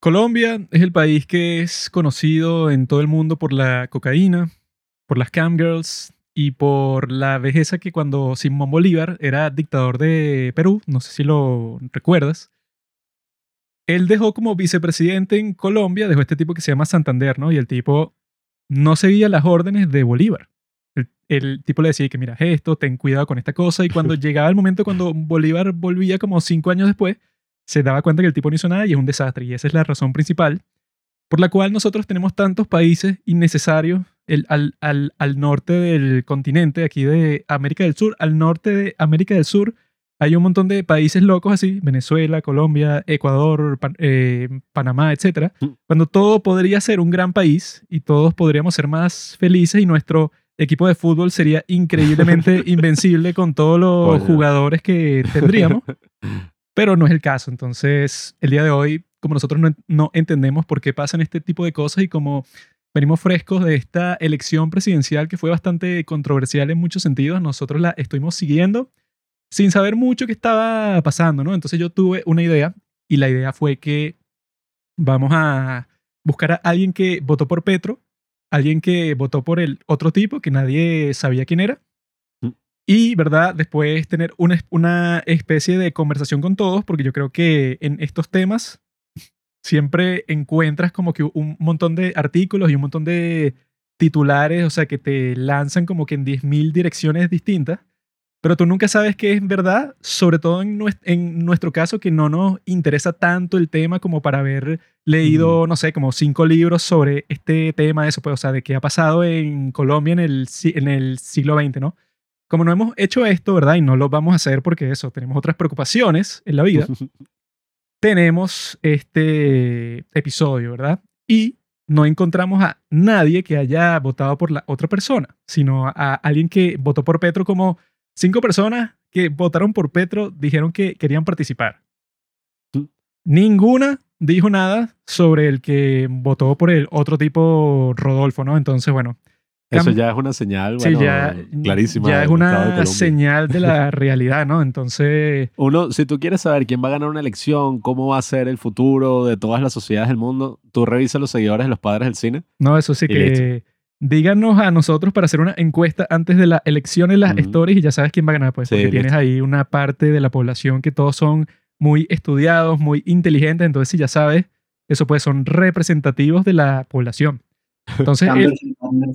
Colombia es el país que es conocido en todo el mundo por la cocaína, por las camgirls y por la vejeza que cuando Simón Bolívar era dictador de Perú, no sé si lo recuerdas, él dejó como vicepresidente en Colombia, dejó este tipo que se llama Santander, ¿no? Y el tipo no seguía las órdenes de Bolívar. El, el tipo le decía que mira esto, ten cuidado con esta cosa, y cuando llegaba el momento cuando Bolívar volvía como cinco años después, se daba cuenta que el tipo no hizo nada y es un desastre. Y esa es la razón principal por la cual nosotros tenemos tantos países innecesarios el, al, al, al, norte del continente, aquí de América del Sur, al norte de América del Sur, hay un montón de países locos así, Venezuela, Colombia, Ecuador, Pan, eh, Panamá, etc. Mm. Cuando todo podría ser un gran país y todos podríamos ser más felices y nuestro equipo de fútbol sería increíblemente invencible con todos los Oye. jugadores que tendríamos, pero no es el caso. Entonces, el día de hoy como nosotros no, entendemos por qué pasan este tipo de cosas y como venimos frescos de esta elección presidencial que fue bastante controversial en muchos sentidos, nosotros la estuvimos siguiendo sin saber mucho qué estaba pasando, ¿no? Entonces yo tuve una idea y la idea fue que vamos a buscar a alguien que votó por Petro, alguien que votó por el otro tipo que nadie sabía quién era. Y, ¿verdad? Después tener una, una especie de conversación con todos, porque yo creo que en estos temas siempre encuentras como que un montón de artículos y un montón de titulares, o sea, que te lanzan como que en 10.000 direcciones distintas, pero tú nunca sabes qué es verdad, sobre todo en, en, nuestro caso, que no nos interesa tanto el tema como para haber leído, mm. no sé, como cinco libros sobre este tema, eso, pues, o sea, de qué ha pasado en Colombia en el, en el siglo XX, ¿no? Como no hemos hecho esto, ¿verdad? Y no lo vamos a hacer porque eso, tenemos otras preocupaciones en la vida. tenemos este episodio, ¿verdad? Y no encontramos a nadie que haya votado por la otra persona, sino a alguien que votó por Petro como cinco personas que votaron por Petro dijeron que querían participar. Ninguna dijo nada sobre el que votó por el otro tipo Rodolfo, ¿no? Entonces, bueno, eso ya es una señal, bueno, sí, ya, clarísima. Ya es una de señal de la realidad, ¿no? Entonces... Uno, si tú quieres saber quién va a ganar una elección, cómo va a ser el futuro de todas las sociedades del mundo, tú revisa los seguidores de los padres del cine. No, eso sí que... Listo. Díganos a nosotros para hacer una encuesta antes de la elección en las uh -huh. stories y ya sabes quién va a ganar, pues. Porque sí, tienes ahí una parte de la población que todos son muy estudiados, muy inteligentes, entonces si ya sabes, eso pues son representativos de la población. Entonces, el...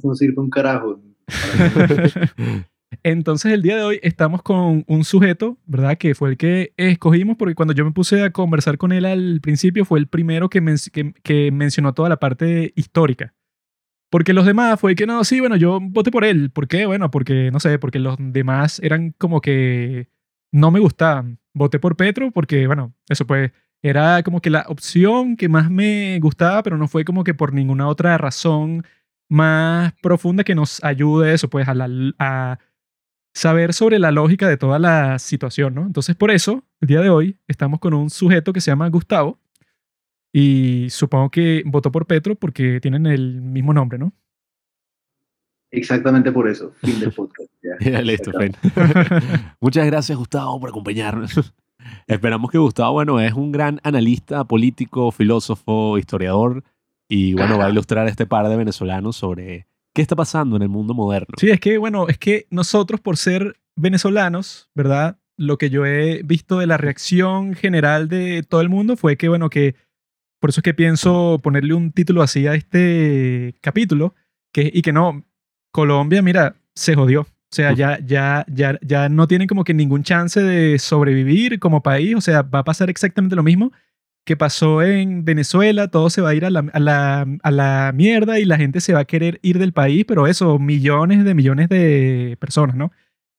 no sirve un carajo. Entonces el día de hoy estamos con un sujeto, ¿verdad? Que fue el que escogimos porque cuando yo me puse a conversar con él al principio fue el primero que, men que, que mencionó toda la parte histórica. Porque los demás fue que no, sí, bueno, yo voté por él. ¿Por qué? Bueno, porque, no sé, porque los demás eran como que no me gustaban. Voté por Petro porque, bueno, eso pues era como que la opción que más me gustaba, pero no fue como que por ninguna otra razón más profunda que nos ayude eso, pues a, la, a saber sobre la lógica de toda la situación, ¿no? Entonces, por eso, el día de hoy estamos con un sujeto que se llama Gustavo y supongo que votó por Petro porque tienen el mismo nombre, ¿no? Exactamente por eso. Fin del podcast. Ya, ya listo. Muchas gracias, Gustavo, por acompañarnos. Esperamos que Gustavo, bueno, es un gran analista político, filósofo, historiador y, bueno, va a ilustrar a este par de venezolanos sobre qué está pasando en el mundo moderno. Sí, es que, bueno, es que nosotros por ser venezolanos, ¿verdad? Lo que yo he visto de la reacción general de todo el mundo fue que, bueno, que por eso es que pienso ponerle un título así a este capítulo que, y que no, Colombia, mira, se jodió. O sea, ya, ya, ya, ya no tienen como que ningún chance de sobrevivir como país. O sea, va a pasar exactamente lo mismo que pasó en Venezuela. Todo se va a ir a la, a la, a la mierda y la gente se va a querer ir del país, pero eso, millones de millones de personas, ¿no?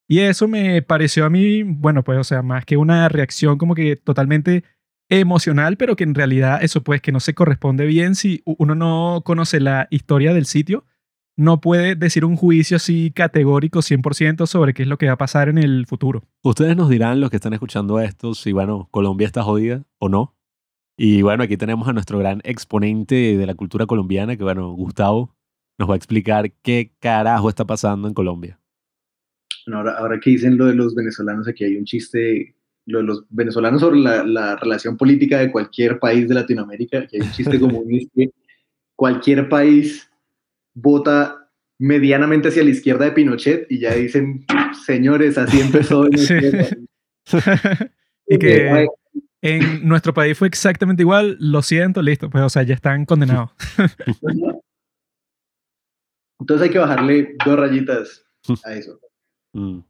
Y eso me pareció a mí, bueno, pues, o sea, más que una reacción como que totalmente emocional, pero que en realidad eso pues que no se corresponde bien si uno no conoce la historia del sitio no puede decir un juicio así categórico 100% sobre qué es lo que va a pasar en el futuro. Ustedes nos dirán, los que están escuchando esto, si, bueno, Colombia está jodida o no. Y bueno, aquí tenemos a nuestro gran exponente de la cultura colombiana, que bueno, Gustavo nos va a explicar qué carajo está pasando en Colombia. Bueno, ahora, ahora que dicen lo de los venezolanos, aquí hay un chiste lo de los venezolanos sobre la, la relación política de cualquier país de Latinoamérica, que hay un chiste común, es que cualquier país vota medianamente hacia la izquierda de Pinochet y ya dicen, señores, así empezó Sí. Y que Ay, en nuestro país fue exactamente igual, lo siento, listo, pues o sea, ya están condenados. Entonces hay que bajarle dos rayitas a eso. Mm,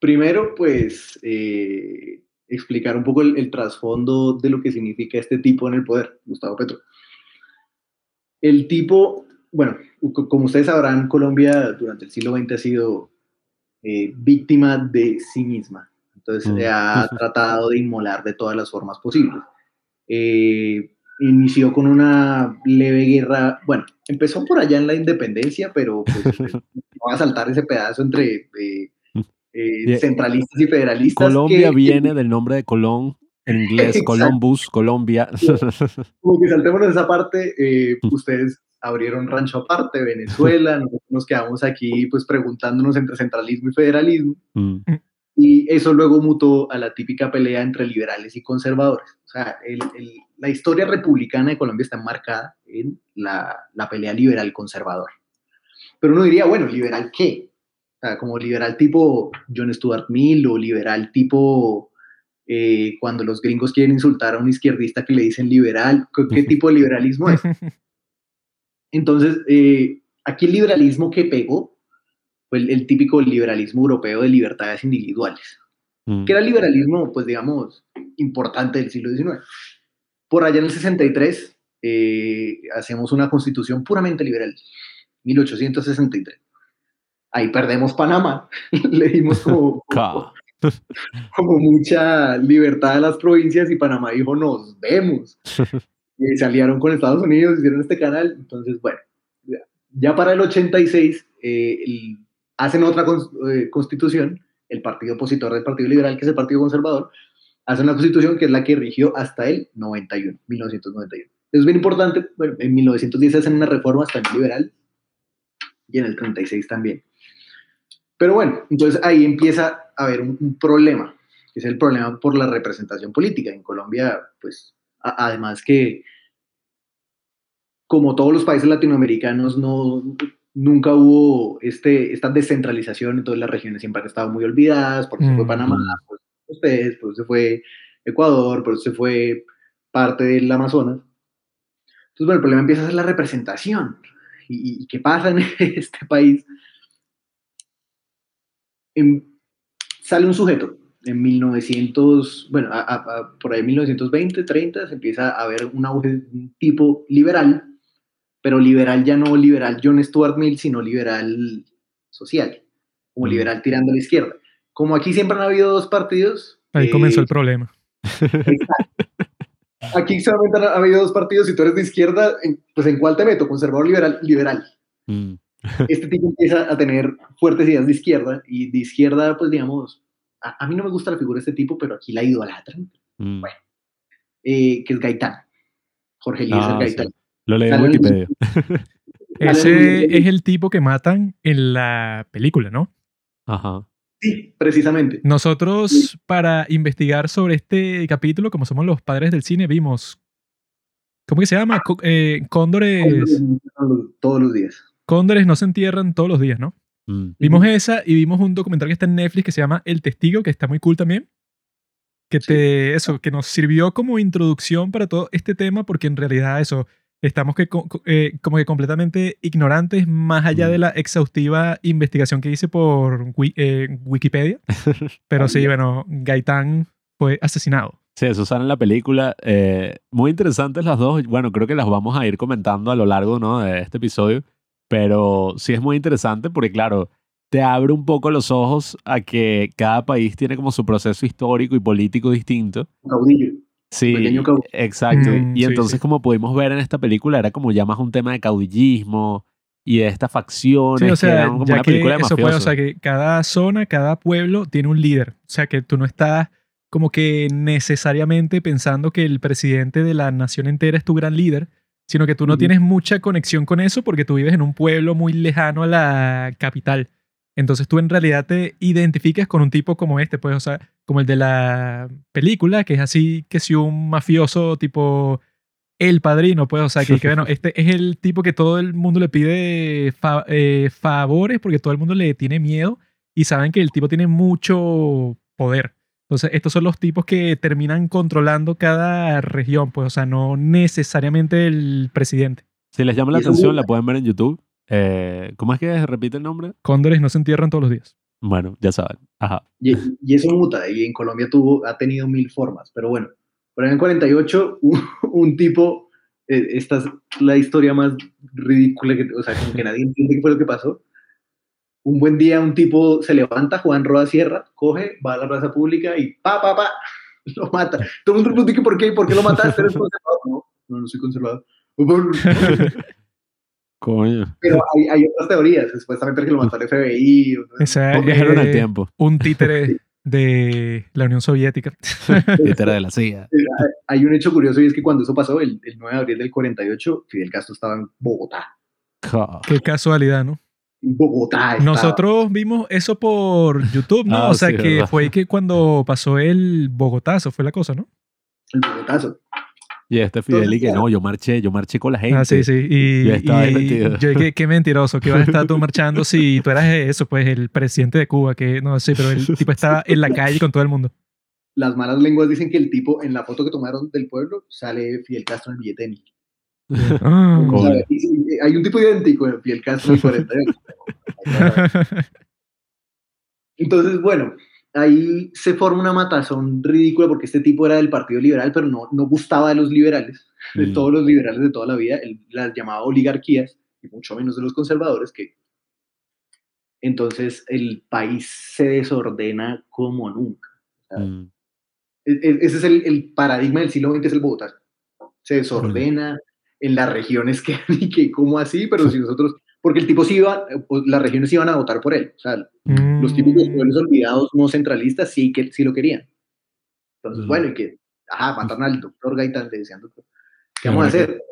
Primero, pues, eh, explicar un poco el, el trasfondo de lo que significa este tipo en el poder, Gustavo Petro. El tipo, bueno, co- como ustedes sabrán, Colombia durante el siglo XX ha sido eh, víctima de sí misma. Entonces, Mm. se ha tratado de inmolar de todas las formas posibles. Eh, inició con una leve guerra, bueno, empezó por allá en la independencia, pero pues, no va a saltar ese pedazo entre eh, eh, Bien. centralistas y federalistas. Colombia que- viene del nombre de Colón, en inglés. Columbus, Colombia. Como que saltémonos esa parte, eh, Mm. ustedes abrieron rancho aparte, Venezuela, nosotros nos quedamos aquí pues preguntándonos entre centralismo y federalismo, Mm, y eso luego mutó a la típica pelea entre liberales y conservadores. O sea, el- el- la historia republicana de Colombia está enmarcada en la, la pelea liberal-conservador. Pero uno diría, bueno, ¿liberal qué? O sea, como liberal tipo John Stuart Mill o liberal tipo eh, cuando los gringos quieren insultar a un izquierdista que le dicen liberal, ¿qué, qué tipo de liberalismo es? Entonces, eh, aquí el liberalismo que pegó fue el, el típico liberalismo europeo de libertades individuales, mm, que era el liberalismo, pues digamos, importante del siglo XIX. Por allá en el 63 eh, hacemos una constitución puramente liberal, 1863. Ahí perdemos Panamá, le dimos como, como mucha libertad a las provincias y Panamá dijo, nos vemos. Se aliaron con Estados Unidos, hicieron este canal. Entonces, bueno, ya- para el 86 eh, el- hacen otra eh, constitución, el partido opositor del Partido Liberal, que es el Partido Conservador, hace una constitución que es la que rigió hasta el 91, 1991. Es bien importante, bueno, en 1910 hacen una reforma también liberal y en el 36 también. Pero bueno, entonces ahí empieza a haber un, un problema, que es el problema por la representación política. En Colombia, pues, además que, como todos los países latinoamericanos, no, nunca hubo este, esta descentralización, entonces las regiones siempre han estado muy olvidadas, por eso se fue Mm. Panamá, por eso ustedes, por eso se fue Ecuador, por eso se fue parte del Amazonas. Entonces, bueno, el problema empieza a ser la representación. ¿Y, y- y qué pasa en este país? En- sale un sujeto en 1900, bueno, a- a- por ahí 1920, 30, se empieza a ver un auge tipo liberal, pero liberal ya no liberal John Stuart Mill, sino liberal social, como Mm. liberal tirando a la izquierda. Como aquí siempre han habido dos partidos. Ahí eh, comenzó el problema. Aquí solamente ha habido dos partidos, si tú eres de izquierda, pues ¿en cuál te meto? Conservador, liberal, liberal. Mm, Este tipo empieza a tener fuertes ideas de izquierda, y de izquierda, pues digamos, a, a mí no me gusta la figura de este tipo, pero aquí la idolatran, mm. Bueno. eh, que es Gaitán, Jorge Eliezer Ah, Gaitán. sí. Lo leí en Wikipedia. Ese es el tipo que matan en la película, ¿no? Ajá. Sí, precisamente. Nosotros, para investigar sobre este capítulo, como somos los padres del cine, vimos. ¿Cómo que se llama? Co- eh, cóndores. Todos los días. Cóndores no se entierran todos los días, ¿no? Mm, Vimos esa y vimos un documental que está en Netflix que se llama El Testigo, que está muy cool también. Que te, eso, que nos sirvió como introducción para todo este tema, porque en realidad eso, estamos que, eh, como que completamente ignorantes, más allá Mm. de la exhaustiva investigación que hice por eh, Wikipedia. Pero sí, bueno, Gaitán fue asesinado. Sí, eso sale en la película. Eh, muy interesantes las dos. Bueno, creo que las vamos a ir comentando a lo largo ¿no? de este episodio. Pero sí es muy interesante porque, claro, te abre un poco los ojos a que cada país tiene como su proceso histórico y político distinto. Caudillo. Sí, Pequeño caudillo. exacto. Mm, y sí, entonces, sí. como pudimos ver en esta película, era como ya más un tema de caudillismo y de estas facciones. Sí, o que sea, eran como ya una que película de eso puede, o sea, que cada zona, cada pueblo tiene un líder. O sea, que tú no estás como que necesariamente pensando que el presidente de la nación entera es tu gran líder, sino que tú no tienes mucha conexión con eso porque tú vives en un pueblo muy lejano a la capital. Entonces tú en realidad te identificas con un tipo como este, pues, o sea, como el de la película, que es así que si un mafioso tipo el padrino, pues, o sea, que, que, bueno, este es el tipo que todo el mundo le pide fa- eh, favores porque todo el mundo le tiene miedo y saben que el tipo tiene mucho poder. Entonces, estos son los tipos que terminan controlando cada región, pues, o sea, no necesariamente el presidente. Si les llama la atención, la pueden ver en YouTube. Eh, ¿Cómo es que repite el nombre? Cóndores no se entierran todos los días. Bueno, ya saben. Ajá. Y, y eso muta, y en Colombia tuvo, ha tenido mil formas, pero bueno, por en 48, un, un tipo, eh, esta es la historia más ridícula, que, o sea, como que nadie entiende qué fue lo que pasó. Un buen día un tipo se levanta, Juan Roda Sierra, coge, va a la plaza pública y pa, pa, pa, lo mata. Todo el mundo pregunta por qué, por qué lo mataste, eres conservador. No, no, no soy conservador. Coño. Pero hay, hay otras teorías, supuestamente que lo mató el FBI. o- el eh, tiempo. Un títere de la Unión Soviética. Títere de la CIA. Hay un hecho curioso y es que cuando eso pasó, el, el 9 de abril del 48, Fidel Castro estaba en Bogotá. Qué casualidad, ¿no? Bogotá estaba. Nosotros vimos eso por YouTube, ¿no? Ah, o sea, sí, que verdad. fue que cuando pasó el Bogotazo fue la cosa, ¿no? El Bogotazo. Y este Fidel y que no, yo marché, yo marché con la gente. Ah, sí, sí. Y, Ya estaba ahí y yo dije, qué mentiroso, que vas a estar tú marchando si tú eras eso, pues el presidente de Cuba, que no sé, pero el tipo estaba en la calle con todo el mundo. Las malas lenguas dicen que el tipo, en la foto que tomaron del pueblo, sale Fidel Castro en el billete de mil. Ah. O sea, y sí, hay un tipo idéntico en el 48. Entonces, bueno, ahí se forma una matazón ridícula porque este tipo era del Partido Liberal, pero no, no gustaba de los liberales, de Mm. todos los liberales de toda la vida. Él las llamaba oligarquías, y mucho menos de los conservadores, que entonces el país se desordena como nunca. Mm. E- e- Ese es el, el paradigma del siglo XX, es el Bogotá. Se desordena, en las regiones que, que como así, pero si nosotros, porque el tipo sí iba, pues, las regiones iban a votar por él, o sea, los típicos Mm. pueblos olvidados no centralistas sí que sí lo querían. Entonces, Mm. bueno, y que, ajá, mataron al doctor Gaitán, le decían, doctor, ¿qué vamos a hacer?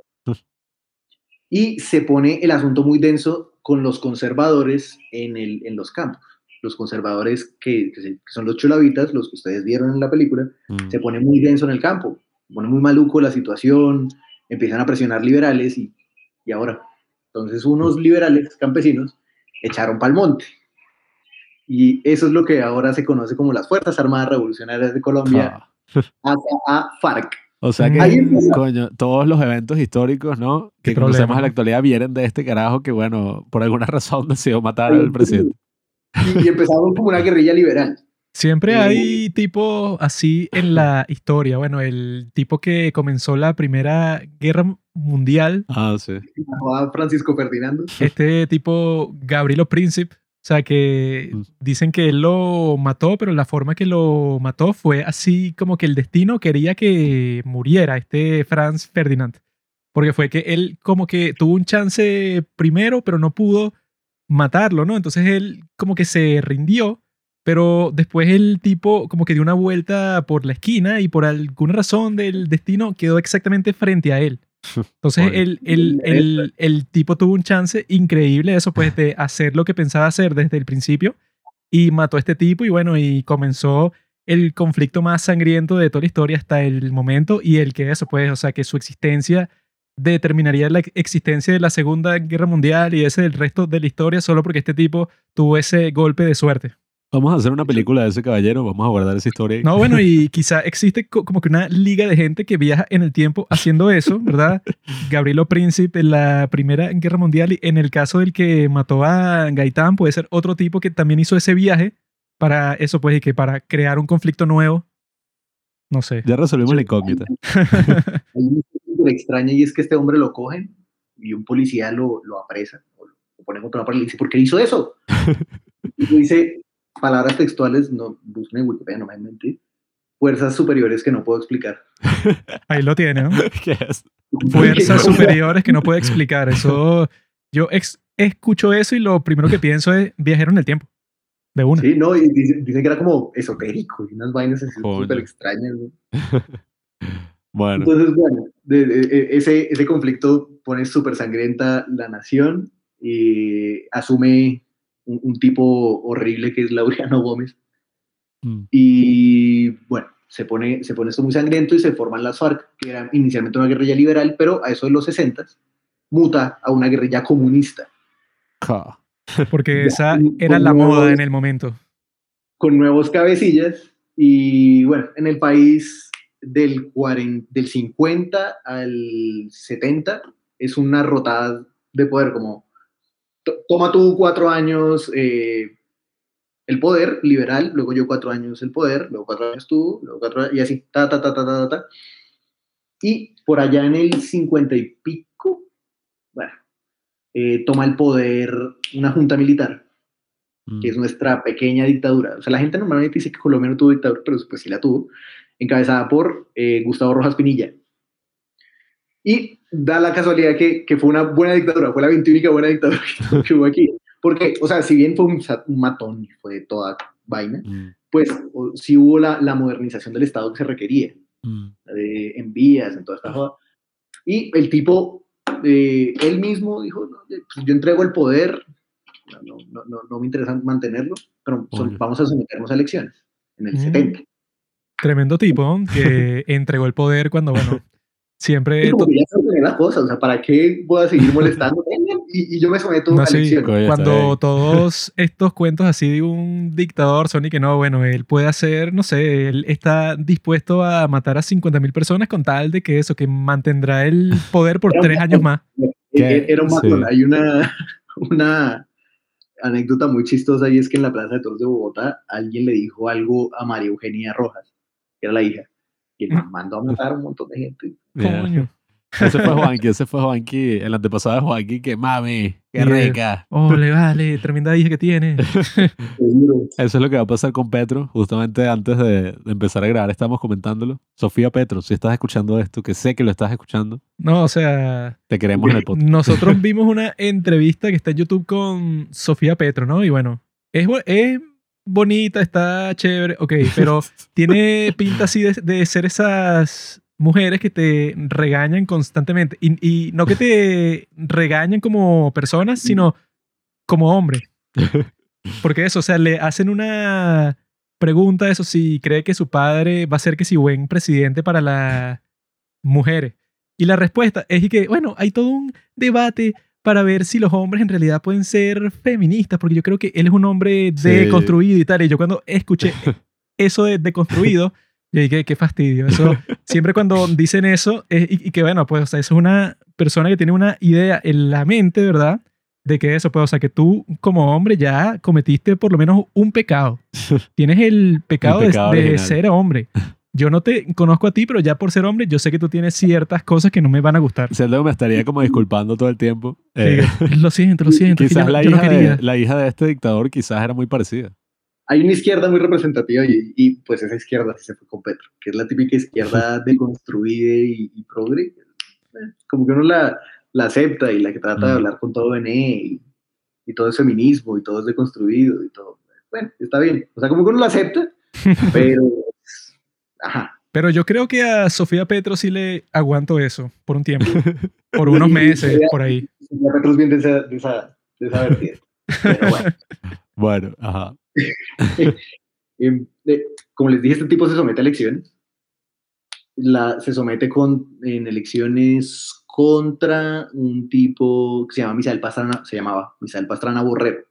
Y se pone el asunto muy denso con los conservadores en, el, en los campos. Los conservadores que, que son los chulavitas, los que ustedes vieron en la película, Mm. se pone muy denso en el campo, se pone muy maluco la situación, empiezan a presionar liberales y, y ahora. Entonces unos liberales campesinos echaron pa'l monte. Y eso es lo que ahora se conoce como las Fuerzas Armadas Revolucionarias de Colombia, Ja. a FARC. O sea que, coño, todos los eventos históricos, ¿no? Que conocemos en la actualidad vienen de este carajo que, bueno, por alguna razón decidió matar al presidente. Y, y empezaron como una guerrilla liberal. Siempre hay tipos así en la historia. Bueno, el tipo que comenzó la Primera Guerra Mundial, Ah, sí. llamaba Francisco Ferdinando. este tipo Gabrielo Príncipe, o sea que Mm. dicen que él lo mató, pero la forma que lo mató fue así como que el destino quería que muriera este Franz Ferdinand. Porque fue que él como que tuvo un chance primero, pero no pudo matarlo, ¿no? Entonces él como que se rindió, pero después el tipo como que dio una vuelta por la esquina y por alguna razón del destino quedó exactamente frente a él. Entonces el, el, el, el tipo tuvo un chance increíble de eso, pues de hacer lo que pensaba hacer desde el principio y mató a este tipo y bueno, y comenzó el conflicto más sangriento de toda la historia hasta el momento y el que eso, pues, o sea, que su existencia determinaría la existencia de la Segunda Guerra Mundial y ese del resto de la historia solo porque este tipo tuvo ese golpe de suerte. Vamos a hacer una película de ese caballero, vamos a guardar esa historia. ahí. No, bueno, y quizá existe co- como que una liga de gente que viaja en el tiempo haciendo eso, ¿verdad? Gabrielo Príncipe en la Primera Guerra Mundial y en el caso del que mató a Gaitán puede ser otro tipo que también hizo ese viaje para eso, pues, y que para crear un conflicto nuevo. No sé. Ya resolvimos la incógnita. Hay una cosa extraña y es que este hombre lo cogen y un policía lo, lo apresa, o lo pone contra una pared y le dice, ¿por qué hizo eso? y le dice palabras textuales, no busquen en Wikipedia, no me mentir, fuerzas superiores que no puedo explicar. Ahí lo tiene, ¿no? ¿Qué es? Fuerzas superiores que no puede explicar. Eso, yo ex- escucho eso y lo primero que pienso es viajero en el tiempo. De una. Sí, no, y dicen, dicen que era como esotérico y unas vainas así súper extrañas. ¿no? Bueno, Entonces, bueno, de- de- de- ese, ese conflicto pone súper sangrienta la nación y asume un, un tipo horrible que es Laureano Gómez. Mm. Y bueno, se pone, se pone esto muy sangriento y se forman las FARC, que era inicialmente una guerrilla liberal, pero a eso de los 60 muta a una guerrilla comunista, Ja. Porque Ya, esa era la nuevo- moda en el momento. con nuevos cabecillas. Y bueno, en el país del, 40 del 50 al 70 es una rotada de poder, como toma tú cuatro años eh, el poder liberal, luego yo cuatro años el poder, luego cuatro años tú, luego cuatro años, y así, ta, ta, ta, ta, ta, ta. Y por allá en el 50 y pico, bueno, eh, toma el poder una junta militar, Mm. que es nuestra pequeña dictadura. O sea, la gente normalmente dice que Colombia no tuvo dictadura, pero pues sí la tuvo, encabezada por eh, Gustavo Rojas Pinilla. Y da la casualidad que, que fue una buena dictadura, fue la 21 buena dictadura que, hubo aquí. Porque, o sea, si bien fue un, matón y fue toda vaina, Mm. pues o- sí hubo la, la modernización del Estado que se requería, Mm. eh, en vías, en toda esta joda. Y el tipo, eh, él mismo dijo, no, pues yo entrego el poder, no, no, no, me interesa mantenerlo, pero son- vamos a someternos a elecciones en el Mm. 70. Tremendo tipo que entregó el poder cuando, bueno, siempre... Y como to- que ya se tener las cosas, o sea, ¿para qué voy a seguir molestando? Y, y yo me someto No, a sí. Coño, está Cuando bien. todos estos cuentos así de un dictador son y que no, bueno, él puede hacer, no sé, él está dispuesto a matar a 50.000 personas con tal de que eso, que mantendrá el poder por Era un tres años más. Era un Sí. matón. Hay una, una anécdota muy chistosa y es que en la Plaza de Toros de Bogotá alguien le dijo algo a María Eugenia Rojas, que era la hija, y man mandó a matar a un montón de gente. Coño. Ese fue Juanqui, ese fue Juanqui, el antepasado de Juanqui, que mami, qué rica. Ole, vale, tremenda hija que tiene. Seguro. Eso es lo que va a pasar con Petro. Justamente antes de, de empezar a grabar, estábamos comentándolo. Sofía Petro, si estás escuchando esto, que sé que lo estás escuchando, No, o sea, te queremos en el podcast. nosotros vimos una entrevista que está en YouTube con Sofía Petro, ¿no? Y bueno, es, bonita, está chévere, ok, pero tiene pinta así de, de ser esas mujeres que te regañan constantemente. Y, y no que te regañan como personas, sino como hombre. Porque eso, o sea, le hacen una pregunta eso si cree que su padre va a ser que si buen presidente para las mujeres. Y la respuesta es y que, bueno, hay todo un debate para ver si los hombres en realidad pueden ser feministas, porque yo creo que él es un hombre Sí. deconstruido y tal. Y yo cuando escuché eso de deconstruido, yo dije, qué fastidio. Eso, siempre cuando dicen eso, es- y, y que bueno, pues, o sea, eso es una persona que tiene una idea en la mente, ¿verdad? De que eso, pues, o sea, que tú como hombre ya cometiste por lo menos un pecado. Tienes el pecado, de- pecado de, original. ser hombre. Yo no te conozco a ti, pero ya por ser hombre, yo sé que tú tienes ciertas cosas que no me van a gustar. Siento que me estaría como disculpando todo el tiempo. Sí, Eh, lo siento, lo siento. quizás la, no hija quería. de, la hija de este dictador quizás era muy parecida. Hay una izquierda muy representativa y, y, pues esa izquierda sí se fue con Petro, que es la típica izquierda deconstruida y, y progre. Eh, Como que uno la, la acepta y la que trata de hablar con todo BNE y, y todo es feminismo y todo es deconstruido y todo. Bueno, está bien. O sea, como que uno la acepta, pero... Ajá. Pero yo creo que a Sofía Petro sí le aguanto eso por un tiempo. Por unos meses, por ahí. Petro es bien de esa, de esa, de esa vertiente. Pero bueno. Bueno, ajá. Em, eh, como les dije, este tipo se somete a elecciones. La, se somete con, en elecciones contra un tipo que se llama Misael Pastrana, se llamaba Misael Pastrana Borrero.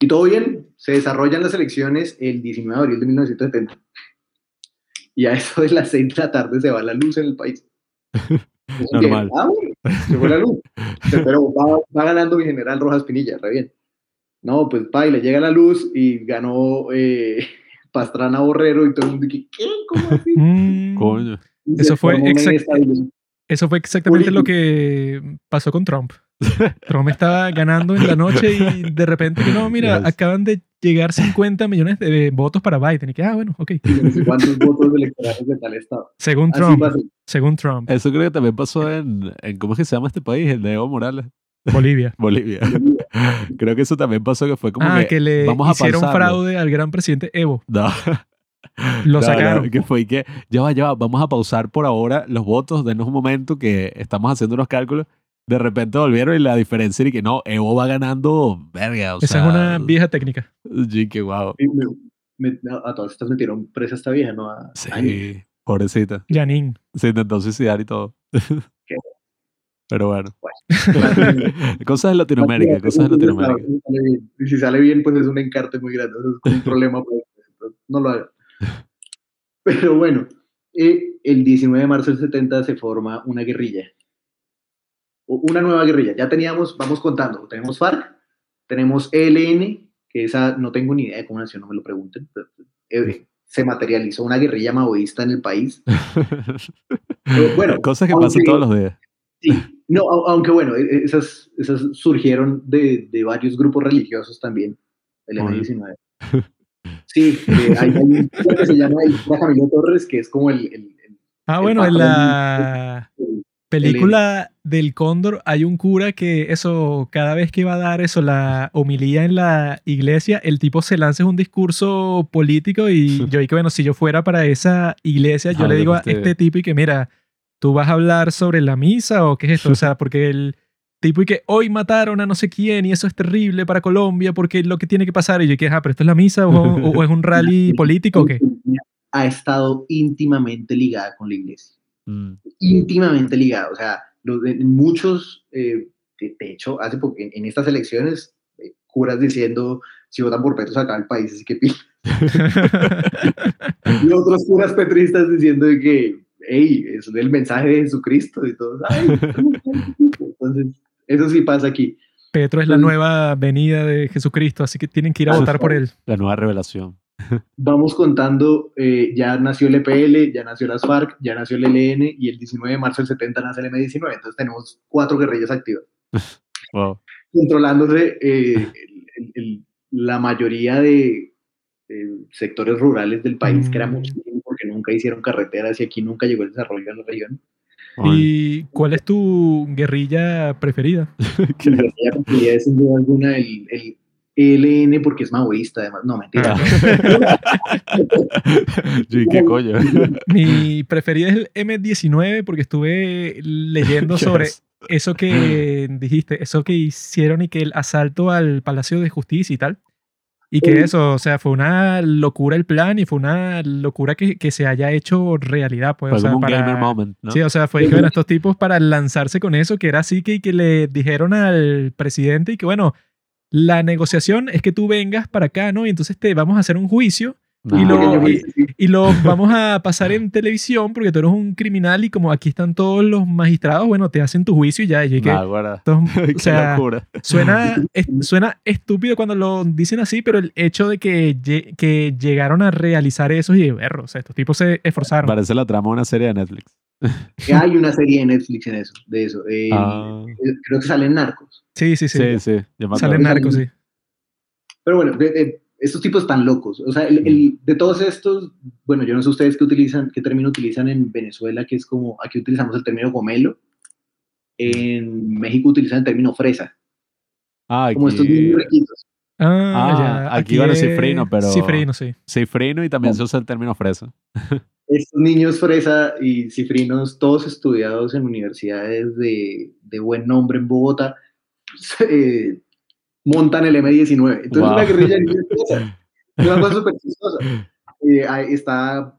Y todo bien, se desarrollan las elecciones el 19 de abril de 1970. Y a eso de las 6 de la tarde se va la luz en el país. Normal. ah, bueno, se fue la luz. Pero va, va ganando mi general Rojas Pinilla, re bien. No, pues pa, y le llega la luz y ganó eh, Pastrana Borrero y todo el mundo dice, ¿qué? ¿Cómo así? Mm, Coño. Eso fue exact-. Eso fue exactamente lo que pasó con Trump. Trump estaba ganando en la noche y de repente que no, mira, Yes. acaban de llegar 50 millones de votos para Biden. Y que, ah, bueno, ok. Cuántos votos electorales de tal estado. Según Trump, según Trump, Eso creo que también pasó en, en ¿cómo es que se llama este país? El de Evo Morales, Bolivia. Bolivia. creo que eso también pasó que fue como Ah, que, que le vamos a hicieron pausarlo. fraude al gran presidente Evo. No. Lo No, no, sacaron. que fue que, ya va, ya va, vamos a pausar por ahora los votos, denos un momento que estamos haciendo unos cálculos. De repente volvieron y la diferencia era que no, Evo va ganando, verga, o Esa sea. es una vieja técnica. Sí, que guau. Y me- me- a, todas estas metieron presa esta vieja, ¿no? A- Sí, pobrecita. Janine. Se intentó suicidar y todo. Qué Pero bueno. Bueno, cosas de Latinoamérica, cosas de Latinoamérica. Y si sale bien, pues es un encarte muy grande. es como un problema. pues, no lo haga. Pero bueno, eh, el 19 de marzo del 70 se forma una guerrilla. Una nueva guerrilla. Ya teníamos, vamos contando, tenemos FARC, tenemos ELN, que esa no tengo ni idea de cómo nació, no me lo pregunten. pero, eh, se materializó una guerrilla maoísta en el país. Bueno, cosas que pasan todos los días. Sí, no, au- aunque bueno, e- esas, esas surgieron de, de varios grupos religiosos también, el Obvio. M19. Sí, eh, hay, hay un grupo que se llama el Camilo Torres, que es como el... el- el- Ah, El bueno, en la el- película del Cóndor hay un cura que eso, cada vez que va a dar eso, la homilía en la iglesia, el tipo se lanza un discurso político y yo dije, bueno, si yo fuera para esa iglesia, yo Ah, le digo a este tipo y que, mira, ¿tú vas a hablar sobre la misa o qué es esto? O sea, porque el tipo y que hoy mataron a no sé quién y eso es terrible para Colombia porque es lo que tiene que pasar. Y yo dije, ah, pero esto es la misa o, o- o es un rally político o qué. ha estado íntimamente ligada con la iglesia. Mm. íntimamente ligada. O sea, muchos, eh, de, de hecho, hace poco, en, en estas elecciones, eh, curas diciendo, si votan por Petro se acaba el país, así que pila. Y otros curas petristas diciendo de que, hey, es el mensaje de Jesucristo y todo. "Ay, Entonces, eso sí pasa aquí. Petro es la nueva venida de Jesucristo, así que tienen que ir a votar por él. La nueva revelación. Vamos contando, eh, ya nació el EPL, ya nació las FARC, ya nació el ELN y el 19 de marzo del 70 nace el M19. Entonces tenemos cuatro guerrillas activas. Wow. controlándose eh, el- el- el- la mayoría de eh, sectores rurales del país, que era Mm. muchísimo nunca hicieron carreteras y aquí nunca llegó el desarrollo a la región. ¿Y cuál es tu guerrilla preferida? La guerrilla preferida es sin duda alguna el, el ELN porque es maoísta, además. No, mentira. Sí, qué coño. Mi preferida es el M19 porque estuve leyendo ¿Qué sobre es? eso que dijiste, eso que hicieron y que el asalto al Palacio de Justicia y tal. Y que eso, o sea, fue una locura el plan y fue una locura que, que se haya hecho realidad. Pues, Fue o sea, como un para- gamer moment, ¿no? Sí, o sea, fue que bueno, estos tipos para lanzarse con eso, que era así que, que le dijeron al presidente y que bueno, la negociación es que tú vengas para acá, ¿no? Y entonces te vamos a hacer un juicio Y lo- y- lo vamos a pasar en televisión porque tú eres un criminal y como aquí están todos los magistrados, bueno, te hacen tu juicio y ya. Y que, Nah, o sea, locura. suena, es- suena estúpido cuando lo dicen así, pero el hecho de que, que llegaron a realizar eso y berro, o sea, estos tipos se esforzaron. Parece la trama de una serie de Netflix. Hay una serie de Netflix en eso, de eso. eh, Ah, Creo que salen narcos. Sí, sí, sí. sí, sí. Salen narcos, sí. Pero bueno, de- de- estos tipos están locos. O sea, el- el- de todos estos, bueno, yo no sé ustedes qué utilizan, qué término utilizan en Venezuela, que es como, aquí utilizamos el término gomelo. En México utilizan el término fresa, Ah, como estos aquí- niños riquitos. Ah, Ah, ya. aquí iban a es cifrino, pero- Cifrino, sí. Cifrino y también se usa el término fresa. Estos niños fresa y cifrinos, todos estudiados en universidades de, de buen nombre en Bogotá, eh, montan el M19. Entonces, Wow. una guerrilla. Es una cosa súper chistosa. Eh, está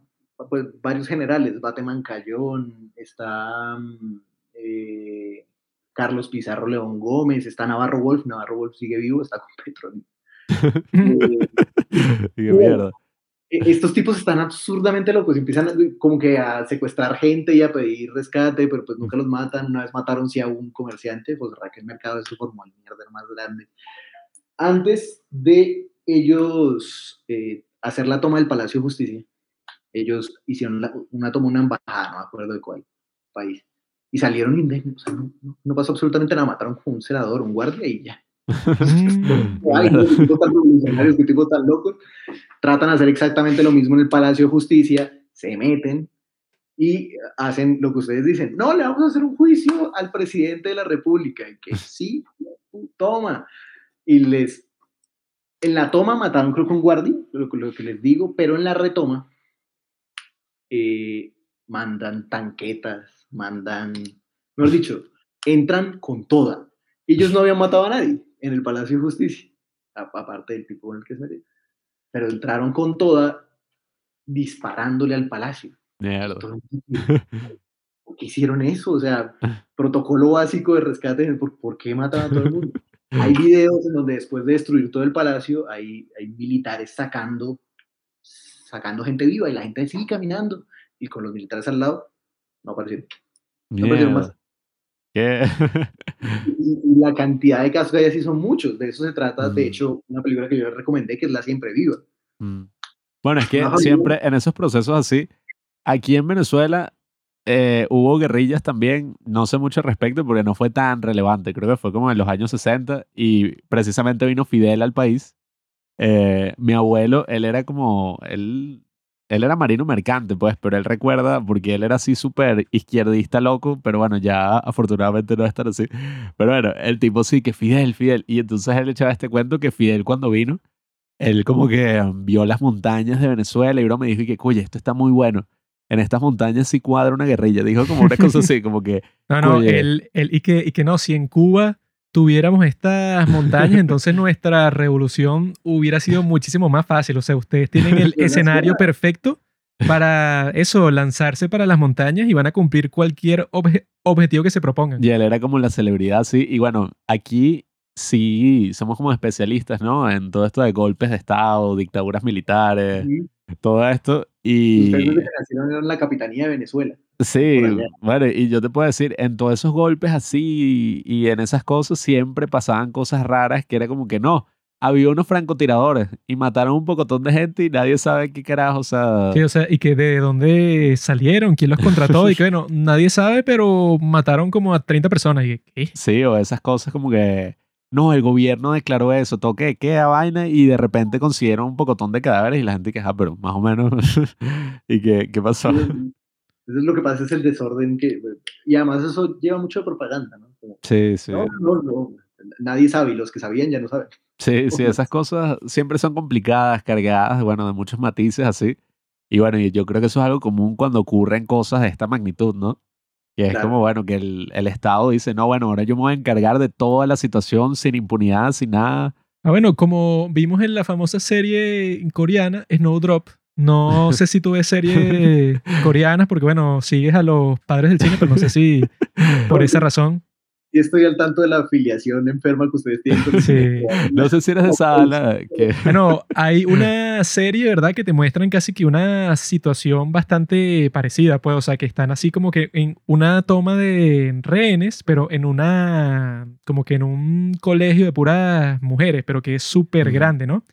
pues, varios generales, Bateman Cayón, está mm, eh, Carlos Pizarro León Gómez, está Navarro Wolf, Navarro Wolf sigue vivo, está con Petro. Eh, mierda. E- estos tipos están absurdamente locos, empiezan a- como que a secuestrar gente y a pedir rescate, pero pues nunca los matan. Una vez mataron sí a un comerciante, pues Raquel Mercado es su formal mierda más grande. Antes de ellos eh, hacer la toma del Palacio de Justicia, ellos hicieron la- una toma, una embajada, no me acuerdo de cuál país, y salieron indemnes, o sea, no, no- no pasó absolutamente nada, mataron como un senador, un guardia y ya. Ay, no, qué tipos tan qué locos. Tratan de hacer exactamente lo mismo en el Palacio de Justicia, se meten y hacen lo que ustedes dicen. No, le vamos a hacer un juicio al presidente de la República. Y que sí, toma. Y les. En la toma mataron, creo que un guardia, lo, que- lo que les digo, pero en la retoma eh, mandan tanquetas, mandan. Mejor dicho, entran con toda. Ellos no habían matado a nadie en el Palacio de Justicia, aparte del tipo con el que se metieron. Pero entraron con toda disparándole al palacio. ¿Por qué hicieron eso? O sea, protocolo básico de rescate, ¿por, por qué matan a todo el mundo? Hay videos en donde después de destruir todo el palacio, hay, hay militares sacando, sacando gente viva y la gente sigue caminando y con los militares al lado no aparecieron. No aparecieron más. Mierda. Y, la cantidad de casos que hay así son muchos. De eso se trata, de Mm. hecho, una película que yo les recomendé, que es La Siempre Viva. Mm. Bueno, es que siempre en esos procesos así, aquí en Venezuela eh, hubo guerrillas también, no sé mucho al respecto porque no fue tan relevante, creo que fue como en los años 60 y precisamente vino Fidel al país. Eh, mi abuelo, él era como, él, él era marino mercante, pues, pero él recuerda, porque él era así súper izquierdista loco, pero bueno, ya afortunadamente no es tan así. Pero bueno, el tipo sí, que Fidel, Fidel. Y entonces él echaba este cuento que Fidel cuando vino, él como que um, vio las montañas de Venezuela y uno me dijo que, oye, esto está muy bueno. En estas montañas sí cuadra una guerrilla. Dijo como una cosa así, como que, No, no, el, el- y, que, y que no, si en Cuba tuviéramos estas montañas, entonces nuestra revolución hubiera sido muchísimo más fácil. O sea, ustedes tienen el escenario perfecto para eso, lanzarse para las montañas y van a cumplir cualquier obje- objetivo que se propongan. y él era como la celebridad, sí. Y bueno, aquí sí somos como especialistas, ¿no? En todo esto de golpes de Estado, dictaduras militares, todo esto. ustedes Y eran la capitanía de Venezuela. Sí, bueno, y yo te puedo decir, en todos esos golpes así y en esas cosas siempre pasaban cosas raras que era como que no, había unos francotiradores y mataron un pocotón de gente y nadie sabe qué carajo, o sea, Sí, o sea, y que de dónde salieron, quién los contrató, y que bueno, nadie sabe, pero mataron como a 30 personas. Y ¿qué? sí, o esas cosas como que, no, el gobierno declaró eso, toque queda vaina y de repente consiguieron un pocotón de cadáveres y la gente que, ah, pero más o menos, ¿y qué, qué pasó? Eso es lo que pasa, es el desorden que... Y además eso lleva mucho de propaganda, ¿no? Como, Sí, sí. no, no, no, nadie sabe y los que sabían ya no saben. Sí, sí, esas cosas siempre son complicadas, cargadas, bueno, de muchos matices así. Y bueno, y yo creo que eso es algo común cuando ocurren cosas de esta magnitud, ¿no? Que es Claro. como, bueno, que el, el Estado dice, no, bueno, ahora yo me voy a encargar de toda la situación sin impunidad, sin nada. Ah, bueno, como vimos en la famosa serie coreana, Snowdrop. No sé si tú ves series coreanas, porque bueno, sigues a los padres del cine, pero no sé si por esa razón. Y estoy al tanto de la afiliación enferma que ustedes tienen. con Sí. No sé si eres de esa ala que... Bueno, hay una serie, ¿verdad?, que te muestran casi que una situación bastante parecida, pues, o sea, que están así como que en una toma de rehenes, pero en una, como que en un colegio de puras mujeres, pero que es súper grande, ¿no?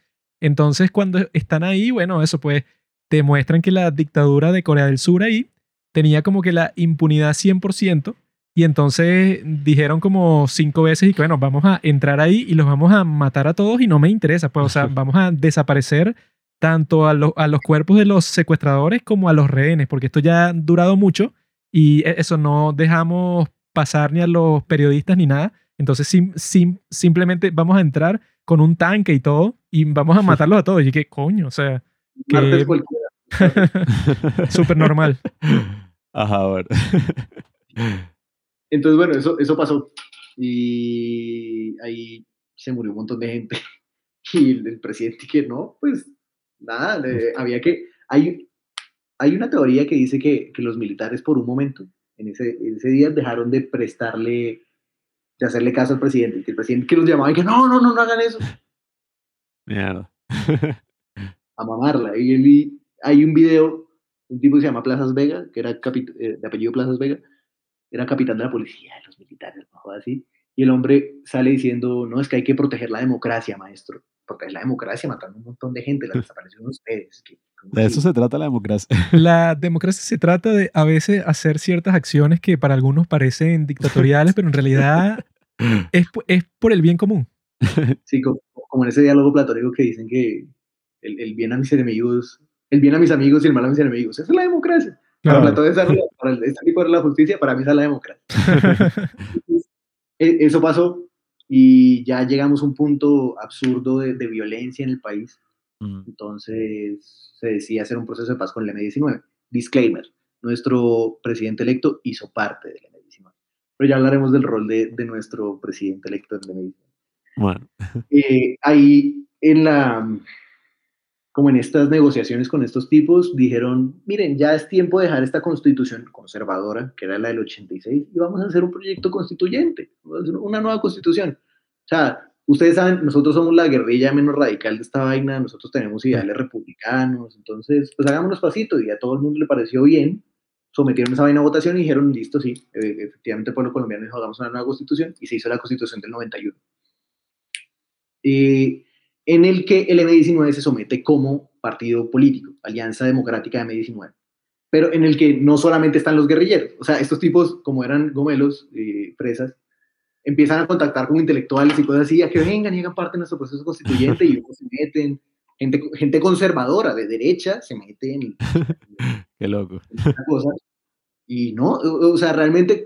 Entonces, cuando están ahí, bueno, eso pues, te muestran que la dictadura de Corea del Sur ahí tenía como que la impunidad 100%. Y entonces dijeron como cinco veces y que bueno, vamos a entrar ahí y los vamos a matar a todos y no me interesa, pues, o sea, vamos a desaparecer tanto a, los- a los cuerpos de los secuestradores como a los rehenes, porque esto ya ha durado mucho y e- eso no dejamos pasar ni a los periodistas ni nada. Entonces sim- sim- simplemente vamos a entrar con un tanque y todo y vamos a matarlos a todos. Y que coño, o sea, que- súper normal. Ajá, bueno. Entonces, bueno, eso, eso pasó. Y ahí se murió un montón de gente. Y el, el presidente que no, pues nada, le- había que... Hay, hay una teoría que dice que, que los militares por un momento, en ese, en ese día, dejaron de prestarle, de hacerle caso al presidente. Y que el presidente que los llamaba y que no, no, no, no hagan eso. Mierda. a mamarla. Y él, y hay un video, un tipo que se llama Plazas Vega, que era eh, de apellido Plazas Vega, era capitán de la policía, de los militares, no así. Y el hombre sale diciendo, no, es que hay que proteger la democracia, maestro. Proteger la democracia matando un montón de gente, la desaparecieron ustedes. que- ¿cómo De eso se trata la democracia. La democracia se trata de a veces hacer ciertas acciones que para algunos parecen dictatoriales, pero en realidad es, es por el bien común. Sí, co- como, en ese diálogo platónico que dicen que el, el bien a mis enemigos, el bien a mis amigos y el mal a mis enemigos. Esa es la democracia. Para Claro. Platón esa es la- para el- este tipo de la justicia, para mí esa es la democracia. E- Eso pasó y ya llegamos a un punto absurdo de, de violencia en el país. Mm. Entonces se decía hacer un proceso de paz con el M-19. Disclaimer, nuestro presidente electo hizo parte del M-19. Pero ya hablaremos del rol de, de nuestro presidente electo en el M-19. Bueno, Eh, ahí en la, como en estas negociaciones con estos tipos, dijeron, miren, ya es tiempo de dejar esta constitución conservadora, que era la del 86, y vamos a hacer un proyecto constituyente, una nueva constitución. O sea, ustedes saben, nosotros somos la guerrilla menos radical de esta vaina, nosotros tenemos ideales republicanos, entonces, pues hagámonos pasitos, y a todo el mundo le pareció bien, sometieron esa vaina a votación y dijeron, listo, sí, eh, efectivamente el pueblo colombiano dijo, hagamos una nueva constitución, y se hizo la constitución del 91. Eh, en el que el M19 se somete como partido político, Alianza Democrática de M19, pero en el que no solamente están los guerrilleros, o sea, estos tipos, como eran gomelos, eh, presas, empiezan a contactar con intelectuales y cosas así, a que vengan y hagan parte de nuestro proceso constituyente y se meten, gente, gente conservadora, de derecha, se mete en... Qué loco. Y no, o sea, realmente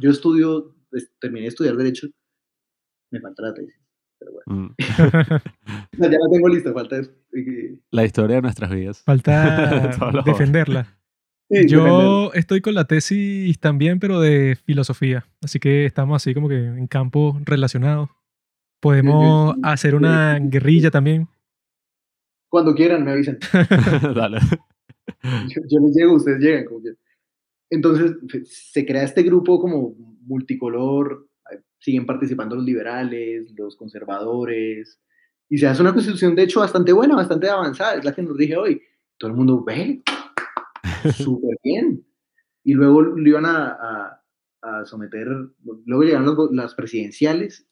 yo estudio, pues, terminé de estudiar Derecho, me falta la tesis. Mm. ya la tengo lista, falta La historia de nuestras vidas. Falta defenderla. Yo estoy con la tesis también, pero de filosofía. Así que estamos así como que en campos relacionados. Podemos hacer una guerrilla también. Cuando quieran, me avisen. Dale. Yo, les llego, ustedes llegan. Entonces se crea este grupo como multicolor, siguen participando los liberales, los conservadores, y se hace una constitución de hecho bastante buena, bastante avanzada, es la que nos dije hoy. Todo el mundo ve, súper bien. Y luego lo iban a, a, someter, luego llegaron las presidenciales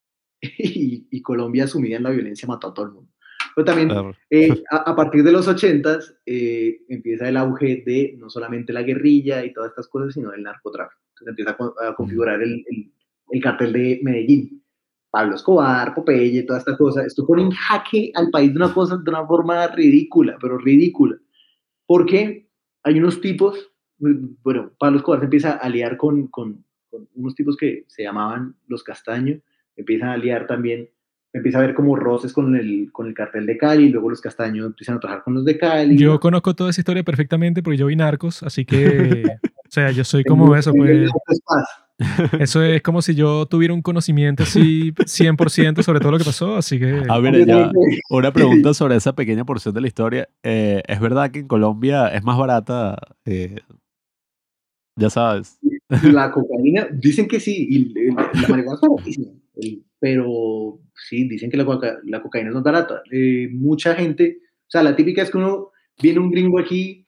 y, Colombia sumida en la violencia mató a todo el mundo. Pero también eh, a, partir de los 80 eh, empieza el auge de no solamente la guerrilla y todas estas cosas, sino el narcotráfico. Entonces empieza a, configurar el, el cartel de Medellín. Pablo Escobar, Popeye, toda esta cosa. Esto pone en jaque al país de una cosa, de una forma ridícula, pero ridícula. Porque hay unos tipos, bueno, Pablo Escobar se empieza a aliar con, con, unos tipos que se llamaban los Castaños, empiezan a aliar también, empieza a ver como roces con el, con el cartel de Cali, luego los Castaños empiezan a trabajar con los de Cali. Yo conozco toda esa historia perfectamente porque yo vi narcos, así que, o sea, yo soy como eso, pues. Eso es como si yo tuviera un conocimiento así 100% sobre todo lo que pasó, así que... A ver, ya, una pregunta sobre esa pequeña porción de la historia. Eh, ¿Es verdad que en Colombia es más barata? Eh, ya sabes. La cocaína, dicen que sí, y la marihuana es baratísima, pero sí, dicen que la, la cocaína es más barata. Eh, mucha gente, o sea, la típica es que uno viene un gringo aquí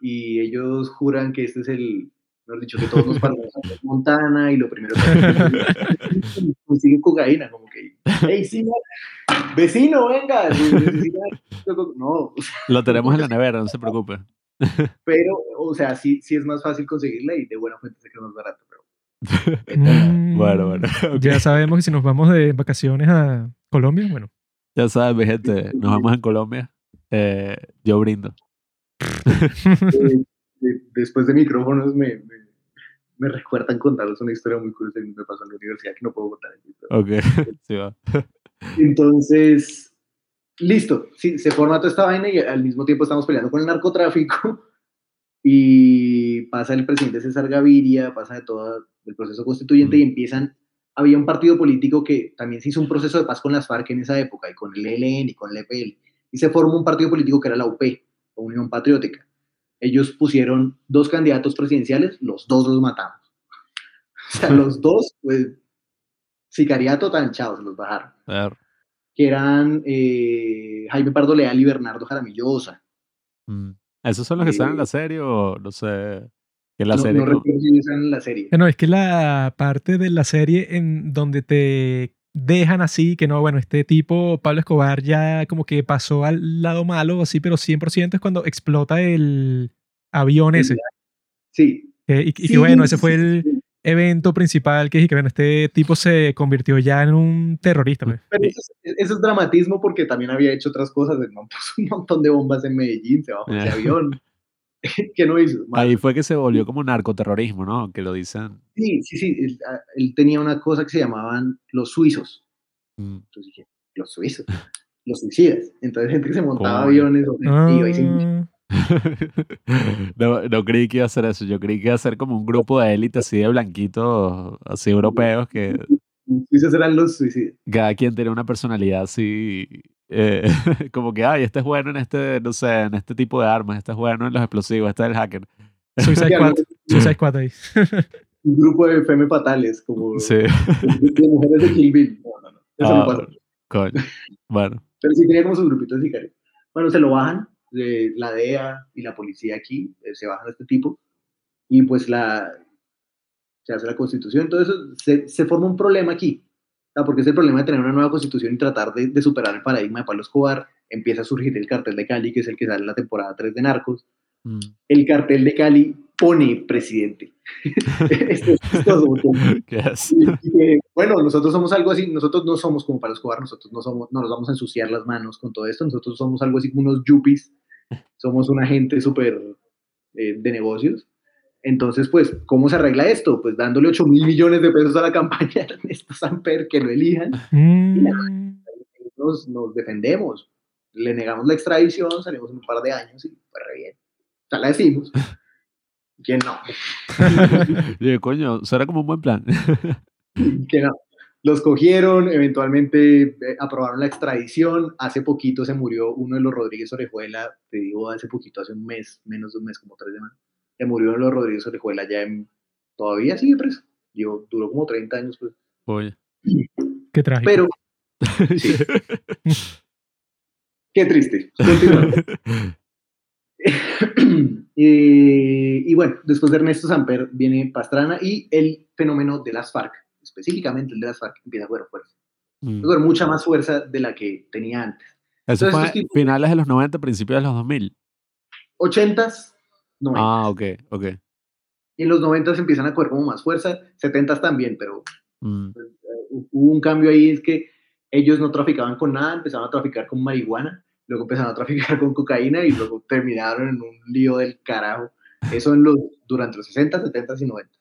y ellos juran que este es el mejor dicho, que todos nos paramos a Montana y lo primero que consigue cocaína, como que, hey, sí, vecino, venga, no. Lo tenemos en la nevera, no se preocupe. Pero, o sea, sí, sí es más fácil conseguirla y de buena fuente sé que es más barato, Mm, bueno, bueno. Ya sabemos que si nos vamos de vacaciones a Colombia, bueno. Ya sabes, mi gente, nos vamos a Colombia. Eh, yo brindo. Eh, después de micrófonos me, me, recuerdan contarles una historia muy curiosa que me pasó en la universidad que no puedo contar. Ok, sí va. Entonces, listo, sí, se forma toda esta vaina y al mismo tiempo estamos peleando con el narcotráfico y pasa el presidente César Gaviria, pasa de todo el proceso constituyente y empiezan, había un partido político que también se hizo un proceso de paz con las FARC en esa época y con el ELN y con el EPL y se formó un partido político que era la UP, Unión Patriótica ellos pusieron dos candidatos presidenciales, los dos los matamos. O sea, los dos, pues, sicariato chavos, se los bajaron. Que eran eh, Jaime Pardo Leal y Bernardo Jaramillo Osa. Mm. ¿Esos son los que están en la serie o no sé? Que la no, serie, no recuerdo si están en la serie. No, es que la parte de la serie en donde te dejan así, que no, bueno, este tipo, Pablo Escobar, ya como que pasó al lado malo, así, pero 100% es cuando explota el avión ese. Sí. y, que bueno, ese fue el evento principal que que bueno, este tipo se convirtió ya en un terrorista. Pues. Pero eso es, dramatismo porque también había hecho otras cosas, un montón de bombas en Medellín, se bajó ese avión. ¿Qué no hizo? Ahí fue que se volvió como narcoterrorismo, ¿no? Que lo dicen. Sí, sí, sí. Ah, él, tenía una cosa que se llamaban los suizos. Mm. Entonces dije, los suizos, los suicidas. Entonces gente que se montaba aviones o iba y ah. no, no creí que iba a ser eso. Yo creí que iba a ser como un grupo de élite así de blanquitos, así europeos que... Suizos eran los suicidas. Cada quien tenía una personalidad así eh, como que, ay, este es bueno en este, no sé, en este tipo de armas, este es bueno en los explosivos, este es el hacker. Suicide Squad, Suicide Squad ahí. Un grupo de femme fatales, como Sí. de mujeres de Kill Bill. No, no, no. Eso Ah, no pasa. Coño. Bueno. Pero sí tenía como su grupito de sicarios. Bueno, se lo bajan, la DEA y la policía aquí, eh, se bajan a este tipo, y pues la, se hace la constitución. Entonces se, se forma un problema aquí, porque es el problema de tener una nueva constitución y tratar de, de superar el paradigma de Pablo Escobar. Empieza a surgir el cartel de Cali, que es el que sale en la temporada 3 de Narcos. Mm. El cartel de Cali pone presidente. Esto es y- y bueno, nosotros somos algo así, nosotros no somos como para Escobar, nosotros no, somos, no nos vamos a ensuciar las manos con todo esto, nosotros somos algo así como unos yuppies, somos una gente súper eh, de negocios. Entonces, pues, ¿cómo se arregla esto? Pues dándole 8 mil millones de pesos a la campaña de Ernesto Samper, que lo elijan, Mm, nos, nos defendemos, le negamos la extradición, salimos en un par de años y fue re bien. O sea, la decimos. ¿Quién no? Yo, coño, será como un buen plan. que no. Los cogieron, eventualmente eh, aprobaron la extradición. Hace poquito se murió uno de los Rodríguez Orejuela, te digo hace poquito, hace un mes, menos de un mes, como tres semanas. Se murió uno de los Rodríguez Orejuela ya en, todavía sigue preso. Yo, duró como 30 años, pues. Oye. qué trágico. Pero, sí. qué triste. Continuamos. Eh, y bueno, después de Ernesto Samper viene Pastrana y el fenómeno de las FARC, específicamente el de las FARC, empieza a coger fuerza. Mm. Tuvo mucha más fuerza de la que tenía antes. Eso Entonces, fue tipos- finales de los 90, principios de los 2000. 80s, 90s. Ah, ok, ok. Y en los 90s empiezan a coger como más fuerza, 70s también, pero Mm. eh, hubo un cambio ahí, es que ellos no traficaban con nada, empezaron a traficar con marihuana, luego empezaron a traficar con cocaína y luego terminaron en un lío del carajo. Eso en los, durante los 60, 70 y 90.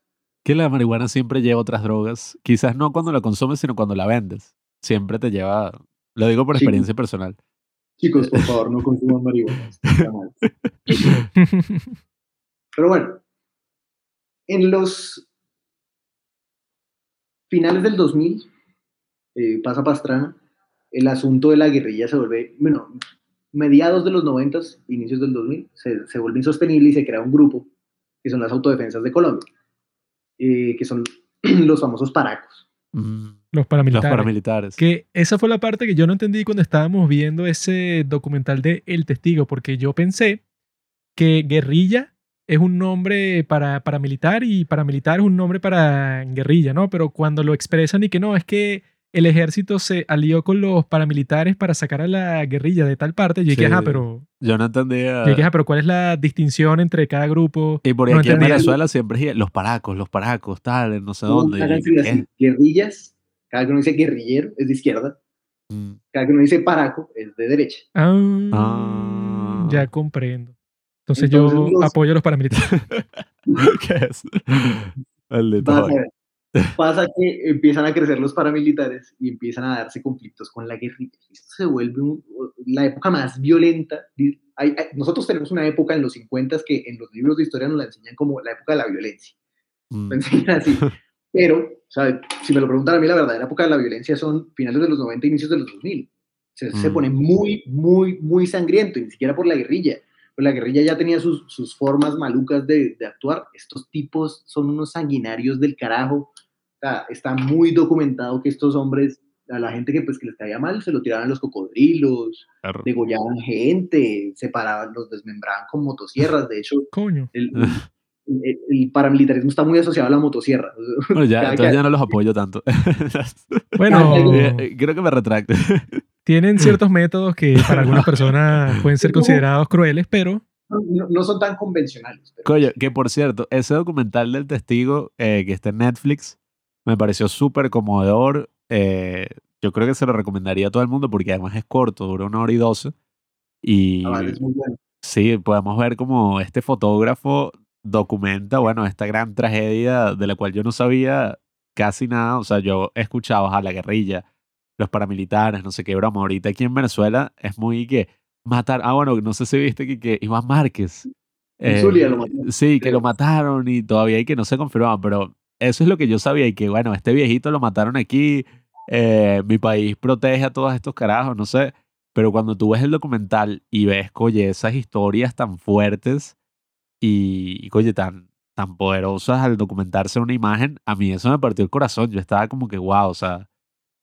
Que la marihuana siempre lleva otras drogas. Quizás no cuando la consumes, sino cuando la vendes. Siempre te lleva. Lo digo por experiencia personal. Chicos, por favor, no consuman marihuana. Pero bueno, en los finales del 2000, eh, pasa Pastrana, el asunto de la guerrilla se vuelve, bueno, mediados de los 90, inicios del 2000, se, se vuelve insostenible y se crea un grupo, que son las autodefensas de Colombia, eh, que son los famosos paracos. Mm. Los Los paramilitares. paramilitares. Que esa fue la parte que yo no entendí cuando estábamos viendo ese documental de El Testigo, porque yo pensé que guerrilla es un nombre para paramilitar y paramilitar es un nombre para guerrilla, ¿no? Pero cuando lo expresan y que no, es que el ejército se alió con los paramilitares para sacar a la guerrilla de tal parte, yo dije, Sí. ajá, pero, Yo no entendía. yo dije, ajá, pero ¿cuál es la distinción entre cada grupo? Y por no aquí en entendía. Venezuela siempre es los paracos, los paracos, tal, no sé dónde. así, ¿qué? guerrillas, cada que uno dice guerrillero es de izquierda, Mm. cada que uno dice paraco es de derecha. Ah, Ah. ya comprendo. Entonces, Entonces, yo los- apoyo a los paramilitares. ¿Qué es? El de Pasa que empiezan a crecer los paramilitares y empiezan a darse conflictos con la guerrilla. Esto se vuelve un- la época más violenta. Di- hay- hay- nosotros tenemos una época en los 50 que en los libros de historia nos la enseñan como la época de la violencia. Mm. Enseñan así. Pero, o sea, si me lo preguntan a mí, la verdadera época de la violencia son finales de los 90, inicios de los 2000. Se, se Mm. pone muy, muy, muy sangriento, y ni siquiera por la guerrilla. Pues la guerrilla ya tenía sus, sus formas malucas de, de actuar. Estos tipos son unos sanguinarios del carajo. Sea, está muy documentado que estos hombres, a la gente que, pues, que les caía mal, se lo tiraban a los cocodrilos, Claro. degollaban gente, separaban, los desmembraban con motosierras. De hecho, Coño. el, el- el paramilitarismo está muy asociado a la motosierra. Bueno, ya, entonces cada- ya no los apoyo tanto. Bueno, Eh, eh, Creo que me retracte. tienen ciertos métodos que para algunas personas pueden ser considerados crueles, pero no, no son tan convencionales. pero- Coño, que por cierto, ese documental del testigo eh, que está en Netflix me pareció súper conmovedor. eh, yo creo que se lo recomendaría a todo el mundo porque además es corto, dura una hora y doce. Y Ah, vale, muy bueno. sí, podemos ver como este fotógrafo documenta, bueno, esta gran tragedia de la cual yo no sabía casi nada. O sea, yo escuchaba a la guerrilla, los paramilitares, no sé qué broma. Ahorita aquí en Venezuela es muy que matar. Ah, bueno, no sé si viste que, que Iván Márquez. Eh, Zulia lo mataron, Sí, que lo mataron y todavía hay que no se confirmaba, pero eso es lo que yo sabía y que bueno, este viejito lo mataron aquí, eh, mi país protege a todos estos carajos, no sé. Pero cuando tú ves el documental y ves, oye, esas historias tan fuertes y, oye, tan, tan poderosas al documentarse una imagen, a mí eso me partió el corazón. Yo estaba como que, wow, o sea,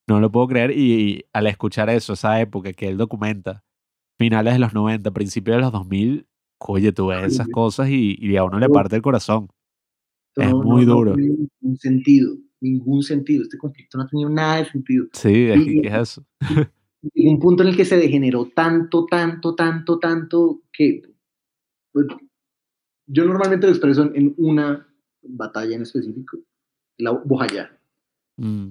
no lo puedo creer. Y, al escuchar eso, esa época que él documenta, finales de los 90, principios de los 2000, oye, tú ves esas cosas y, y a uno le parte el corazón. Es muy duro. No tiene ningún sentido, ningún sentido. Este conflicto no ha tenido nada de sentido. Sí, que, ¿qué es eso? Un punto en el que se degeneró tanto, tanto, tanto, tanto, que pues, yo normalmente lo expreso en una batalla en específico, la Bojayá. Mm.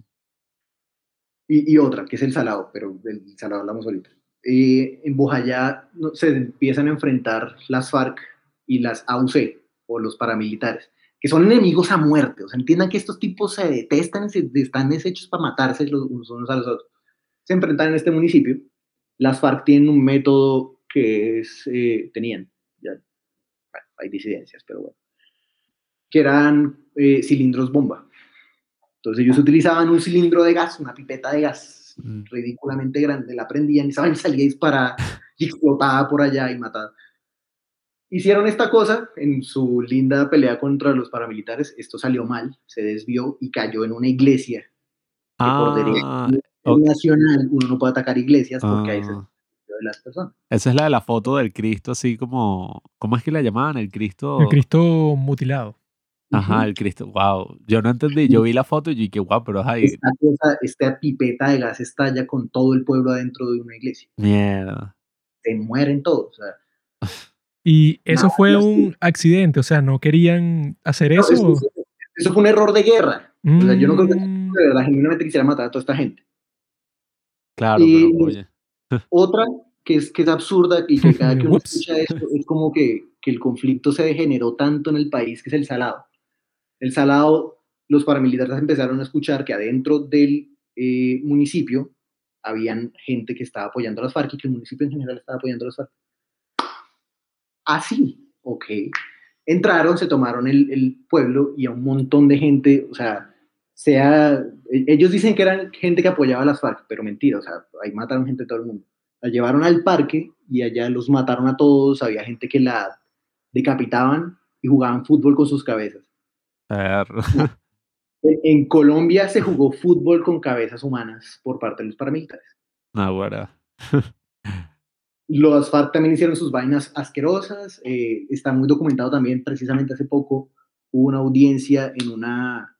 Y, y, otra, que es el Salado, pero del Salado hablamos ahorita. Eh, en Bojayá se empiezan a enfrentar las FARC y las AUC, o los paramilitares, que son enemigos a muerte. O sea, entiendan que estos tipos se detestan, se, están hechos para matarse los unos a los otros. Se enfrentan en este municipio. Las FARC tienen un método que es, eh, tenían, ya, bueno, hay disidencias, pero bueno, que eran eh, cilindros bomba. Entonces ellos utilizaban un cilindro de gas, una pipeta de gas mm. ridículamente grande, la prendían y saben, salía disparada y explotaba por allá y mataba. Hicieron esta cosa en su linda pelea contra los paramilitares, esto salió mal, se desvió y cayó en una iglesia. Que por derecho Ah, nacional uno no puede atacar iglesias porque ahí se ah. de las personas. Esa es la de la foto del Cristo, así como. ¿Cómo es que la llamaban? El Cristo. El Cristo mutilado. Ajá, el Cristo. Wow. Yo no entendí. Yo vi la foto y dije, wow, pero ay, Esta, cosa, esta pipeta de gas estalla con todo el pueblo adentro de una iglesia. mierda. Se mueren todos. O sea, Y eso fue no, sí. un accidente, o sea, no querían hacer no, eso. eso, eso fue un error de guerra. O sea, yo no creo que Mm, de verdad genuinamente quisiera matar a toda esta gente. Claro, Y- pero oye. Otra que es, que es absurda y que cada que uno escucha esto es como que, que el conflicto se degeneró tanto en el país que es el salado. El salado, los paramilitares empezaron a escuchar que adentro del eh, municipio habían gente que estaba apoyando a las FARC y que el municipio en general estaba apoyando a las FARC. Así, ok. Entraron, se tomaron el, el pueblo y a un montón de gente, o sea, sea, e- ellos dicen que eran gente que apoyaba a las FARC, pero mentira, o sea, ahí mataron gente de todo el mundo. La llevaron al parque y allá los mataron a todos, había gente que la decapitaban y jugaban fútbol con sus cabezas. En, en Colombia se jugó fútbol con cabezas humanas por parte de los paramilitares. No, bueno. Los FARC también hicieron sus vainas asquerosas. eh, está muy documentado también, precisamente hace poco hubo una audiencia en, una,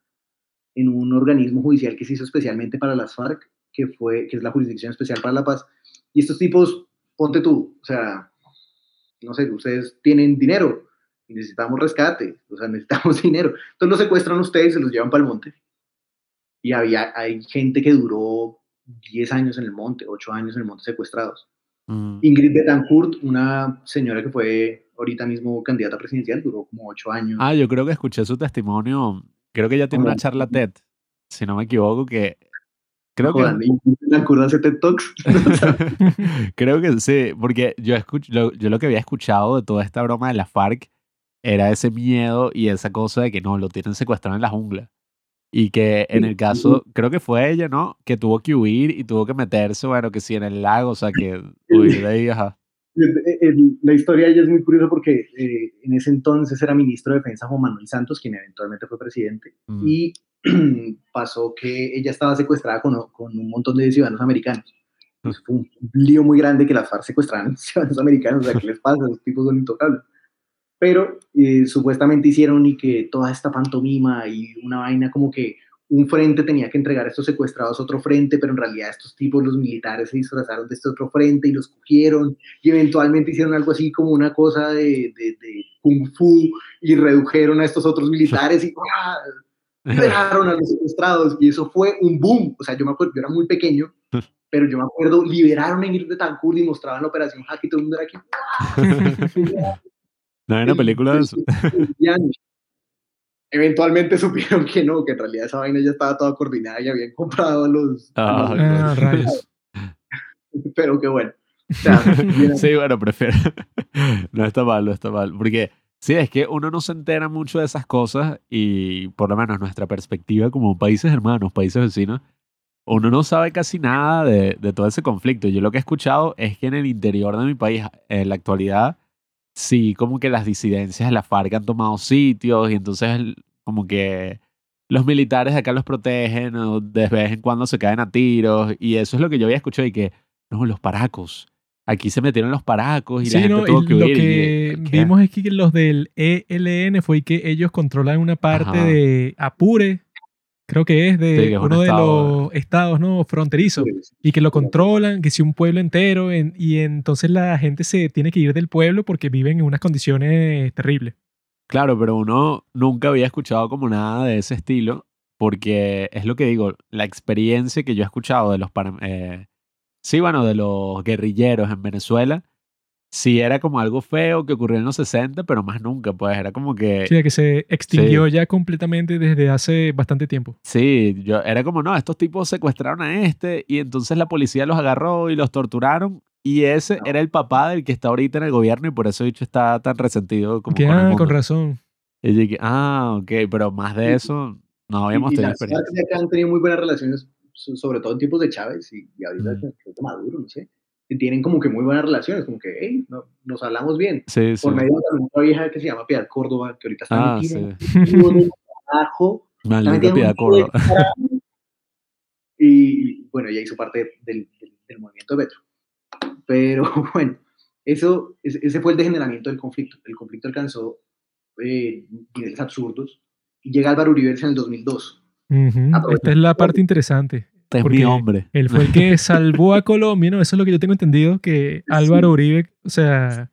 en un organismo judicial que se hizo especialmente para las FARC, que, fue, que es la Jurisdicción Especial para la Paz. Y estos tipos, ponte tú, o sea, no sé, ustedes tienen dinero y necesitamos rescate, o sea, necesitamos dinero. Entonces los secuestran ustedes y se los llevan para el monte. Y había, hay gente que duró 10 años en el monte, 8 años en el monte secuestrados. Mm. Ingrid Betancourt, una señora que fue ahorita mismo candidata presidencial, duró como ocho años. Ah, yo creo que escuché su testimonio. Creo que ella tiene una charla TED, si no me equivoco, que creo que hace TED Talks. Creo que sí, porque yo, escuch- lo, yo lo que había escuchado de toda esta broma de la FARC era ese miedo y esa cosa de que no, lo tienen secuestrado en la jungla. Y que en el caso, creo que fue ella, ¿no? Que tuvo que huir y tuvo que meterse, bueno, que sí, en el lago, o sea, que huir de ahí, ajá. La historia de ella es muy curiosa porque eh, en ese entonces era ministro de Defensa Juan Manuel Santos, quien eventualmente fue presidente, Mm. y pasó que ella estaba secuestrada con, con un montón de ciudadanos americanos. Entonces, fue un lío muy grande que las FARC secuestraran ciudadanos americanos, o sea, ¿qué les pasa? Los tipos son intocables. Pero eh, supuestamente hicieron y que toda esta pantomima y una vaina como que un frente tenía que entregar a estos secuestrados a otro frente, pero en realidad estos tipos, los militares, se disfrazaron de este otro frente y los cogieron y eventualmente hicieron algo así como una cosa de, de, de kung fu y redujeron a estos otros militares y ¡ah! liberaron a los secuestrados y eso fue un boom. O sea, yo me acuerdo, yo era muy pequeño, pero yo me acuerdo, liberaron a Ingrid Betancourt y mostraban la operación Hack y todo el mundo era aquí. No hay una película de eso. colombiano. Eventualmente supieron que no, que en realidad esa vaina ya estaba toda coordinada y habían comprado los... Ah, a los- Ah, rayos. pero que bueno. O sea, Sí, bueno, prefiero. No está mal, no está mal. Porque sí, es que uno no se entera mucho de esas cosas y por lo menos nuestra perspectiva como países hermanos, países vecinos, uno no sabe casi nada de, de todo ese conflicto. Yo lo que he escuchado es que en el interior de mi país, en la actualidad, sí, como que las disidencias de la FARC han tomado sitios y entonces como que los militares de acá los protegen o de vez en cuando se caen a tiros y eso es lo que yo había escuchado y que, no, los paracos. Aquí se metieron los paracos y la Sí, gente no, tuvo y que lo huir. que vimos es que los del ELN fue que ellos controlan una parte Ajá. de Apure, creo que es de Sí, que es un uno de los estados no fronterizos, y que lo controlan, que si un pueblo entero, en- y entonces la gente se tiene que ir del pueblo porque viven en unas condiciones terribles. Claro, pero uno nunca había escuchado como nada de ese estilo, porque es lo que digo, la experiencia que yo he escuchado de los, eh, sí, bueno, de los guerrilleros en Venezuela, sí era como algo feo que ocurrió en los 60, pero más nunca, pues era como que, Sí, que se extinguió ya completamente desde hace bastante tiempo. sí, yo era como, no, estos tipos secuestraron a este y entonces la policía los agarró y los torturaron. Y ese No. era el papá del que está ahorita en el gobierno y por eso dicho está tan resentido como Que, con ah, con razón. Y dije, ah, ok, pero más de eso no habíamos y, y tenido las experiencia. Han tenido muy buenas relaciones, so- sobre todo en tiempos de Chávez y, y ahorita Mm. Maduro, no sé. Tienen como que muy buenas relaciones, como que, hey, no, nos hablamos bien. Sí, sí. Por medio de otra vieja que se llama Piedad Córdoba, que ahorita está Ah, metida sí. en trabajo, Maldita Piedad Córdoba. Y y, bueno, ella hizo parte del, del- del movimiento de Petro. Pero bueno, eso, ese fue el degeneramiento del conflicto. El conflicto alcanzó eh, niveles absurdos y llega Álvaro Uribe en el 2002. Ujú, Aprovecha. Esta es la parte interesante. Este es Porque mi hombre. Él fue el que salvó a Colombia, ¿no? Eso es lo que yo tengo entendido, que Álvaro Uribe, o sea,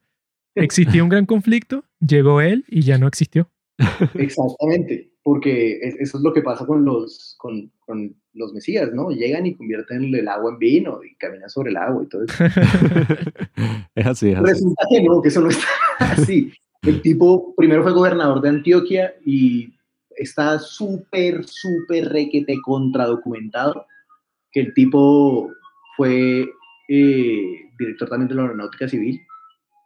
existía un gran conflicto, llegó él y ya no existió. Exactamente, porque es- eso es lo que pasa con los, con, con los mesías, ¿no? Llegan y convierten el agua en vino y caminan sobre el agua y todo eso. es así, es así. Resulta que no, que eso no está así. El tipo primero fue gobernador de Antioquia y está súper, súper requete contradocumentado que el tipo fue eh, director también de la aeronáutica civil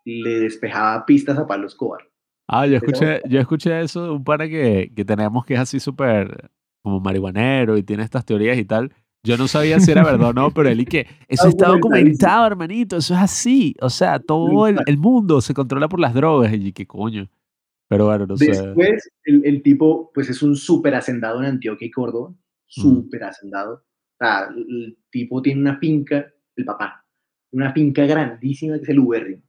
le despejaba pistas a Pablo Escobar. Ah, yo escuché, yo escuché eso de un pana que, que tenemos que es así súper como marihuanero y tiene estas teorías y tal. Yo no sabía si era verdad o no, pero él y que eso está documentado, hermanito, eso es así. O sea, todo el, el mundo se controla por las drogas. Y qué coño. Pero bueno, no sé. Después, el, el tipo, pues es un súper hacendado en Antioquia y Córdoba, súper hacendado. O sea, el, tipo tiene una finca, el papá, una finca grandísima que es el Ubérrimo,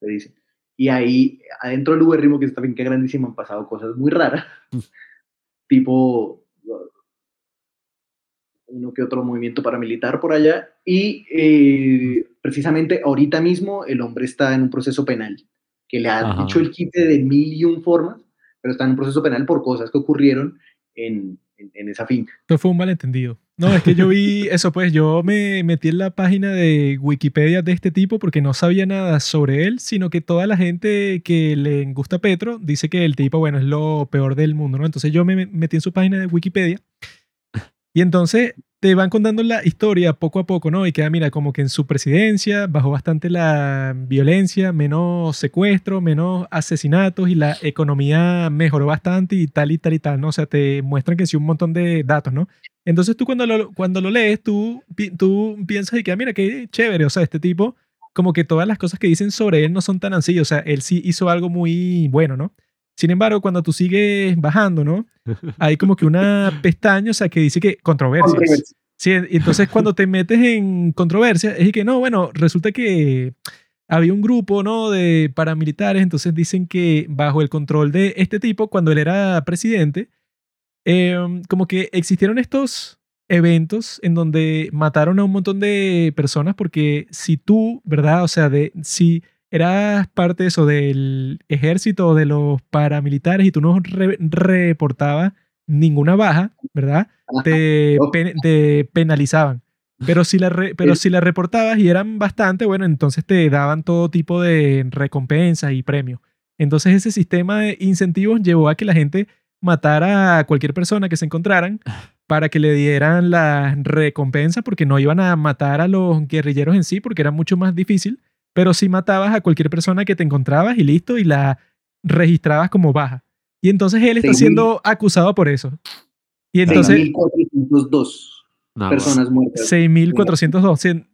se dice. Y ahí, adentro del Ubérrimo, que es esta finca grandísima, han pasado cosas muy raras, tipo uno que otro movimiento paramilitar por allá. Y eh, precisamente ahorita mismo el hombre está en un proceso penal, que le ha Ajá. hecho el quite de mil y un formas, pero está en un proceso penal por cosas que ocurrieron en, en- en esa finca. Esto fue un malentendido. No, es que yo vi eso, pues yo me metí en la página de Wikipedia de este tipo porque no sabía nada sobre él, sino que toda la gente que le gusta Petro dice que el tipo, bueno, es lo peor del mundo, ¿no? Entonces yo me metí en su página de Wikipedia y entonces te van contando la historia poco a poco, ¿no? Y queda, mira, como que en su presidencia bajó bastante la violencia, menos secuestros, menos asesinatos y la economía mejoró bastante y tal y tal y tal, ¿no? O sea, te muestran que sí un montón de datos, ¿no? Entonces tú cuando lo, cuando lo lees, tú, tú piensas y que, ah, mira, qué chévere, o sea, este tipo, como que todas las cosas que dicen sobre él no son tan así, o sea, él sí hizo algo muy bueno, ¿no? Sin embargo, cuando tú sigues bajando, ¿no? Hay como que una pestaña, o sea, que dice que controversias. Controversia. Sí, y entonces cuando te metes en controversia, es que no, bueno, resulta que había un grupo, ¿no? De paramilitares, entonces dicen que bajo el control de este tipo, cuando él era presidente, eh, como que existieron estos eventos en donde mataron a un montón de personas porque si tú, ¿verdad? O sea, de, si eras parte de eso del ejército o de los paramilitares y tú no re- reportabas ninguna baja, ¿verdad? Te, pen- te penalizaban. Pero si, la re- pero si la reportabas y eran bastante, bueno, entonces te daban todo tipo de recompensas y premios. Entonces ese sistema de incentivos llevó a que la gente matara a cualquier persona que se encontraran para que le dieran la recompensa porque no iban a matar a los guerrilleros en sí porque era mucho más difícil, pero sí matabas a cualquier persona que te encontrabas y listo y la registrabas como baja. Y entonces él está Sí. siendo acusado por eso. Y entonces, 6.402. No, personas muertas. 6.402.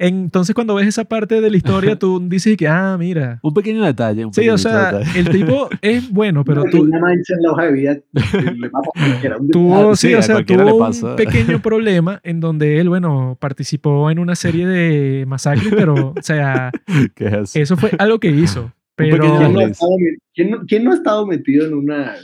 En- en- entonces, cuando ves esa parte de la historia, tú dices que, ah, mira. Un pequeño detalle. Un Sí, pequeño o sea, detalle. el tipo es bueno, pero tú, mancha en la hoja de vida tuvo, sí, sí, o sea, tuvo un pequeño problema en donde él, bueno, participó en una serie de masacres, pero, o sea, ¿Qué es eso? eso fue algo que hizo. Pero, ¿Quién no, estado, quién no- quién no ha estado metido en una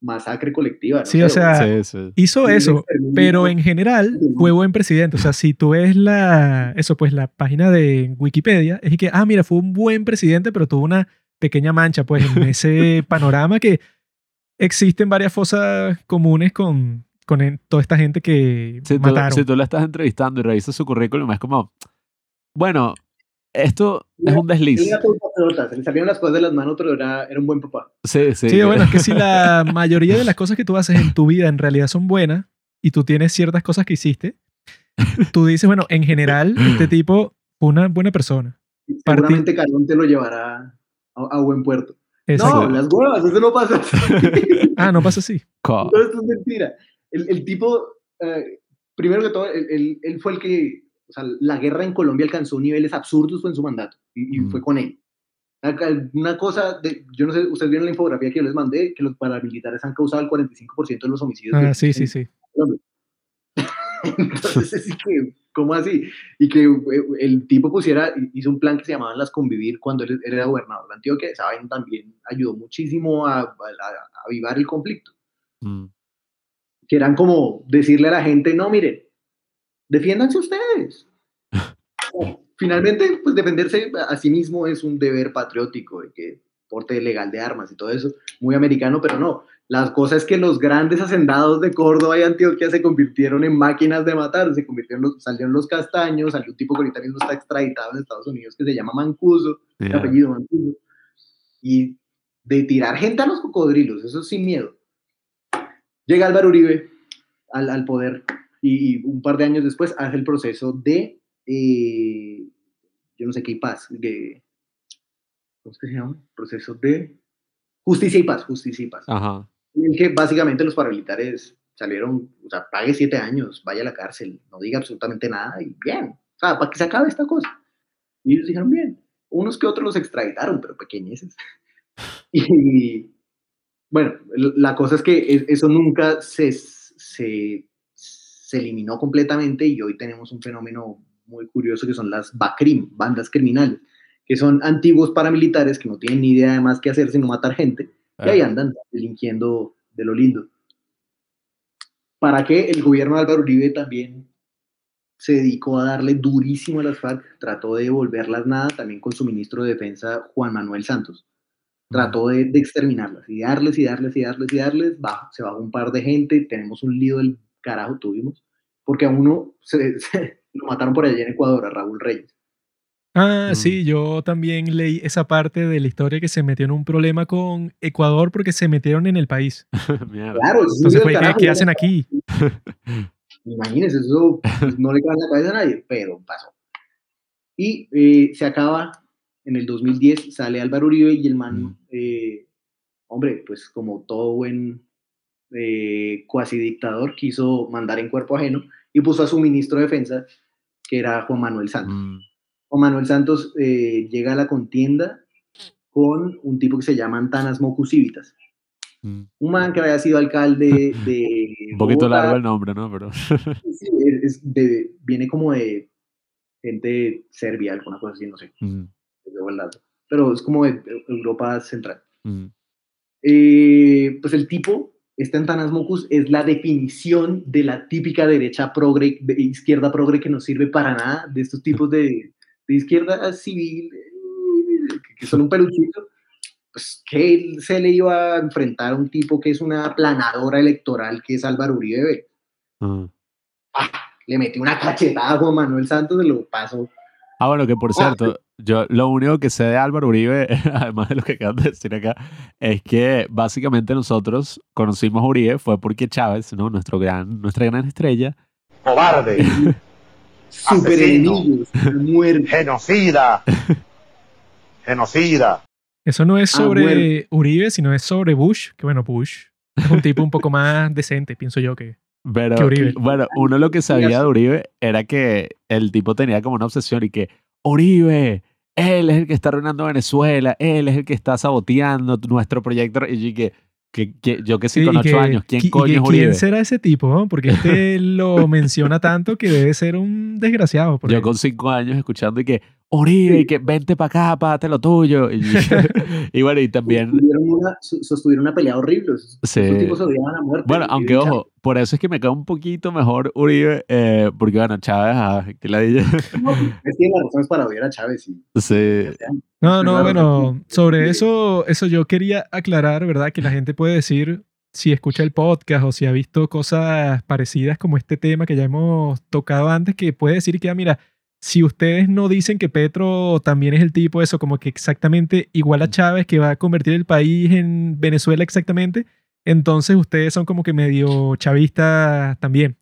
masacre colectiva? No Sí, o sea, Sí, sí. hizo eso, pero en general fue buen presidente. O sea, si tú ves la, eso, pues la página de Wikipedia, es que, ah, mira, fue un buen presidente, pero tuvo una pequeña mancha, pues, en ese panorama que existen varias fosas comunes con, con toda esta gente que Si tú, mataron. si tú la estás entrevistando y revisas su currículum, es como, bueno, esto es un desliz. patriota, se le salieron las cosas de las manos, pero era, era un buen papá. Sí, sí. Sí, bueno, es que si la mayoría de las cosas que tú haces en tu vida en realidad son buenas y tú tienes ciertas cosas que hiciste, tú dices, bueno, en general, este tipo fue una buena persona. Seguramente Calón te lo llevará a, a buen puerto. Exacto. No, las huevas, eso no pasa. así. Ah, no pasa así. Todo esto es mentira. El, el tipo, eh, primero que todo, él, él- él fue el que, o sea, la guerra en Colombia alcanzó niveles absurdos en su mandato y, y Mm. fue con él. Una cosa, de, yo no sé, ustedes vieron la infografía que yo les mandé, que los paramilitares han causado el 45% de los homicidios. Ah, de- sí, sí, en sí. Entonces, es que, ¿cómo así? Y que eh, el tipo pusiera, hizo un plan que se llamaba Las Convivir cuando él era gobernador de Antioquia. Vaina también ayudó muchísimo a, a- a avivar el conflicto Mm. que eran como decirle a la gente, no, miren, defiéndanse ustedes. Finalmente, pues defenderse a sí mismo es un deber patriótico, de que porte legal de armas y todo eso, muy americano, pero no. La cosa es que los grandes hacendados de Córdoba y Antioquia se convirtieron en máquinas de matar, se convirtieron, los- salieron los castaños, salió un tipo que ahorita mismo está extraditado en Estados Unidos que se llama Mancuso, apellido Mancuso, y de tirar gente a los cocodrilos, eso sin miedo. Llega Álvaro Uribe al, al poder y, un par de años después hace el proceso de, eh, yo no sé qué, y paz, de, ¿cómo es que se llama? Proceso de justicia y paz, justicia y paz. Ajá. En el que básicamente los paramilitares salieron, o sea, pague siete años, vaya a la cárcel, no diga absolutamente nada y bien, o sea, para que se acabe esta cosa. Y ellos dijeron bien. Unos que otros los extraditaron, pero pequeñeces. Y bueno, la cosa es que eso nunca se, se, se eliminó completamente y hoy tenemos un fenómeno muy curioso que son las BACRIM, bandas criminales, que son antiguos paramilitares que no tienen ni idea de más qué hacer sino matar gente y ahí Ah. andan delinquiendo de lo lindo. ¿Para qué el gobierno de Álvaro Uribe también se dedicó a darle durísimo a las FARC? Trató de volverlas nada, también con su ministro de Defensa, Juan Manuel Santos. Trató de, de exterminarlas y darles y darles y darles y darles. Bajo, se bajó un par de gente, tenemos un lío del carajo, tuvimos, porque a uno se, se- lo mataron por allá en Ecuador, a Raúl Reyes. Ah, Mm. sí, yo también leí esa parte de la historia que se metió en un problema con Ecuador porque se metieron en el país. Claro, Entonces fue, del ¿qué, carajo, qué hacen aquí? Imagínense, eso no le cae en la cabeza a nadie, pero pasó. Y eh, se acaba en el 2010, sale Álvaro Uribe y el man, Mm. eh, hombre, pues como todo buen eh, cuasi dictador, quiso mandar en cuerpo ajeno y puso a su ministro de defensa, que era Juan Manuel Santos. Mm. Juan Manuel Santos eh, llega a la contienda con un tipo que se llama Antanas Mocusivitas, Mm. un man que había sido alcalde de... Un poquito Bogotá, largo el nombre, ¿no? Pero. Sí, es- de- viene como de gente serbia, alguna cosa así, no sé, Mm. pero es como de Europa Central. Eh, pues el tipo, este Antanas Mocus, es la definición de la típica derecha progre, de izquierda progre que no sirve para nada, de estos tipos de, de izquierda civil, eh, que, son un peluchito. Pues que él se le iba a enfrentar a un tipo que es una planadora electoral, que es Álvaro Uribe. Mm. le metí una cachetada a Juan Manuel Santos, se lo pasó. Ah, bueno, que por cierto, yo lo único que sé de Álvaro Uribe, además de lo que acabas de decir acá, es que básicamente nosotros conocimos a Uribe fue porque Chávez, ¿no? Nuestro gran, nuestra gran estrella, cobarde, Super muerte. genocida, genocida. Eso no es Ah, sobre bueno. Uribe, sino es sobre Bush, que bueno, Bush es un tipo un poco más decente, pienso yo que... Pero, bueno, uno lo que sabía de Uribe era que el tipo tenía como una obsesión y que Uribe, él es el que está arruinando Venezuela, él es el que está saboteando nuestro proyecto. Y yo que, que, que- yo que sí, con ocho años, ¿quién y coño es Uribe? ¿Quién será ese tipo? no? Porque este lo menciona tanto que debe ser un desgraciado. Yo con cinco años escuchando y que Uribe, y que vente para acá, párate lo tuyo. Y, y bueno, y también Sostuvieron una, so- sostuvieron una pelea horrible. Esos, Sí. esos tipos se odiaban a muerte. Bueno, aunque ojo, por eso es que me cae un poquito mejor Uribe, eh, porque bueno, Chávez, ah, que la dije. Chávez. No, ustedes tienen las razones para odiar a Chávez. Y, Sí, No, no, bueno, sobre eso, eso yo quería aclarar, ¿verdad? Que la gente puede decir, si escucha el podcast o si ha visto cosas parecidas como este tema que ya hemos tocado antes, que puede decir que, ah, mira, si ustedes no dicen que Petro también es el tipo, eso, como que exactamente igual a Chávez, que va a convertir el país en Venezuela exactamente, entonces ustedes son como que medio chavistas también.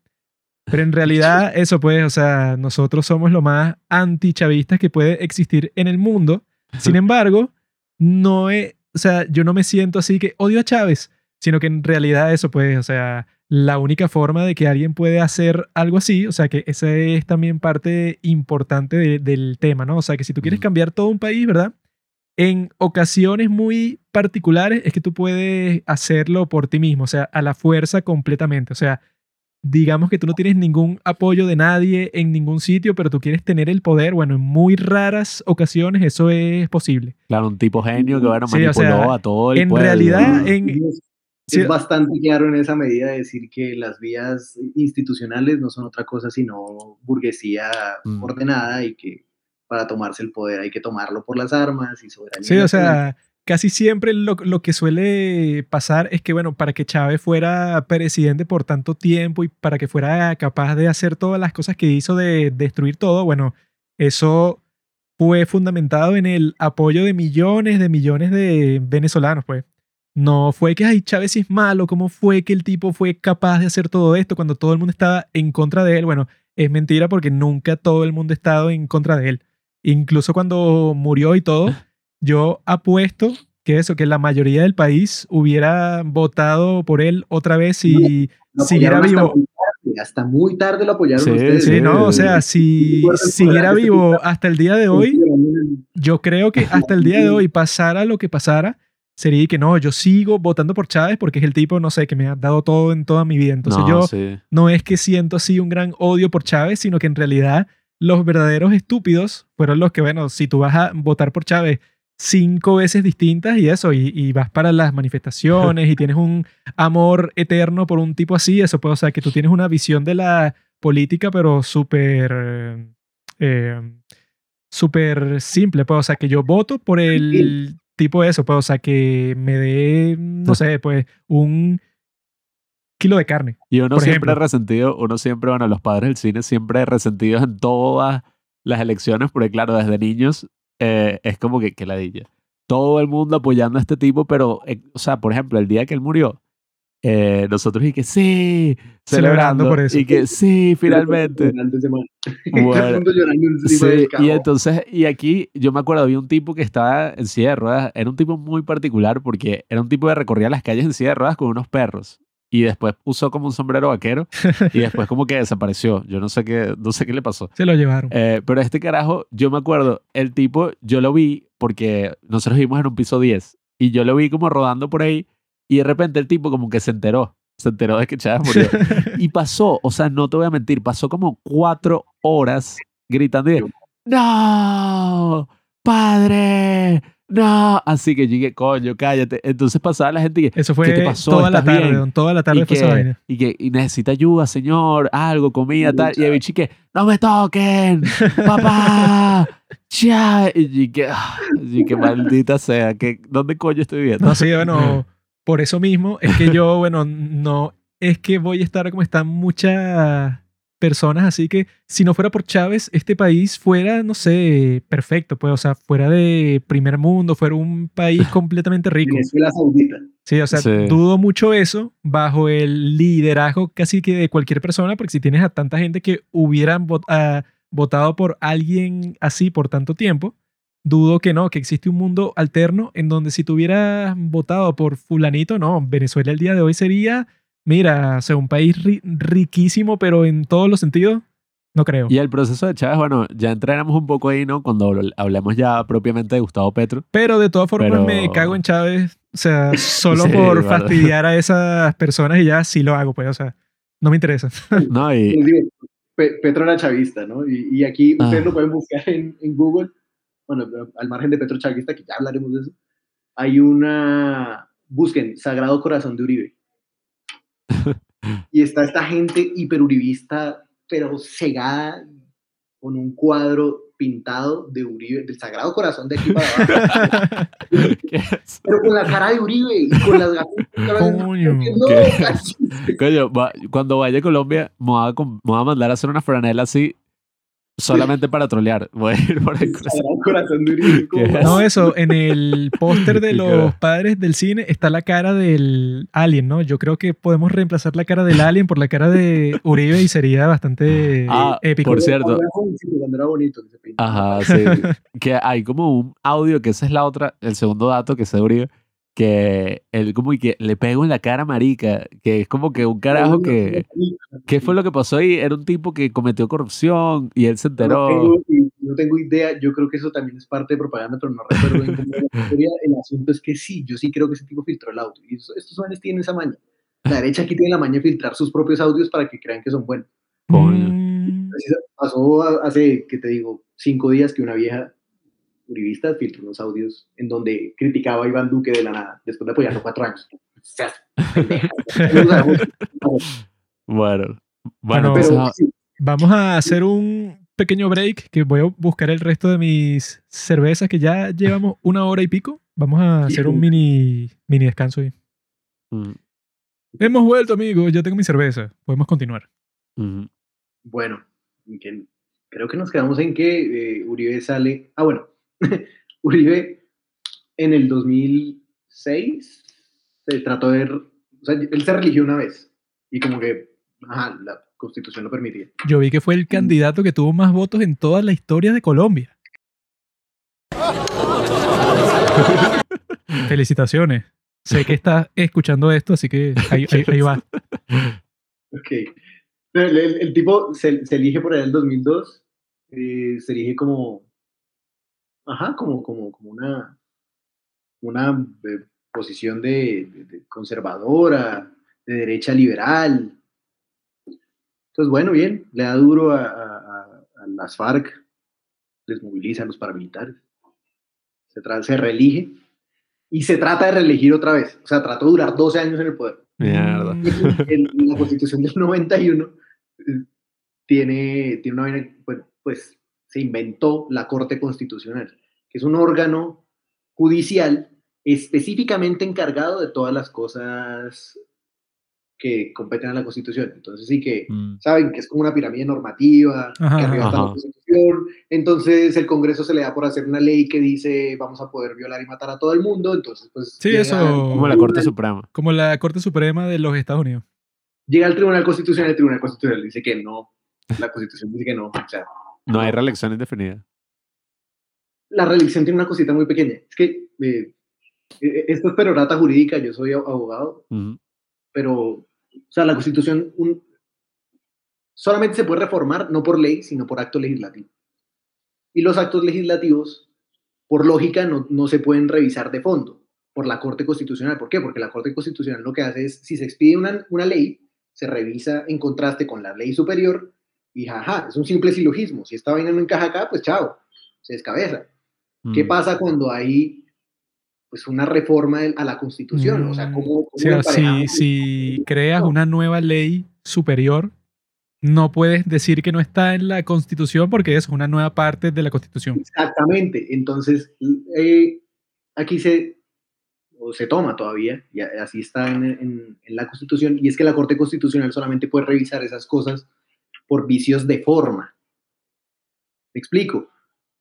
Pero en realidad, eso pues, o sea, nosotros somos lo más antichavistas que puede existir en el mundo. Sin embargo, no es, o sea, yo no me siento así que odio a Chávez, sino que en realidad eso pues, o sea, la única forma de que alguien puede hacer algo así, o sea, que esa es también parte importante de- del tema, ¿no? O sea, que si tú quieres cambiar todo un país, ¿verdad? En ocasiones muy particulares es que tú puedes hacerlo por ti mismo, o sea, a la fuerza completamente, o sea, digamos que tú no tienes ningún apoyo de nadie en ningún sitio, pero tú quieres tener el poder, bueno, en muy raras ocasiones eso es posible. claro, un tipo genio que bueno, Sí, o sea, manipuló a todo el en pueblo. realidad, en, sí, es bastante claro en esa medida decir que las vías institucionales no son otra cosa sino burguesía Mm. ordenada y que para tomarse el poder hay que tomarlo por las armas y soberanía. Sí, o sea, casi siempre lo, lo que suele pasar es que, bueno, para que Chávez fuera presidente por tanto tiempo y para que fuera capaz de hacer todas las cosas que hizo de destruir todo, bueno, eso fue fundamentado en el apoyo de millones de millones de venezolanos, pues. No fue que, ay, Chávez sí es malo, ¿cómo fue que el tipo fue capaz de hacer todo esto cuando todo el mundo estaba en contra de él? Bueno, es mentira porque nunca todo el mundo ha estado en contra de él. Incluso cuando murió y todo, yo apuesto que eso, que la mayoría del país hubiera votado por él otra vez si Lo siguiera apoyaron hasta vivo. muy tarde, Hasta muy tarde lo apoyaron Sí, ustedes. Sí, no, o sea, si siguiera vivo hasta el día de hoy, yo creo que hasta el día de hoy pasara lo que pasara, sería que no, yo sigo votando por Chávez porque es el tipo, no sé, que me ha dado todo en toda mi vida. Entonces No, yo sí. no es que siento así un gran odio por Chávez, sino que en realidad los verdaderos estúpidos fueron los que, bueno, si tú vas a votar por Chávez cinco veces distintas y eso, y, y vas para las manifestaciones y tienes un amor eterno por un tipo así, eso puede, o sea, que tú tienes una visión de la política, pero súper, eh, eh, súper simple, pues, o sea, que yo voto por el tipo eso, pues, o sea, que me dé, no sé, pues, un kilo de carne. Y uno Por siempre ejemplo. resentido, uno siempre, bueno, los padres del cine siempre resentidos en todas las elecciones, porque claro, desde niños eh, es como que, que ladilla. Todo el mundo apoyando a este tipo, pero, eh, o sea, por ejemplo, el día que él murió, eh, nosotros y que sí, Celebrando celebrando, por eso. y que sí, finalmente. Bueno, Sí, y entonces, y aquí yo me acuerdo, había un tipo que estaba en silla de ruedas, era un tipo muy particular porque era un tipo que recorría las calles en silla de ruedas con unos perros y después usó como un sombrero vaquero y después como que desapareció. Yo no sé qué, no sé qué le pasó. Se lo llevaron. Eh, pero este carajo, yo me acuerdo, el tipo, yo lo vi porque nosotros vivimos en un piso 10 y yo lo vi como rodando por ahí y de repente el tipo como que se enteró, se enteró de que Chávez murió. Y pasó, o sea, no te voy a mentir, pasó como cuatro horas gritando y ¡No! ¡Padre! ¡No! Así que llegué, coño, cállate. Entonces pasaba la gente y que, Eso ¿qué fue te pasó? toda la ¿Estás tarde, bien? toda la tarde y, que, vaina. y que y necesita ayuda, señor, algo, comida, tal. Y el bicho que, ¡no me toquen! ¡Papá! ¡Ya! Y y que, ah, y que maldita sea, que, ¿dónde coño estoy viendo? No, sí, bueno, por eso mismo es que yo, bueno, no es que voy a estar como están muchas personas, así que si no fuera por Chávez, este país fuera, no sé, perfecto, pues, o sea, fuera de primer mundo, fuera un país completamente rico. Venezuela Saudita. Sí, o sea, Sí. dudo mucho eso bajo el liderazgo casi que de cualquier persona, porque si tienes a tanta gente que hubieran vot- ah, votado por alguien así por tanto tiempo, dudo que no, que existe un mundo alterno en donde si tú hubieras votado por fulanito, no, Venezuela el día de hoy sería mira, o sea, un país ri- riquísimo, pero en todos los sentidos, no creo. Y el proceso de Chávez, bueno, ya entraremos un poco ahí, ¿no? Cuando habl- hablemos ya propiamente de Gustavo Petro. Pero de todas formas Pero- me cago en Chávez, o sea, solo Sí, por verdad. fastidiar a esas personas y ya sí lo hago, pues, o sea, no me interesa. ¿No? Y, Petro era chavista, ¿no? Y, y aquí ustedes Ah. lo pueden buscar en, en Google, bueno, al margen de Petro chavista, que ya hablaremos de eso, hay una, busquen, Sagrado Corazón de Uribe. y está esta gente hiperuribista, pero cegada, con un cuadro pintado de Uribe, del Sagrado Corazón de aquí para abajo, pero con la cara de Uribe y con las gafas. Coño, va- cuando vaya a Colombia, me voy a, me voy a mandar a hacer una franela así solamente para trolear. Voy a ir por el Corazón de Uribe. ¿cómo ¿Qué va? es? No, eso, en el póster de los padres del cine está la cara del alien, ¿no? Yo creo que podemos reemplazar la cara del alien por la cara de Uribe y sería bastante Ah, épico. por cierto. Ajá, sí. que hay como un audio, que esa es la otra, el segundo dato que se Uribe, que él como y que le pego en la cara a marica, que es como que un carajo que... ¿Qué fue lo que pasó ahí? Era un tipo que cometió corrupción y él se No enteró. tengo, y no tengo idea, yo creo que eso también es parte de propaganda, pero no recuerdo bien cómo era la historia. El asunto es que sí, yo sí creo que ese tipo filtró el audio. Y eso- estos manes tienen esa maña. La derecha aquí tiene la maña de filtrar sus propios audios para que crean que son buenos. Mm, Pasó hace, ¿qué te digo? Cinco días que una vieja uribista filtró unos audios en donde criticaba a Iván Duque de la nada, después de apoyarlo cuatro años. Bueno, bueno, sí, Vamos a hacer un pequeño break que voy a buscar el resto de mis cervezas que ya llevamos una hora y pico. Vamos a hacer un mini, mini descanso ahí. mm, Hemos vuelto, amigos. Ya tengo mi cerveza. Podemos continuar. mm, Bueno, creo que nos quedamos en que eh, Uribe sale. Ah, bueno, Uribe en el 2006 se trató de. O sea, él se religió una vez y como que, ajá, la constitución lo permitía. Yo vi que fue el candidato que tuvo más votos en toda la historia de Colombia. Felicitaciones. Sé que estás escuchando esto, así que ahí, ahí- ahí va. Ok. Pero El, el- el tipo se, se elige por allá en el 2002, eh, se elige como, ajá, como, como, como una, una eh, posición de, de- de conservadora, de derecha liberal. Entonces, bueno, bien, le da duro a, a- las FARC, les moviliza a los paramilitares, se, se reelige y se trata de reelegir otra vez. O sea, trató de durar 12 años en el poder Mierda. la constitución del 91 eh, tiene, tiene una bueno, pues se inventó la Corte Constitucional, que es un órgano judicial específicamente encargado de todas las cosas que competen a la Constitución. Entonces sí que mm, saben que es como una pirámide normativa, Ajá, que arriba está la. Constitución, entonces el Congreso se le da por hacer una ley que dice vamos a poder violar y matar a todo el mundo, entonces pues Sí, eso- como la Corte Suprema. Como la Corte Suprema de los Estados Unidos. llega al Tribunal Constitucional, el Tribunal Constitucional dice que no, la Constitución dice que no, o sea, No hay reelección indefinida. la reelección tiene una cosita muy pequeña, es que eh, eh, esto es perorata jurídica, yo soy abogado, pero, o sea, la Constitución un- solamente se puede reformar no por ley, sino por acto legislativo. Y los actos legislativos, por lógica, no, no se pueden revisar de fondo por la Corte Constitucional. ¿Por qué? Porque la Corte Constitucional lo que hace es, si se expide una, una ley, se revisa en contraste con la ley superior y jaja, es un simple silogismo. Si esta vaina no encaja acá, pues chao, se descabeza. ¿Qué Mm. pasa cuando hay pues una reforma a la Constitución? O sea, Mm, ¿cómo, O cómo sea, si, creas una nueva ley superior, no puedes decir que no está en la Constitución porque es una nueva parte de la Constitución. Exactamente. Entonces, eh, aquí se, o se toma todavía, y así está en, en- en la Constitución, y es que la Corte Constitucional solamente puede revisar esas cosas por vicios de forma. Me explico.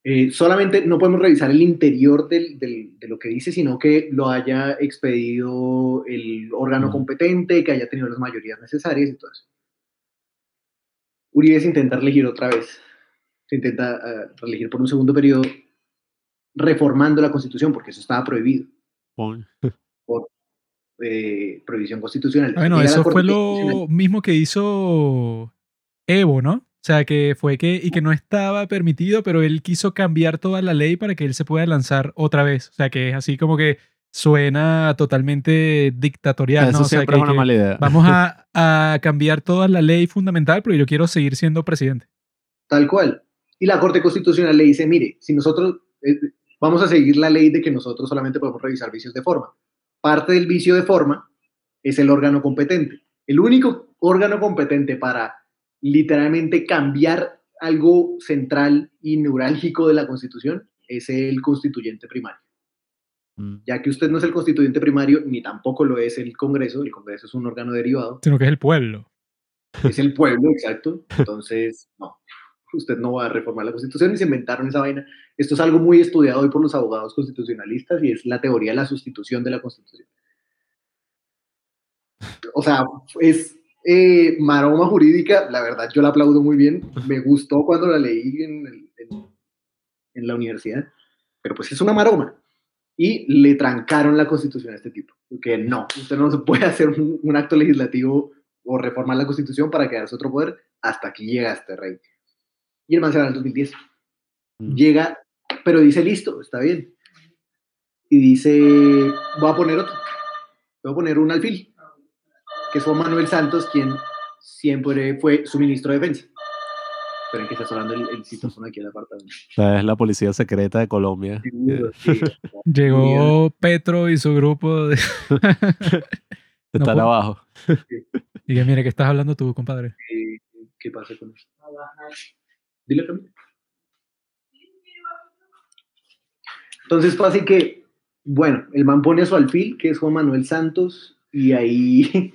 Eh, solamente no podemos revisar el interior del- del- de lo que dice, sino que lo haya expedido el órgano Ujú. competente, que haya tenido las mayorías necesarias y todo eso. Uribe se intenta elegir otra vez. Se intenta eh, reelegir por un segundo periodo, reformando la constitución, porque eso estaba prohibido. Pon- eh, prohibición constitucional. Ah, Bueno, eso fue lo mismo que hizo Evo, ¿no? O sea, que fue que, y que no estaba permitido, pero él quiso cambiar toda la ley para que él se pueda lanzar otra vez. O sea, que es así como que suena totalmente dictatorial, Eso ¿no? O sea, siempre que- es una mala idea. vamos a, a cambiar toda la ley fundamental, pero yo quiero seguir siendo presidente. Tal cual. Y la Corte Constitucional le dice, mire, si nosotros eh, vamos a seguir la ley de que nosotros solamente podemos revisar vicios de forma. Parte del vicio de forma es el órgano competente. El único órgano competente para literalmente cambiar algo central y neurálgico de la Constitución es el constituyente primario. Mm. Ya que usted no es el constituyente primario, ni tampoco lo es el Congreso, el Congreso es un órgano derivado, Sino que es el pueblo. es el pueblo, exacto. Entonces, no, usted no va a reformar la constitución y se inventaron esa vaina. Esto es algo muy estudiado hoy por los abogados constitucionalistas y es la teoría de la sustitución de la constitución. O sea, es eh, maroma jurídica, la verdad yo la aplaudo muy bien, me gustó cuando la leí en, el- en- en la universidad, pero pues es una maroma. Y le trancaron la constitución a este tipo, porque no, usted no se puede hacer un, un acto legislativo o reformar la constitución para quedarse otro poder, hasta aquí llega este rey. Y el man se va en el 2010. Mm. Llega, pero dice, listo, está bien. Y dice, voy a poner otro. Voy a poner un alfil, que es Juan Manuel Santos, quien siempre fue su ministro de defensa. Esperen que está sonando el, el citófono aquí en la apartamento. Es la policía secreta de Colombia. Sí. Llegó Petro y su grupo de... Están puedo- abajo. Y que mire, que estás hablando tú, compadre? ¿Qué, qué pasa con eso? Dile a Camila. Entonces pasa que, bueno, el man pone a su alfil, que es Juan Manuel Santos, y ahí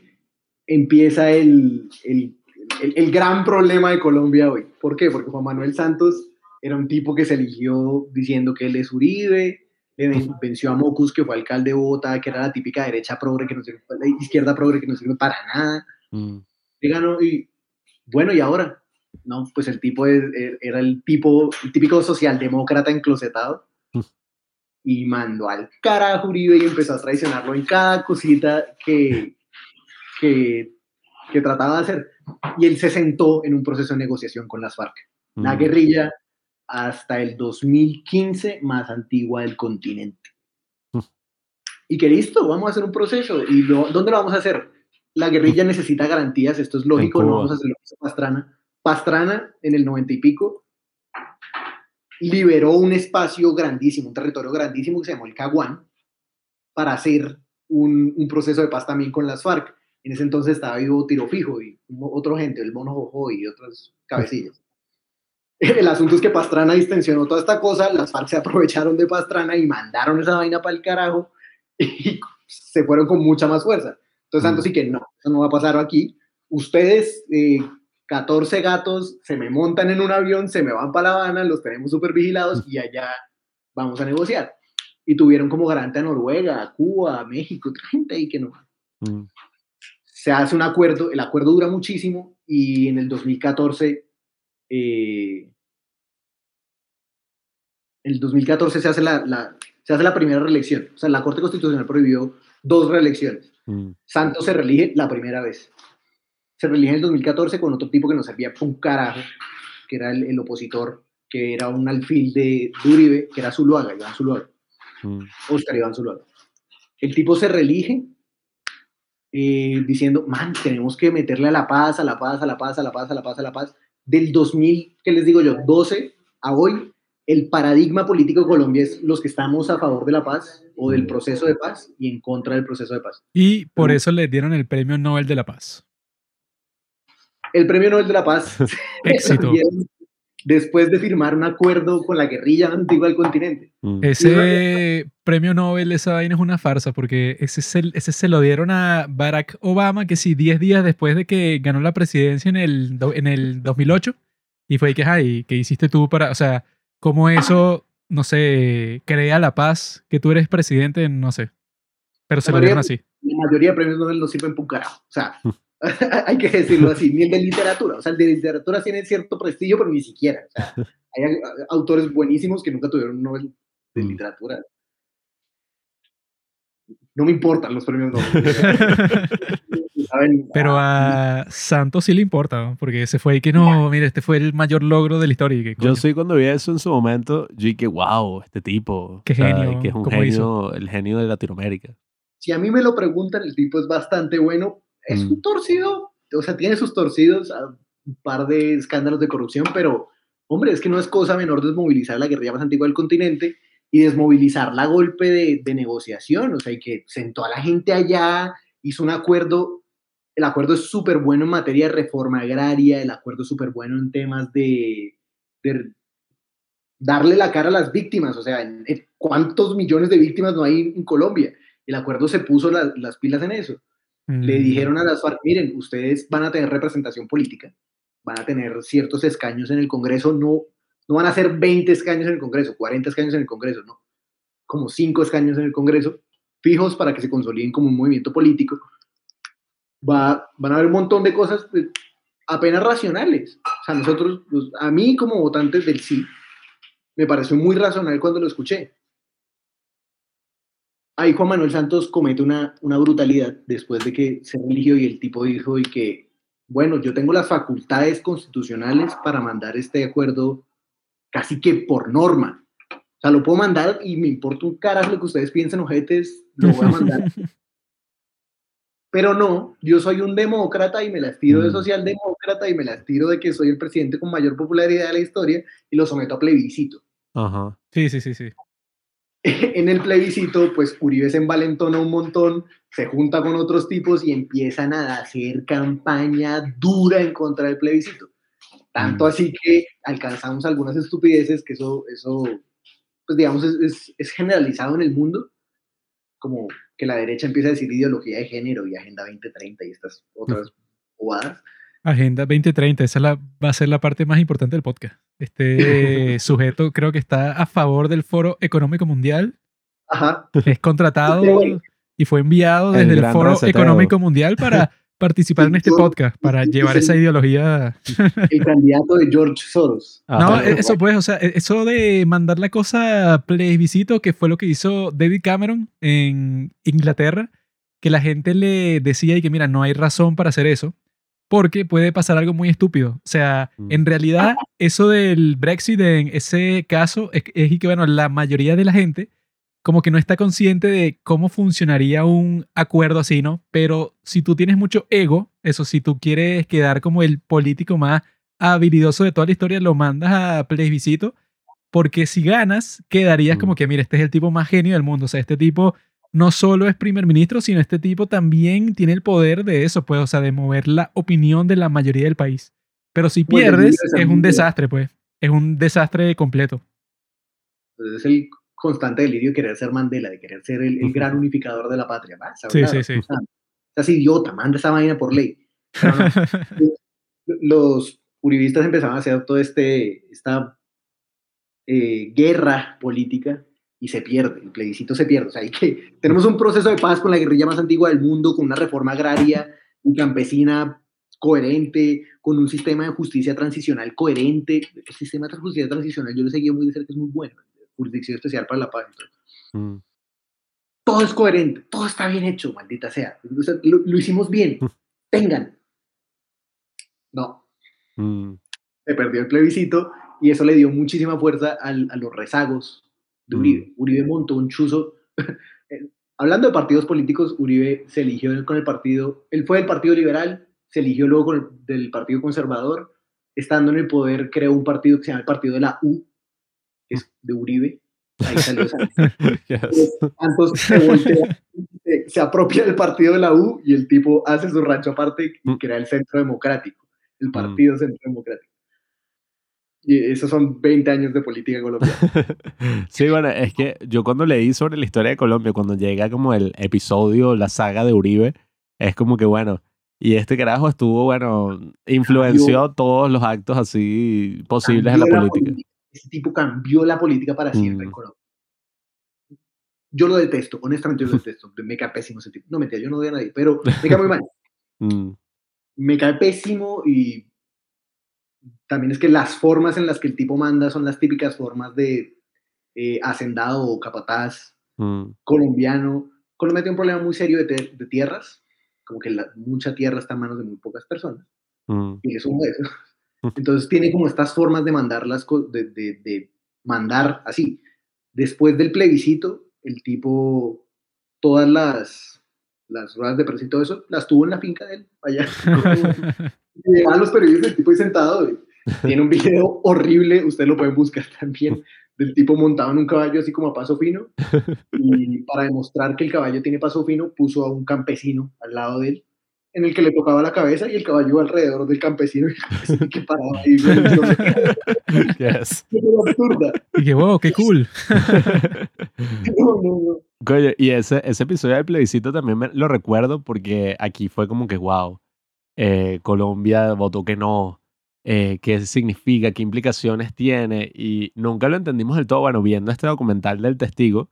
empieza el, el, el- el gran problema de Colombia hoy. ¿Por qué? Porque Juan Manuel Santos era un tipo que se eligió diciendo que él es Uribe, le ven- venció a Mocus, que fue alcalde de Bogotá, que era la típica derecha progre, que no sirve, la izquierda progre, que no sirve para nada Mm. y ganó y bueno, ¿y ahora? No, pues el tipo es- er- era el tipo, el típico socialdemócrata enclosetado y mandó al carajo Uribe y empezó a traicionarlo en cada cosita que, que, que trataba de hacer. Y él se sentó en un proceso de negociación con las FARC, la Mm. guerrilla hasta el 2015 más antigua del continente. Mm. Y que listo, vamos a hacer un proceso. ¿Y lo- dónde lo vamos a hacer? La guerrilla necesita garantías, esto es lógico, no vamos a hacer lo que hizo Pastrana. Pastrana, en el 90 y pico, liberó un espacio grandísimo, un territorio grandísimo que se llamó el Caguán, para hacer un, un proceso de paz también con las FARC. En ese entonces estaba vivo Tiro Fijo y otro gente, el Mono Jojo y otras cabecillas. El asunto es que Pastrana distensionó toda esta cosa, las FARC se aprovecharon de Pastrana y mandaron esa vaina para el carajo y se fueron con mucha más fuerza. Entonces Santos sí que no, eso no va a pasar aquí. Ustedes, eh, 14 gatos, se me montan en un avión, se me van para La Habana, los tenemos súper vigilados y allá vamos a negociar. Y tuvieron como garante a Noruega, a Cuba, a México, otra gente ahí que no. Mm. Se hace un acuerdo, el acuerdo dura muchísimo y en el 2014, eh, en el 2014 se hace la, la- se hace la primera reelección. O sea, la Corte Constitucional prohibió dos reelecciones. Mm. Santos se reelige la primera vez. Se reelige en el 2014 con otro tipo que no servía un carajo, que era el, el opositor, que era un alfil de, de Uribe, que era Zuluaga, Iván Zuluaga, Mm. Oscar Iván Zuluaga. El tipo se reelige eh, diciendo, man, tenemos que meterle a la paz, a la paz, a la paz, a la paz, a la paz, a la paz. Del 2000, ¿qué les digo yo? 12 a hoy, el paradigma político de Colombia es los que estamos a favor de la paz o del proceso de paz y en contra del proceso de paz. Y por Ujú. eso le dieron el premio Nobel de la Paz. El Premio Nobel de la Paz Éxito. después de firmar un acuerdo con la guerrilla antigua del continente. Mm. Ese premio Nobel, esa vaina es una farsa, porque ese se, ese se lo dieron a Barack Obama, que sí, 10 días después de que ganó la presidencia en el, en el 2008. Y fue que, ay, ¿qué hiciste tú para, o sea, cómo eso, no sé, crea la paz, que tú eres presidente, no sé. Pero se lo dieron así. La mayoría de premios Nobel no sirven para un carajo. O sea, hay que decirlo así. Ni el de literatura. O sea, el de literatura tiene cierto prestigio, pero ni siquiera. O sea, hay autores buenísimos que nunca tuvieron un Nobel de Mm. literatura. no me importan los premios Nobel. Pero a Santos sí le importa, ¿no? porque se fue y que no, mire, este fue el mayor logro de la historia. que, Yo sí cuando vi eso en su momento, yo dije, wow, este tipo. Qué o sea, genio, Que es un ¿cómo genio, hizo? el genio de Latinoamérica. Si a mí me lo preguntan, el tipo es bastante bueno. Es Mm. un torcido, o sea, tiene sus torcidos, a un par de escándalos de corrupción, pero, hombre, es que no es cosa menor desmovilizar la guerrilla más antigua del continente y desmovilizarla a golpe de, de negociación, o sea, y que sentó a la gente allá, hizo un acuerdo, el acuerdo es súper bueno en materia de reforma agraria, el acuerdo es súper bueno en temas de, de darle la cara a las víctimas, o sea, ¿cuántos millones de víctimas no hay en Colombia? El acuerdo se puso la- las pilas en eso. Le Mm. dijeron a las FARC, miren, ustedes van a tener representación política, van a tener ciertos escaños en el Congreso, no, no van a ser 20 escaños en el Congreso, 40 escaños en el Congreso, no, como 5 escaños en el Congreso, fijos para que se consoliden como un movimiento político. Va, van a haber un montón de cosas pues, apenas racionales. O sea, nosotros, a mí como votantes del sí, me pareció muy racional cuando lo escuché. Ahí Juan Manuel Santos comete una, una brutalidad después de que se religió y el tipo dijo y que, bueno, yo tengo las facultades constitucionales para mandar este acuerdo casi que por norma. O sea, lo puedo mandar y me importa un carajo lo que ustedes piensen, ojetes, lo voy a mandar. Pero no, yo soy un demócrata y me las tiro de Mm. socialdemócrata y me las tiro de que soy el presidente con mayor popularidad de la historia y lo someto a plebiscito. Ajá. Sí, sí, sí, sí. en el plebiscito, pues Uribe se envalentona un montón, se junta con otros tipos y empiezan a hacer campaña dura en contra del plebiscito. Tanto Mm. así que alcanzamos algunas estupideces que eso, eso pues digamos, es, es- es generalizado en el mundo, como que la derecha empieza a decir ideología de género y Agenda 2030 y estas otras bobadas. Agenda 2030, esa la- va a ser la parte más importante del podcast. Este sujeto creo que está a favor del Foro Económico Mundial, Ajá. es contratado y fue enviado desde el Foro. Económico Mundial para participar en este podcast, para llevar esa ideología. El candidato de George Soros. No, eso pues, o sea, eso de mandar la cosa a plebiscito, que fue lo que hizo David Cameron en Inglaterra, que la gente le decía y que mira, no hay razón para hacer eso, porque puede pasar algo muy estúpido. O sea, Mm. en realidad, eso del Brexit en ese caso es, que, bueno, la mayoría de la gente como que no está consciente de cómo funcionaría un acuerdo así, ¿no? Pero si tú tienes mucho ego, eso, si tú quieres quedar como el político más habilidoso de toda la historia, lo mandas a plebiscito, porque si ganas, quedarías Mm. como que, mira, este es el tipo más genio del mundo, o sea, este tipo no solo es primer ministro, sino este tipo también tiene el poder de eso, pues, o sea, de mover la opinión de la mayoría del país. Pero si pierdes, es un desastre, pues, es un desastre completo. Entonces es el constante delirio de querer ser Mandela, de querer ser el, el gran unificador de la patria. Sí, sí, sí. Estás idiota, manda esa vaina por ley. Pero no, los uribistas empezaron a hacer toda este, esta eh, guerra política y se pierde, el plebiscito se pierde. O sea, hay que, tenemos un proceso de paz con la guerrilla más antigua del mundo, con una reforma agraria y campesina coherente, con un sistema de justicia transicional coherente. El sistema de justicia transicional yo lo seguí muy de cerca, es muy bueno. Jurisdicción especial para la paz. entonces, Mm. todo es coherente, todo está bien hecho, maldita sea. O sea, lo, lo hicimos bien, tengan. No, Mm. se perdió el plebiscito y eso le dio muchísima fuerza al- a los rezagos de Uribe. Uribe montó un chuzo. Eh, Hablando de partidos políticos, Uribe se eligió con el partido, él fue del Partido Liberal, se eligió luego con el- del Partido Conservador, estando en el poder creó un partido que se llama el Partido de la U, que es de Uribe. Ahí salió. Yes. Santos se voltea, se, apropia del partido de la U y el tipo hace su rancho aparte y Mm. crea el Centro Democrático, el Partido Centro Democrático. Y esos son 20 años de política colombiana. Sí, bueno, es que yo cuando leí sobre la historia de Colombia, cuando llega como el episodio, la saga de Uribe, es como que bueno, y este carajo estuvo, bueno, influenció todos los actos así posibles en la Cambió política. Ese tipo cambió la política para siempre en Mm. Colombia. Yo lo detesto, honestamente yo lo detesto. Me cae pésimo ese tipo. No, mentira, yo no odio a nadie, pero me cae muy mal. Mm, me cae pésimo y también es que las formas en las que el tipo manda son las típicas formas de eh, hacendado o capataz mm, colombiano Colombia tiene un problema muy serio de, de tierras, como que la- mucha tierra está en manos de muy pocas personas, Mm, y es uno de esos. Entonces tiene como estas formas de mandar las de, de, de mandar así. Después del plebiscito, el tipo, todas las, las ruedas de prensa y todo eso, las tuvo en la finca de él, allá. Y llegaban los periodistas, el tipo ahí sentado, y tiene un video horrible, ustedes lo pueden buscar también, del tipo montado en un caballo así como a paso fino, y para demostrar que el caballo tiene paso fino, puso a un campesino al lado de él, en el que le tocaba la cabeza y el caballo alrededor del campesino, y el campesino que paraba ahí, yes. absurda. y que, wow, qué cool. No, no, no. Coño, y ese, ese episodio del plebiscito también me- lo recuerdo porque aquí fue como que, wow, eh, Colombia votó que no, eh, qué significa, qué implicaciones tiene, y nunca lo entendimos del todo. Bueno, viendo este documental del testigo,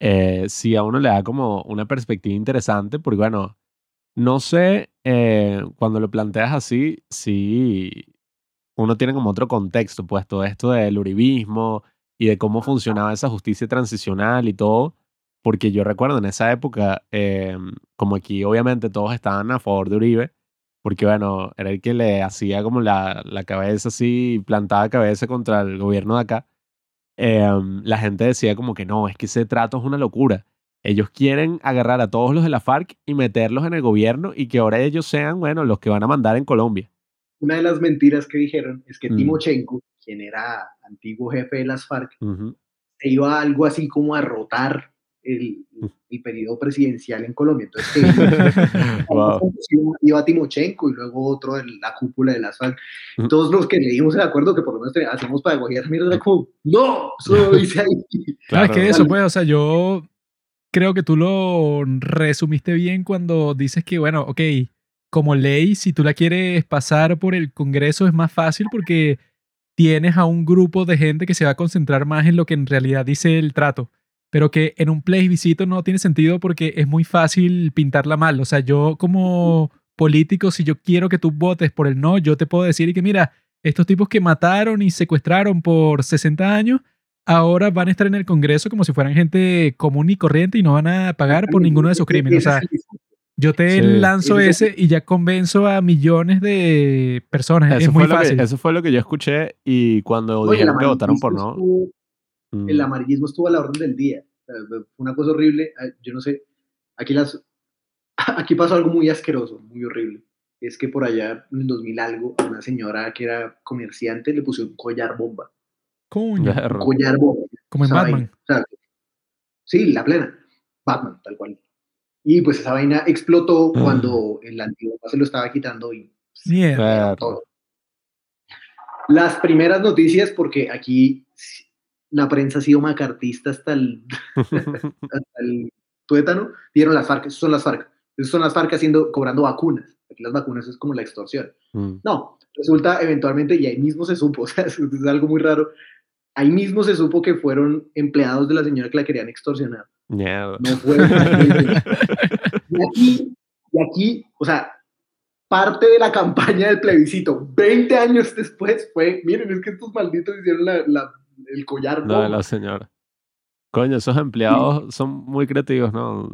eh, sí a uno le da como una perspectiva interesante, porque bueno, no sé, eh, cuando lo planteas así, sí, uno tiene como otro contexto, pues todo esto del uribismo y de cómo funcionaba esa justicia transicional y todo, porque yo recuerdo en esa época, eh, como aquí obviamente todos estaban a favor de Uribe, porque bueno, era el que le hacía como la, la cabeza así, plantaba cabeza contra el gobierno de acá, eh, la gente decía como que no, es que ese trato es una locura. Ellos quieren agarrar a todos los de la FARC y meterlos en el gobierno y que ahora ellos sean, bueno, los que van a mandar en Colombia. Una de las mentiras que dijeron es que Mm. Timochenko, quien era antiguo jefe de las FARC, se iba algo así como a rotar el, Mm. el periodo presidencial en Colombia. Entonces, que Wow. iba- Timochenko y luego otro de la cúpula de las FARC. Mm. Todos los que leímos el acuerdo que por lo menos te- hacemos pedagogía, mira, era como, no, eso lo dice ahí. Claro, es Claro. que eso, pues, o sea, yo creo que tú lo resumiste bien cuando dices que, bueno, ok, como ley, si tú la quieres pasar por el Congreso es más fácil porque tienes a un grupo de gente que se va a concentrar más en lo que en realidad dice el trato. Pero que en un plebiscito no tiene sentido porque es muy fácil pintarla mal. O sea, yo como político, si yo quiero que tú votes por el no, yo te puedo decir que, mira, estos tipos que mataron y secuestraron por 60 años, ahora van a estar en el Congreso como si fueran gente común y corriente y no van a pagar por ninguno de sus crímenes. O sea, yo te Sí. lanzo Ese- ese y ya convenzo a millones de personas. Eso es muy fue, lo que, fácil. eso fue lo que yo escuché y cuando Oye, dijeron que votaron por no. Estuvo- mm, el amarillismo estuvo a la orden del día. Una cosa horrible. eh, Yo no sé. Aquí, las, aquí pasó algo muy asqueroso, muy horrible. Es que por allá, en el 2000 algo, a una señora que era comerciante le puso un collar bomba. Coño, berro. Un collar bomba. como en Batman. vaina. O sea, sí, la plena. Batman, tal cual. Y pues esa vaina explotó Ah. cuando el antibombas se lo estaba quitando y Mierda. Todo. Las primeras noticias, porque aquí la prensa ha sido macartista hasta el, hasta el tuétano, dieron las FARC, son las FARC, son las FARC haciendo, cobrando vacunas. Aquí las vacunas es como la extorsión. Mm, No, resulta eventualmente, y ahí mismo se supo, o sea, es, es algo muy raro, ahí mismo se supo que fueron empleados de la señora que la querían extorsionar. No fue. y aquí, y aquí, o sea, parte de la campaña del plebiscito, 20 años después, fue, miren, es que estos malditos hicieron la, la- el collar. No, de bomba". la señora. Coño, esos empleados son muy creativos, ¿no?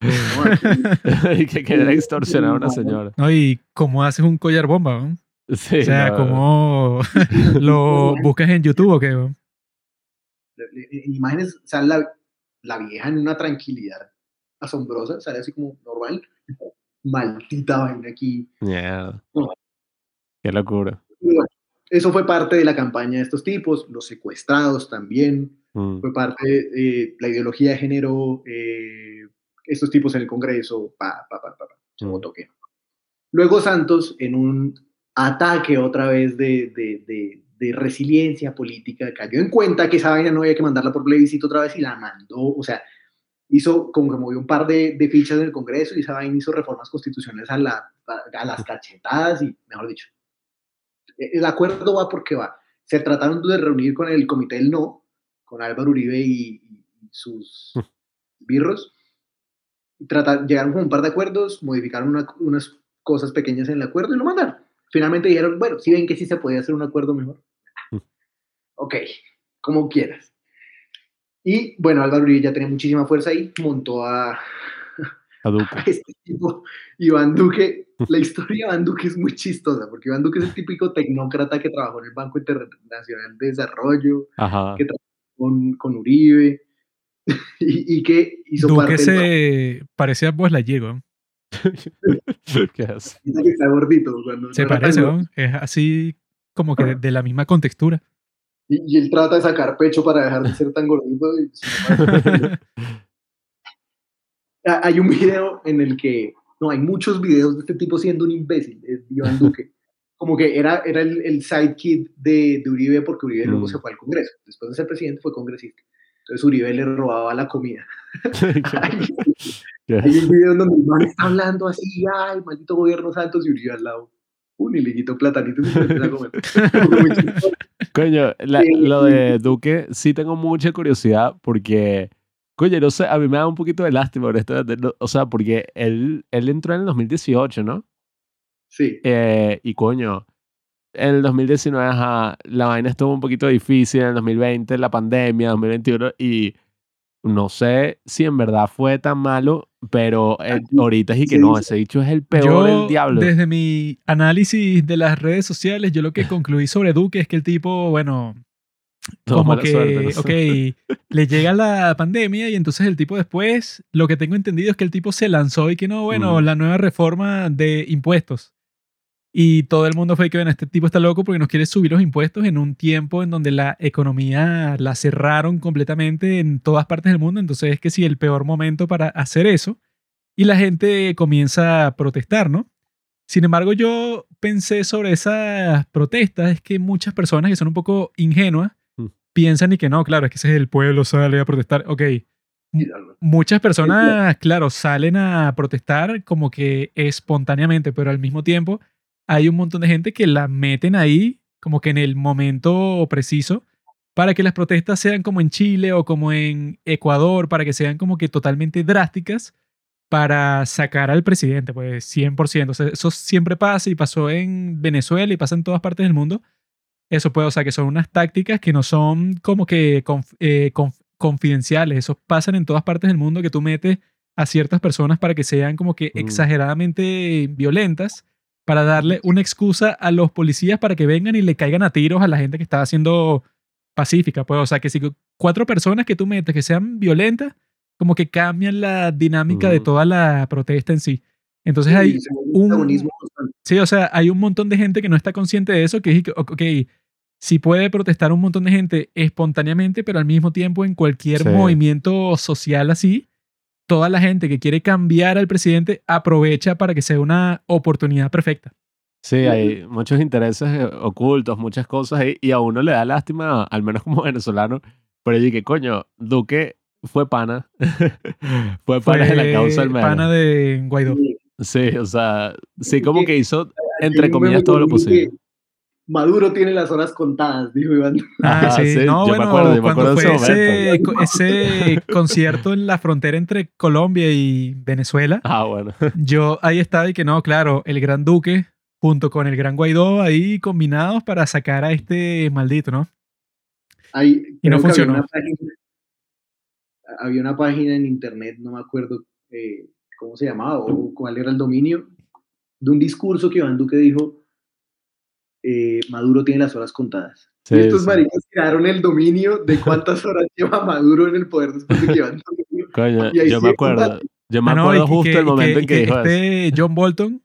Y que quieren extorsionar a una señora. No, y cómo haces un collar bomba, ¿no? Sí, O sea, no, cómo lo buscas en YouTube o qué, ¿no? Imágenes, o sea, la, la vieja en una tranquilidad asombrosa, sale así como normal. Maldita vaina aquí. No. Qué locura. Bueno, eso fue parte de la campaña de estos tipos, los secuestrados también, Mm, fue parte de la ideología de género, eh, estos tipos en el Congreso, pa, pa, pa, pa, pa, se votó que no. Luego Santos, en un ataque otra vez de, de, de, de resiliencia política, cayó en cuenta que esa vaina no había que mandarla por plebiscito otra vez y la mandó, o sea, hizo como que movió un par de, de fichas en el Congreso y esa vaina hizo reformas constitucionales a, la, a, a las cachetadas y, mejor dicho, el acuerdo va porque va. Se trataron de reunir con el Comité del No, con Álvaro Uribe y, y sus birros. Y trata- llegaron con un par de acuerdos, modificaron una- unas cosas pequeñas en el acuerdo y lo mandaron. Finalmente dijeron, bueno, si ven que sí se podía hacer un acuerdo mejor. ok, como quieras. Y bueno, Álvaro Uribe ya tenía muchísima fuerza ahí, montó a, A Duque. a este tipo, Iván Duque. La historia de Iván Duque es muy chistosa, porque Iván Duque es el típico tecnócrata que trabajó en el Banco Internacional de Desarrollo, Ajá. que trabajó con, con Uribe, y, y que hizo Duque parte del se parecía a Buzz Lightyear. ¿Qué que está gordito. cuando Se no parece, weón. Es así como que de, de la misma contextura. Y, y él trata de sacar pecho para dejar de ser tan gordito. y se lo parece. Ah, hay un video en el que, no, hay muchos videos de este tipo siendo un imbécil, es Iván Duque. Como que era, era el, el sidekick de, de Uribe porque Uribe luego Mm. se fue al Congreso. Después de ser presidente fue congresista. Entonces Uribe le robaba la comida. hay, ¿Qué hay un video donde el man está hablando así, ay, maldito gobierno Santos y Uribe al lado. Un hiliguito platanito y se empieza a comer. Coño, la- lo de Duque sí tengo mucha curiosidad porque, coño, no sé, a mí me da un poquito de lástima, honestamente, no- o sea, porque él, él entró en el 2018, ¿no? Sí. Eh, y coño, en el 2019 ajá, la vaina estuvo un poquito difícil, en el 2020 la pandemia, 2021, y no sé si en verdad fue tan malo, pero eh, ahorita sí que Sí, no, ese dicho es el peor del diablo. desde mi análisis de las redes sociales, yo lo que concluí sobre Duque es que el tipo, bueno, No, como que, suerte, no ok, le llega la pandemia y entonces el tipo después, lo que tengo entendido es que el tipo se lanzó y que no, bueno, Mm. la nueva reforma de impuestos. Y todo el mundo fue que, bueno, este tipo está loco porque nos quiere subir los impuestos en un tiempo en donde la economía la cerraron completamente en todas partes del mundo. Entonces es que sí, el peor momento para hacer eso. Y la gente comienza a protestar, ¿no? Sin embargo, yo pensé sobre esas protestas, es que muchas personas que son un poco ingenuas. Piensan y que no, claro, es que ese es el pueblo, sale a protestar. Ok, muchas personas, claro, salen a protestar como que espontáneamente, pero al mismo tiempo hay un montón de gente que la meten ahí como que en el momento preciso para que las protestas sean como en Chile o como en Ecuador, para que sean como que totalmente drásticas para sacar al presidente, pues 100%. O sea, eso siempre pasa y pasó en Venezuela y pasa en todas partes del mundo. Eso puede, o sea, que son unas tácticas que no son como que conf- eh, conf- confidenciales. Eso pasan en todas partes del mundo que tú metes a ciertas personas para que sean como que Mm. exageradamente violentas, para darle una excusa a los policías para que vengan y le caigan a tiros a la gente que estaba siendo pacífica. Pues, o sea, que si cuatro personas que tú metes que sean violentas, como que cambian la dinámica de toda la protesta en sí. Entonces Sí, hay un-. Sí, o sea, hay un montón de gente que no está consciente de eso, que es ok, sí puede protestar un montón de gente espontáneamente, pero al mismo tiempo en cualquier Sí. movimiento social así, toda la gente que quiere cambiar al presidente aprovecha para que sea una oportunidad perfecta. Sí, hay muchos intereses eh, ocultos, muchas cosas, y, y a uno le da lástima, al menos como venezolano, pero yo dije, coño, Duque fue pana, fue pana de la causa del pana de Guaidó. Sí. O sea, sí, como que- que hizo, entre comillas, todo lo posible. Maduro tiene las horas contadas, dijo Iván. Ah, Ajá, sí. sí, No, yo me bueno, acuerdo, yo me acuerdo fue ese ese, co- ese concierto en la frontera entre Colombia y Venezuela, Ah, bueno. Yo ahí estaba y que no, claro, el Gran Duque junto con el Gran Guaidó ahí combinados para sacar a este maldito, ¿no? Ahí, Y no funcionó. Había una, página, había una página en internet, no me acuerdo eh, cómo se llamaba o cuál era el dominio, de un discurso que Iván Duque dijo, eh, Maduro tiene las horas contadas. Sí, y estos sí. maricas crearon el dominio de cuántas horas lleva Maduro en el poder después de que Duque dijo, Coño, Y ahí yo sí me acuerdo. Yo me Ah, no, acuerdo que- justo que- el momento que- en que dijo eso. este John Bolton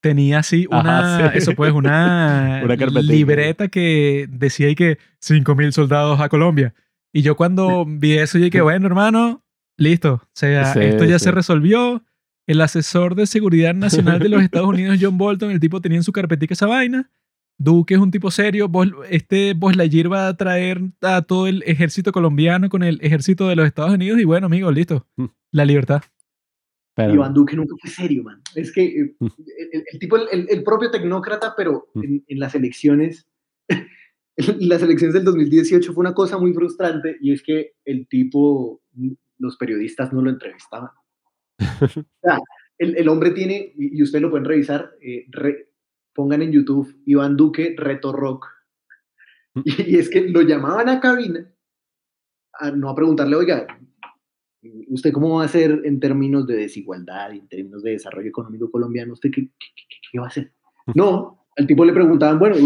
tenía así una, Ajá, sí. eso pues, una, Una libreta que decía ahí que 5.000 soldados a Colombia. Y yo cuando vi eso, yo dije, bueno, hermano, listo. O sea, Sí, esto ya sí. se resolvió. El asesor de seguridad nacional de los Estados Unidos, John Bolton, el tipo tenía en su carpetica esa vaina. Duque es un tipo serio. Bos- Este Bos Lightyear va a traer a todo el ejército colombiano con el ejército de los Estados Unidos. Y bueno, amigo, listo. Mm. La libertad. Pero, Iván Duque nunca fue serio, man. Es que eh, Mm. el, el- el tipo, el, el propio tecnócrata, pero Mm. en, en las elecciones, en las elecciones del 2018 fue una cosa muy frustrante y es que el tipo, los periodistas no lo entrevistaban. O sea, el, el hombre tiene, y y ustedes lo pueden revisar, eh, re- pongan en YouTube Iván Duque Reto Rock. Mm. Y, y es que lo llamaban a cabina a, no a preguntarle, oiga, ¿usted cómo va a hacer en términos de desigualdad, en términos de desarrollo económico colombiano? ¿Usted qué, qué, qué, qué va a hacer? No, al tipo le preguntaban, bueno,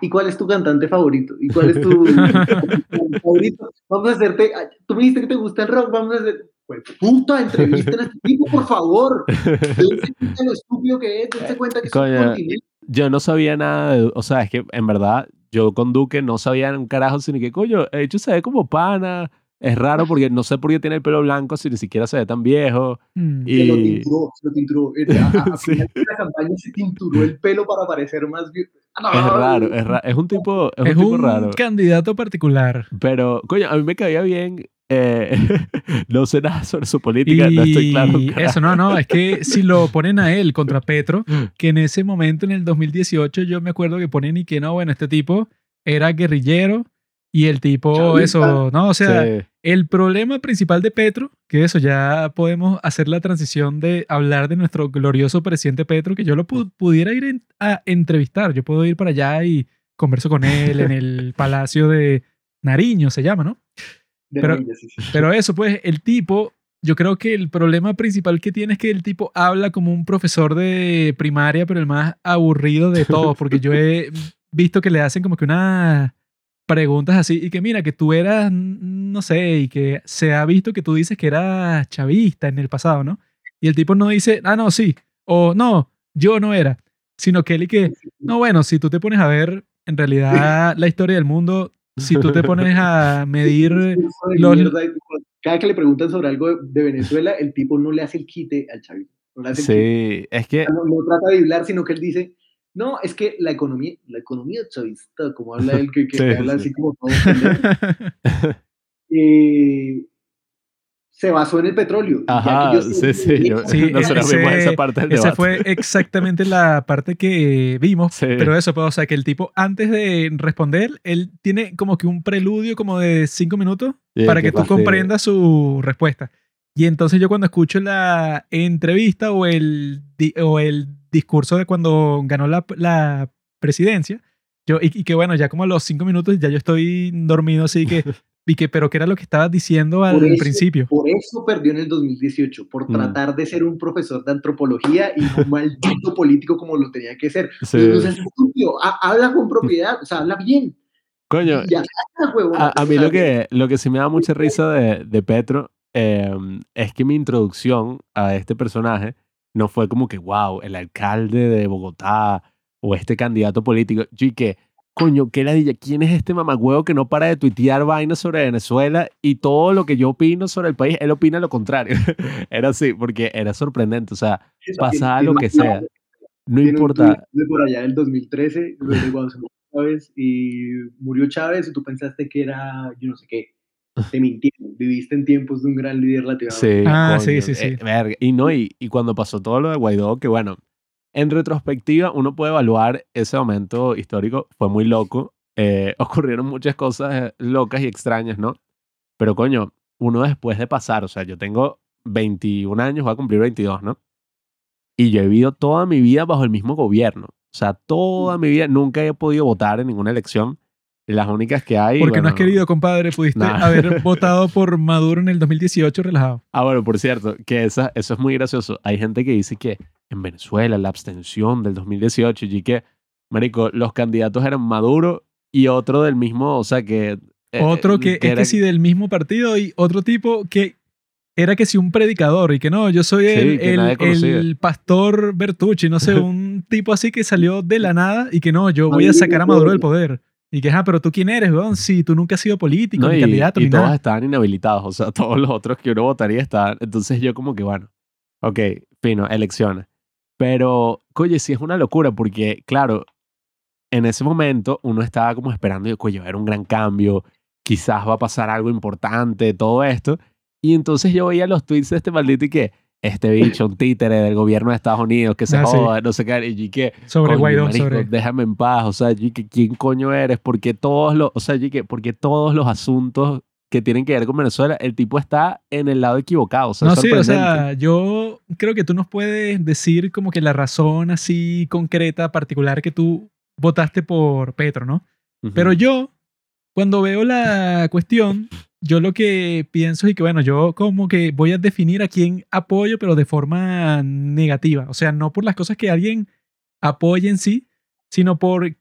¿y cuál es tu cantante favorito? ¿Y cuál es tu favorito? Vamos a hacerte, tú me dijiste que te gusta el rock, vamos a hacer, pues puta, entrevisten a este tipo, por favor. Dense cuenta lo estúpido que es, dense cuenta que es un continente. Yo no sabía nada de, o sea, es que en verdad yo con Duque no sabía un carajo, sino que coño, de hecho se ve como pana. Es raro porque no sé por qué tiene el pelo blanco si ni siquiera se ve tan viejo. Mm. Y- Se lo tinturó, se lo tinturó. Eh, A, a Sí. final de la campaña se tinturó el pelo para parecer más bien. Es raro, es, ra- es un tipo, es un Es tipo un raro. candidato particular. Pero, coño, a mí me caía bien. Eh, no sé nada sobre su política, no estoy claro. eso, no, no, es que si lo ponen a él contra Petro, que en ese momento, en el 2018, yo me acuerdo que ponen y que no, bueno, este tipo era guerrillero y el tipo, eso, no, o sea, Sí. el problema principal de Petro, que eso ya podemos hacer la transición de hablar de nuestro glorioso presidente Petro, que yo lo pu- pudiera ir en- a entrevistar, yo puedo ir para allá y converso con él en el Palacio de Nariño, se llama, ¿no? De Pero- rodillas, sí, sí. Pero eso, pues, el tipo, yo creo que el problema principal que tiene es que el tipo habla como un profesor de primaria, pero el más aburrido de todos, porque yo he visto que le hacen como que unas preguntas así, y que mira, que tú eras, no sé, y que se ha visto que tú dices que eras chavista en el pasado, ¿no? Y el tipo no dice, ah, no, sí, o no, yo no era, sino que él y que, no, bueno, si tú te pones a ver, en realidad, la historia del mundo, si tú te pones a medir los-. Cada que le preguntan sobre algo de, Venezuela, el tipo no le hace el quite al chavito. No, le hace el quite. Sí, es que no, no trata de hablar, sino que él dice, no, es que la economía, la economía chavista, como habla él, que, que Sí, habla sí. así como todo, eh, se basó en el petróleo. Ajá, yo sí, sí. yo- Sí, nosotros ese- vimos esa parte del Esa debate. fue exactamente la parte que vimos. Sí. Pero eso, pues, o sea, que el tipo, antes de responder, él tiene como que un preludio como de cinco minutos Sí, para que tú fastidio. comprendas su respuesta. Y entonces yo cuando escucho la entrevista o el, o el discurso de cuando ganó la, la presidencia, yo, y, y que bueno, ya como a los cinco minutos ya yo estoy dormido, así que, y que, pero ¿qué era lo que estabas diciendo al Por eso- principio? Por eso perdió en el 2018, por Mm. tratar de ser un profesor de antropología y un maldito político como lo tenía que ser. Sí. Seas estúpido, ha- habla con propiedad, o sea, habla bien. Coño, Ya a, a mí lo que, lo que sí me da mucha risa de, de Petro eh, es que mi introducción a este personaje no fue como que, wow, el alcalde de Bogotá o este candidato político. Yo y que, coño, qué ladilla, ¿quién es este mamagüevo que no para de tuitear vainas sobre Venezuela y todo lo que yo opino sobre el país, él opina lo contrario? era así, porque era sorprendente, o sea, eso pasaba tiene- lo que sea, no importa. De por allá del 2013, de cuando se murió Chávez y murió Chávez y tú pensaste que era, yo no sé qué, te mintieron. Viviste en tiempos de un gran líder latinoamericano. Sí, Ah, coño, sí, sí, sí. eh, verga. Y no, y, y cuando pasó todo lo de Guaidó, que bueno, en retrospectiva uno puede evaluar ese momento histórico, fue muy loco, eh, ocurrieron muchas cosas eh, locas y extrañas, ¿no? Pero coño, uno después de pasar, o sea, yo tengo 21 años, voy a cumplir 22, ¿no? Y yo he vivido toda mi vida bajo el mismo gobierno. O sea, toda mi vida nunca he podido votar en ninguna elección. Las únicas que hay. Porque no has bueno, querido, compadre. Pudiste Nah. haber votado por Maduro en el 2018 relajado. Ah, bueno, por cierto, que esa, eso es muy gracioso. Hay gente que dice que en Venezuela la abstención del 2018 y que, marico, los candidatos eran Maduro y otro del mismo, o sea, que... eh, Otro que, es era- que sí del mismo partido y otro tipo que era que sí un predicador y que no, yo soy el, que el- pastor Bertucci, no sé, un tipo así que salió de la nada y que no, yo voy a sacar a. Maduro del poder. Y que, ah, pero tú quién eres, weón, si tú nunca has sido político, No, ni y, candidato, y ni todos nada. estaban inhabilitados, o sea, todos los otros que uno votaría estaban. Entonces yo como que, bueno, ok, fino, elecciones. Pero, oye, sí es una locura porque, claro, en ese momento uno estaba como esperando, y, oye, va a haber un gran cambio, quizás va a pasar algo importante, todo esto. Y entonces yo veía los tweets de este maldito y que, este bicho, un títere del gobierno de Estados Unidos, que se Ah, sí. joda, no sé qué, y que, Sobre Coño, Guaidó, sobre... déjame en paz, o sea, yo que quién coño eres, porque todos los, o sea, yo que porque todos los asuntos que tienen que ver con Venezuela, el tipo está en el lado equivocado, o sea, No, sí, o sea, yo creo que tú nos puedes decir como que la razón así concreta, particular que tú votaste por Petro, ¿no? Ujú. Pero yo, cuando veo la cuestión, yo lo que pienso es que, bueno, yo como que voy a definir a quién apoyo, pero de forma negativa. O sea, no por las cosas que alguien apoya en sí, sino por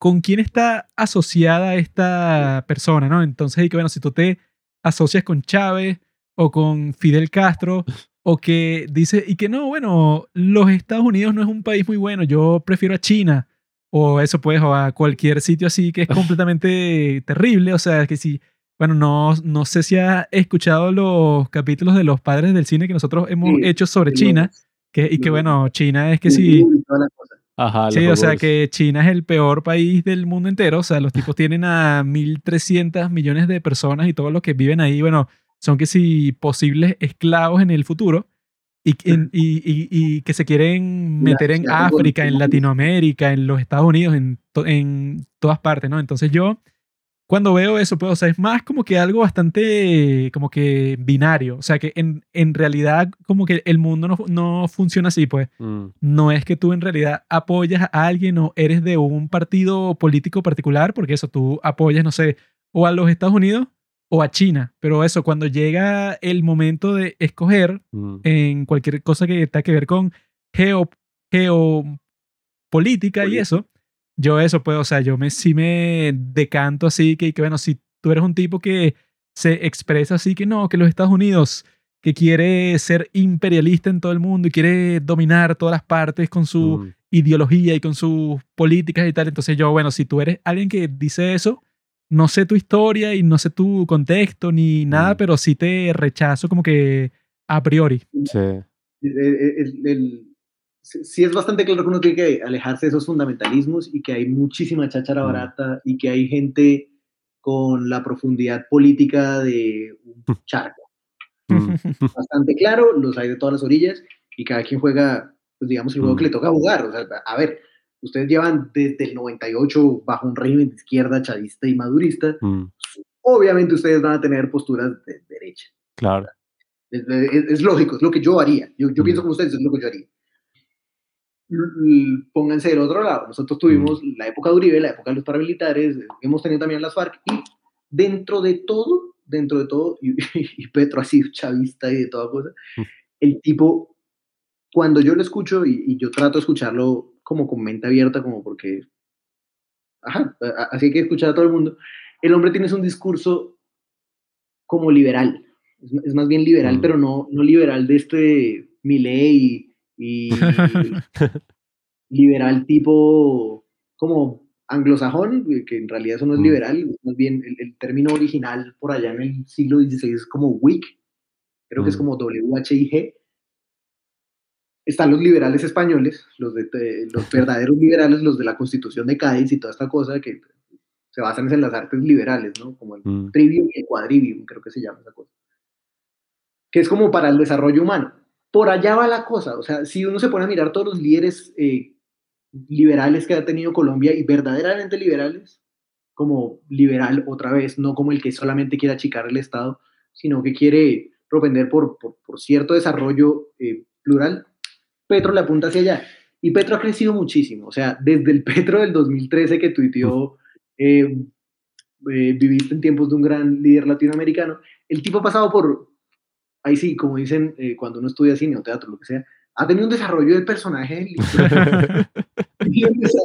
con quién está asociada esta persona, ¿no? Entonces, y que, bueno, si tú te asocias con Chávez o con Fidel Castro, o que dice, y que no, bueno, los Estados Unidos no es un país muy bueno, yo prefiero a China, o eso pues, o a cualquier sitio así que es completamente terrible, o sea, que si, bueno, no, no sé si has escuchado los capítulos de los padres del cine que nosotros hemos Sí, hecho sobre China, que, y que bueno, China es que sí, cosa. Ajá, sí, o sea que China es el peor país del mundo entero, o sea, los tipos tienen a 1.300 millones de personas y todos los que viven ahí, bueno, son que si posibles esclavos en el futuro y, y, y- y que se quieren meter en África, en. Latinoamérica, en los Estados Unidos, en, to- en todas partes, ¿no? Entonces yo, cuando veo eso, pues, o sea, es más como que algo bastante, como que binario, o sea, que en, en realidad como que el mundo no, no funciona así, pues. Mm, no es que tú en realidad apoyas a alguien o eres de un partido político particular, porque eso tú apoyas, no sé, o a los Estados Unidos o a China. Pero eso, cuando llega el momento de escoger mm, en cualquier cosa que tenga que ver con geo, geopolítica y eso, yo eso, pues, o sea, yo me, sí me decanto así, que, que bueno, si tú eres un tipo que se expresa así, que no, que los Estados Unidos, que quiere ser imperialista en todo el mundo y quiere dominar todas las partes con su mm. ideología y con sus políticas y tal, entonces yo, bueno, si tú eres alguien que dice eso, no sé tu historia y no sé tu contexto ni nada, Mm. pero sí te rechazo como que a priori. Sí. El- el- el- sí es bastante claro que uno tiene que alejarse de esos fundamentalismos y que hay muchísima cháchara Mm. barata y que hay gente con la profundidad política de un charco. Mm, Bastante claro, los hay de todas las orillas y cada quien juega, pues digamos, el juego Mm. que le toca jugar. O sea, a ver, ustedes llevan desde el 98 bajo un régimen de izquierda, chavista y madurista. mm, Obviamente ustedes van a tener posturas de derecha. Claro. Es, es- es lógico, es lo que yo haría. Yo, yo Mm. pienso como ustedes, es lo que yo haría. L- Pónganse del otro lado. Nosotros tuvimos la época de Uribe, la época de los paramilitares, hemos tenido también las FARC y dentro de todo, dentro de todo, y, y Petro ha sido chavista y de toda cosa, Mm. el tipo, cuando yo lo escucho y, y yo trato de escucharlo como con mente abierta, como porque, ajá, así hay que escuchar a todo el mundo, el hombre tiene un discurso como liberal, es, es más bien liberal, Mm. pero no, no liberal de este Milei y, liberal tipo como anglosajón, que en realidad eso no es Mm. liberal, más bien el, el término original por allá en el siglo XVI es como WIG, creo que es Mm. como W-H-I-G. Están los liberales españoles, los, de, eh, los verdaderos liberales, los de la Constitución de Cádiz y toda esta cosa que se basan en las artes liberales, ¿no? Como el Mm, trivium y el quadrivium, creo que se llama esa cosa. Que es como para el desarrollo humano. Por allá va la cosa. O sea, si uno se pone a mirar todos los líderes eh, liberales que ha tenido Colombia y verdaderamente liberales, como liberal otra vez, no como el que solamente quiere achicar el Estado, sino que quiere propender por, por, por cierto desarrollo eh, plural, Petro le apunta hacia allá. Y Petro ha crecido muchísimo. O sea, desde el Petro del 2013 que tuiteó, eh, eh, viviste en tiempos de un gran líder latinoamericano, el tipo ha pasado por, ahí sí, como dicen eh, cuando uno estudia cine o teatro, lo que sea, ha tenido un desarrollo del personaje.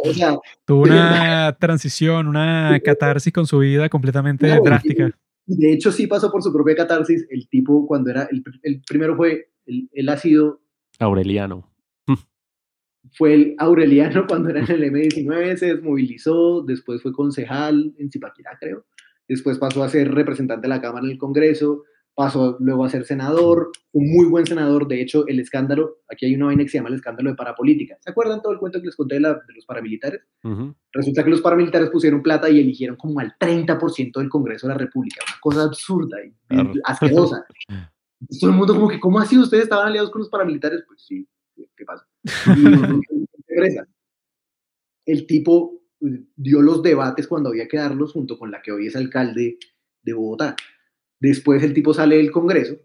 o sea, Tuvo una transición, una catarsis con su vida completamente Claro, drástica. y de hecho sí pasó por su propia catarsis. El tipo cuando era, el, el primero fue, él, él ha sido Aureliano. fue el Aureliano cuando era en el M19, se desmovilizó, después fue concejal en Zipaquirá, creo. Después pasó a ser representante de la Cámara en el Congreso, pasó luego a ser senador, un muy buen senador. De hecho, el escándalo, aquí hay una vaina que se llama el escándalo de parapolítica. ¿Se acuerdan todo el cuento que les conté de, la- de los paramilitares? Ujú. Resulta que los paramilitares pusieron plata y eligieron como al 30% del Congreso de la República. Una cosa absurda y, Claro. asquerosa. Todo el mundo como que, ¿cómo así? ¿Ustedes estaban aliados con los paramilitares? Pues sí, ¿qué pasa? Y regresa. El tipo eh, dio los debates cuando había que darlos junto con la que hoy es alcalde de Bogotá. Después el tipo sale del Congreso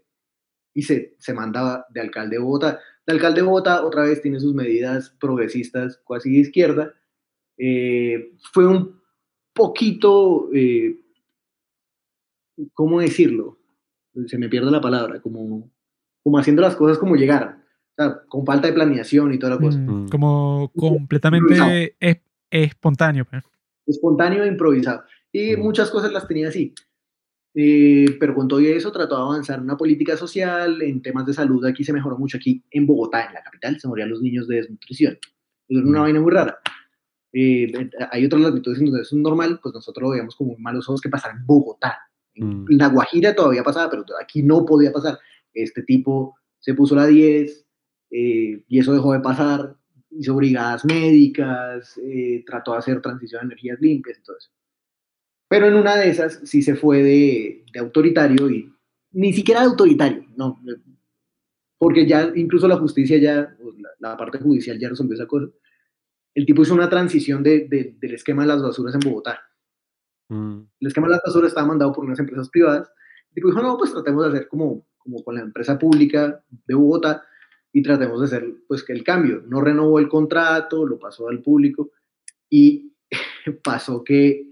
y se, se manda de alcalde de Bogotá. El alcalde de Bogotá otra vez tiene sus medidas progresistas casi de izquierda. Eh, fue un poquito, eh, ¿cómo decirlo? Se me pierde la palabra, como, como haciendo las cosas como llegaran. O sea, con falta de planeación y toda la cosa. Mm, Mm. Como completamente es- espontáneo. pues. espontáneo e improvisado. Y Mm. muchas cosas las tenía así. Eh, pero con todo eso trató de avanzar en una política social, en temas de salud, aquí se mejoró mucho, aquí en Bogotá, en la capital, se morían los niños de desnutrición. Era una Mm. vaina muy rara. Eh, hay otras latitudes en donde es normal, pues nosotros lo veíamos como malos ojos que pasara en Bogotá. En Mm. La Guajira todavía pasaba, pero aquí no podía pasar. Este tipo se puso la 10 eh, y eso dejó de pasar, hizo brigadas médicas, eh, trató de hacer transición a energías limpias y todo eso. Pero en una de esas sí se fue de, de autoritario y ni siquiera de autoritario, no, porque ya incluso la justicia ya, la, la parte judicial ya resolvió esa cosa. El tipo hizo una transición de- de- del esquema de las basuras en Bogotá Mm. el esquema de las basuras estaba mandado por unas empresas privadas. El tipo dijo, no, pues tratemos de hacer como, como con la empresa pública de Bogotá y tratemos de hacer pues que el cambio. No renovó el contrato, lo pasó al público y pasó que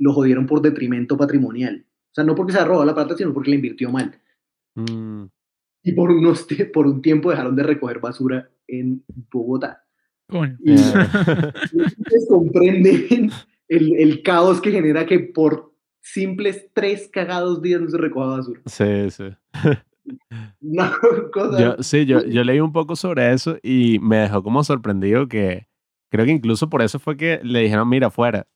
lo jodieron por detrimento patrimonial. O sea, no porque se ha robado la plata, sino porque la invirtió mal. Mm. Y por, unos, por un tiempo dejaron de recoger basura en Bogotá. Coño. Y Yeah. ustedes comprenden el, el caos que genera que por simples tres cagados días no se recoja basura. Sí, sí. Una cosa. Yo, sí, yo, yo leí un poco sobre eso y me dejó como sorprendido que creo que incluso por eso fue que le dijeron, mira, fuera,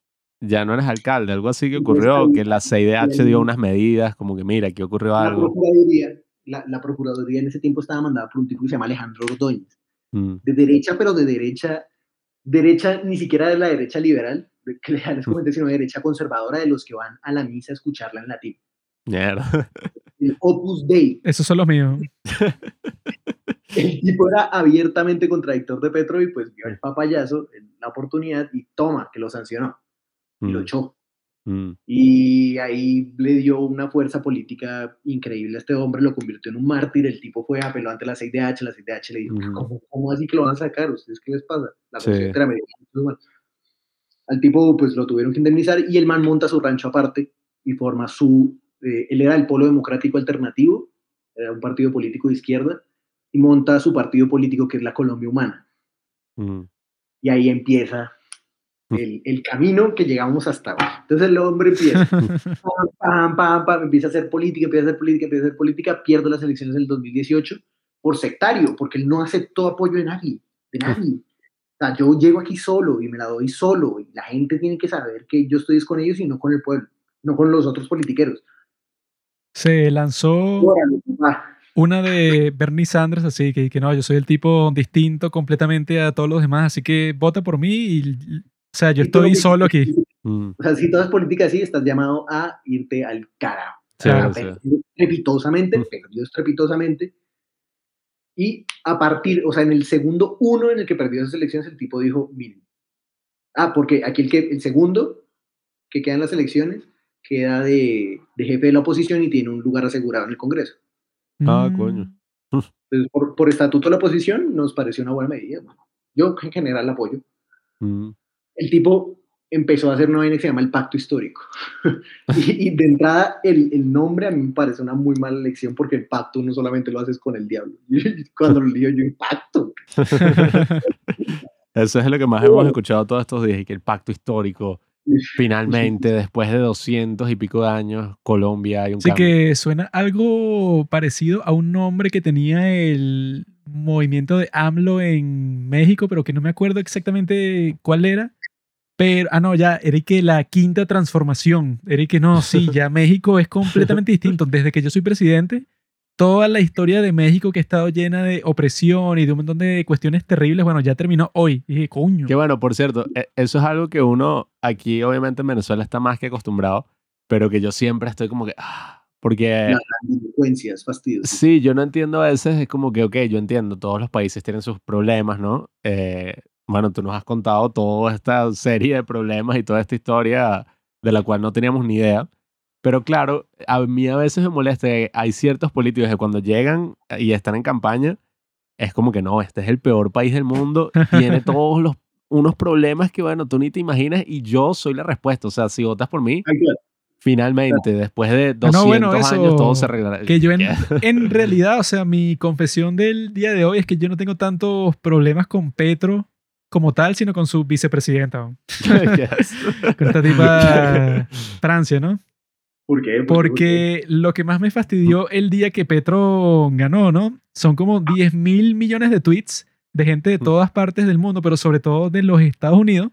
ya no eres alcalde, algo así que ocurrió, que la CIDH dio unas medidas, como que mira, aquí ocurrió la algo. procuraduría, la, la procuraduría en ese tiempo estaba mandada por un tipo que se llama Alejandro Ordóñez. Mm, De derecha, pero de derecha, derecha ni siquiera de la derecha liberal, de- que les comenté, sino de derecha conservadora de los que van a la misa a escucharla en latín. mierda. El Opus Dei. Esos son los míos. El tipo era abiertamente contradictor de Petro y pues vio el papayazo en la oportunidad y toma, que lo sancionó y lo Mm, echó. mm, Y ahí le dio una fuerza política increíble a este hombre, lo convirtió en un mártir. El tipo fue, apeló ante la CIDH, la CIDH le dijo: Ujú. ¿Cómo, cómo así que lo van a sacar? ¿Ustedes qué les pasa? La Sí. Al tipo, pues lo tuvieron que indemnizar y el man monta su rancho aparte y forma su. eh, él era el Polo Democrático Alternativo, era un partido político de izquierda, y monta su partido político que es la Colombia Humana. mm. Y ahí empieza el, el camino que llegamos hasta hoy. Entonces el hombre empieza, pam, pam, pam, empieza a hacer política, empieza a hacer política, empieza a hacer política, pierde las elecciones del 2018 por sectario, porque él no aceptó apoyo de nadie, de nadie. O sea, yo llego aquí solo y me la doy solo, y la gente tiene que saber que yo estoy con ellos y no con el pueblo, no con los otros politiqueros. Se lanzó una de Bernie Sanders, así que, que no, yo soy el tipo distinto completamente a todos los demás, así que vota por mí y, sea, yo todo estoy que- solo aquí. Mm, O sea, si todas políticas así, estás llamado a irte al carajo. sí, sí. perdió estrepitosamente, Mm. perdió estrepitosamente. Y a partir, o sea, en el segundo uno en el que perdió esas elecciones, el tipo dijo, miren, ah, porque aquí el, que, el segundo que queda en las elecciones queda de, de jefe de la oposición y tiene un lugar asegurado en el Congreso. Ah, Mm. coño. Entonces, por, por estatuto de la oposición, nos pareció una buena medida. Bueno, yo en general la apoyo. Mm, el tipo empezó a hacer una vaina que se llama el pacto histórico. y, y de entrada, el, el nombre a mí me parece una muy mala elección porque el pacto no solamente lo haces con el diablo. Cuando lo digo yo, impacto. Eso es lo que más hemos escuchado todos estos días, y que el pacto histórico, finalmente, después de doscientos y pico de años, Colombia hay un Así cambio. que suena algo parecido a un nombre que tenía el movimiento de AMLO en México, pero que no me acuerdo exactamente cuál era. Pero, ah, no, ya, era que la quinta transformación. Era que no, sí, ya México es completamente distinto. Desde que yo soy presidente, toda la historia de México que ha estado llena de opresión y de un montón de cuestiones terribles, bueno, ya terminó hoy. Y dije, coño. Que bueno, por cierto, e- eso es algo que uno aquí, obviamente en Venezuela, está más que acostumbrado, pero que yo siempre estoy como que, ah, porque Las consecuencias, fastidios. sí, yo no entiendo a veces, es como que, ok, yo entiendo, todos los países tienen sus problemas, ¿no? Eh, bueno, tú nos has contado toda esta serie de problemas y toda esta historia de la cual no teníamos ni idea. Pero claro, a mí a veces me molesta que hay ciertos políticos que cuando llegan y están en campaña, es como que no, este es el peor país del mundo, tiene todos los unos problemas que, bueno, tú ni te imaginas y yo soy la respuesta. O sea, si votas por mí. Finalmente, después de Ah, 200 no, bueno, eso, años, todo se arreglará. Que yo en, en realidad, o sea, mi confesión del día de hoy es que yo no tengo tantos problemas con Petro como tal, sino con su vicepresidenta, con esta tipa Francia, ¿no? ¿Por qué? ¿Por qué? Porque lo que más me fastidió el día que Petro ganó, ¿no? Son como 10 mil millones de tweets de gente de todas partes del mundo, pero sobre todo de los Estados Unidos,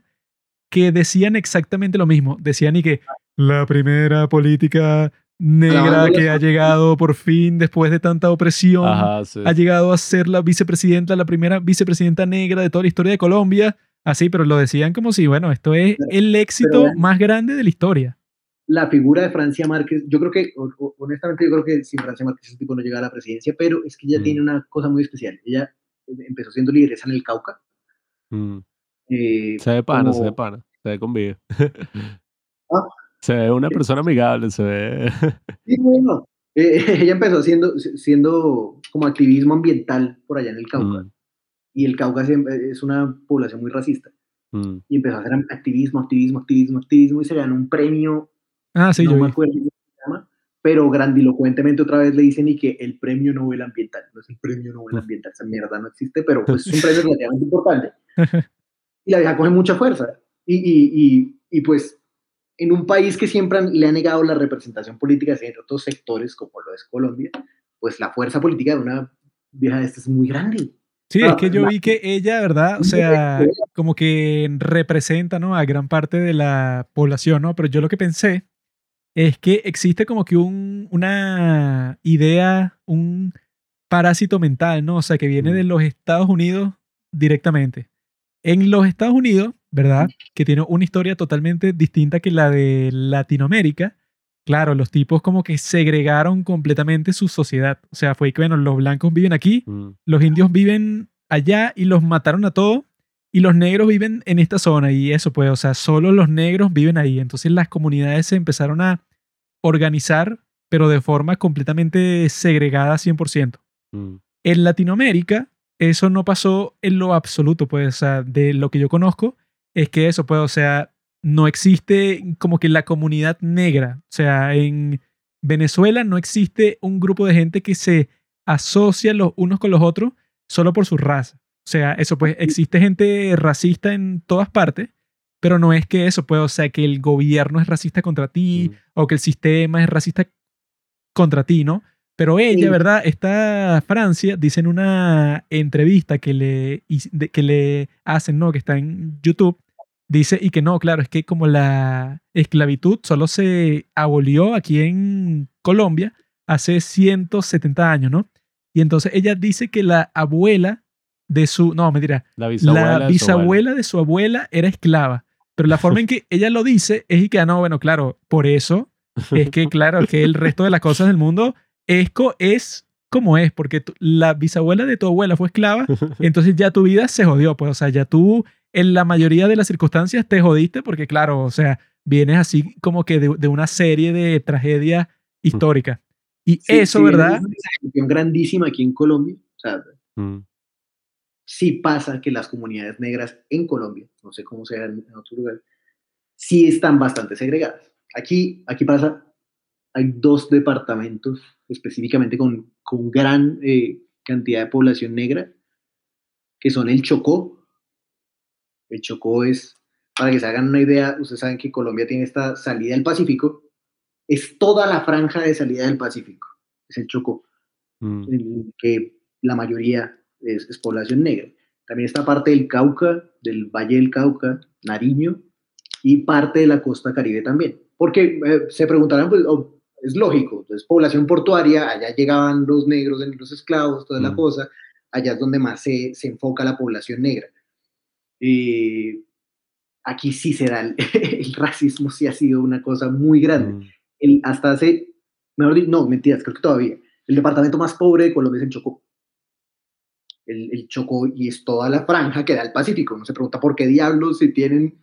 que decían exactamente lo mismo. Decían y que la primera política negra que ha llegado por fin después de tanta opresión, Ajá, sí. ha llegado a ser la vicepresidenta, la primera vicepresidenta negra de toda la historia de Colombia. Así, pero lo decían como si, bueno, esto es el éxito bueno. más grande de la historia. la figura de Francia Márquez, yo creo que, honestamente, yo creo que sin Francia Márquez ese tipo no llega a la presidencia, pero es que ella Mm. tiene una cosa muy especial. Ella eh, empezó siendo lideresa en el Cauca. Mm. eh, Se ve pana, se como- ve pana. Se ve con vida. Ah. Se ve una persona amigable, se ve. Sí, bueno, eh, ella empezó siendo, siendo como activismo ambiental por allá en el Cauca. Mm, Y el Cauca siempre es una población muy racista. mm. Y empezó a hacer activismo, activismo, activismo, activismo y se ganó un premio Ah, sí, no yo me vi. acuerdo cómo se llama, pero grandilocuentemente otra vez le dicen y que el premio Nobel Ambiental, no es el premio Nobel Ambiental, esa mierda no existe, pero pues es un premio relativamente importante. Y la vieja coge mucha fuerza. Y, y, y, y, pues en un país que siempre han- le ha negado la representación política en otros sectores, como lo es Colombia, pues la fuerza política de una vieja de estas es muy grande. Sí, Ah, es que yo la- vi que ella, ¿verdad? O sea, como que representa, ¿no? A gran parte de la población, ¿no? Pero yo lo que pensé es que existe como que un, una idea, un parásito mental, ¿no? O sea, que viene de los Estados Unidos directamente. En los Estados Unidos, ¿verdad? Que tiene una historia totalmente distinta que la de Latinoamérica. Claro, los tipos como que segregaron completamente su sociedad. O sea, fue que, bueno, los blancos viven aquí, Mm, los indios viven allá y los mataron a todos y los negros viven en esta zona y eso pues, o sea, solo los negros viven ahí. Entonces las comunidades se empezaron a organizar, pero de forma completamente segregada 100%. mm, En Latinoamérica eso no pasó en lo absoluto, pues, o sea, de lo que yo conozco es que eso, pues, o sea, no existe como que la comunidad negra, o sea, en Venezuela no existe un grupo de gente que se asocia los unos con los otros solo por su raza. O sea, eso pues existe gente racista en todas partes, pero no es que eso, pues, o sea, que el gobierno es racista contra ti mm. o que el sistema es racista contra ti, ¿no? Pero ella, Sí. ¿verdad? Esta Francia dice en una entrevista que le, que le hacen, ¿no? Que está en YouTube, dice y que no, claro, es que como la esclavitud solo se abolió aquí en Colombia hace 170 años, ¿no? Y entonces ella dice que la abuela de su, no, mentira, La bisabuela. la de su abuela. bisabuela de su abuela era esclava. Pero la forma en que ella lo dice es y que, ah, no, bueno, claro, por eso es que, claro, que el resto de las cosas del mundo es, co- es como es, porque la bisabuela de tu abuela fue esclava, entonces ya tu vida se jodió, pues, o sea, ya tú en la mayoría de las circunstancias te jodiste porque, claro, o sea, vienes así como que de, de una serie de tragedias históricas. Y Sí, eso, sí, ¿verdad? Es una grandísima aquí en Colombia. O sea, Mm, sí pasa que las comunidades negras en Colombia, no sé cómo sea en, en otro lugar, sí están bastante segregadas. Aquí, aquí pasa, hay dos departamentos específicamente con, con gran eh, cantidad de población negra, que son el Chocó. El Chocó es, para que se hagan una idea, ustedes saben que Colombia tiene esta salida del Pacífico, es toda la franja de salida del Pacífico, es el Chocó mm, en que la mayoría es, es población negra. También está parte del Cauca, del Valle del Cauca, Nariño, y parte de la costa caribe también. Porque eh, se preguntarán, pues, oh, es lógico, es población portuaria, allá llegaban los negros, los esclavos, toda la Mm. cosa, allá es donde más se, se enfoca la población negra. Eh, aquí sí se da, el, el racismo sí ha sido una cosa muy grande mm. el, hasta hace, mejor dicho, no, mentiras, creo que todavía, el departamento más pobre de Colombia es el Chocó. El, el Chocó y es toda la franja que da el Pacífico. No se pregunta por qué diablos si tienen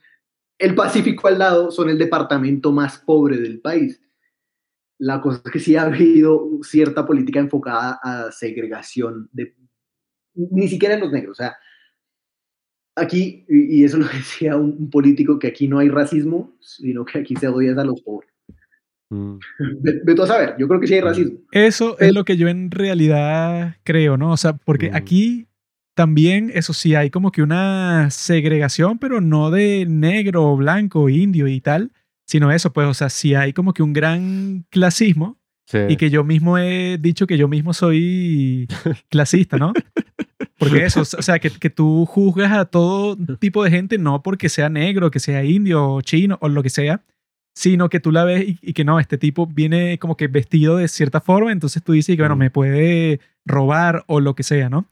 el Pacífico al lado, son el departamento más pobre del país. La cosa es que sí ha habido cierta política enfocada a segregación de, ni siquiera en los negros, o sea, aquí, y eso lo decía un, un político, que aquí no hay racismo, sino que aquí se odia a los pobres. Mm. Tú a saber, yo creo que sí hay racismo. Eso es lo que yo en realidad creo, ¿no? O sea, porque Mm. aquí también, eso sí, hay como que una segregación, pero no de negro, blanco, indio y tal, sino eso, pues, o sea, sí hay como que un gran clasismo Sí. y que yo mismo he dicho que yo mismo soy clasista, ¿no? Porque eso, o sea, que, que tú juzgas a todo tipo de gente no porque sea negro, que sea indio o chino o lo que sea, sino que tú la ves y, y que no, este tipo viene como que vestido de cierta forma, entonces tú dices que, bueno, me puede robar o lo que sea, ¿no?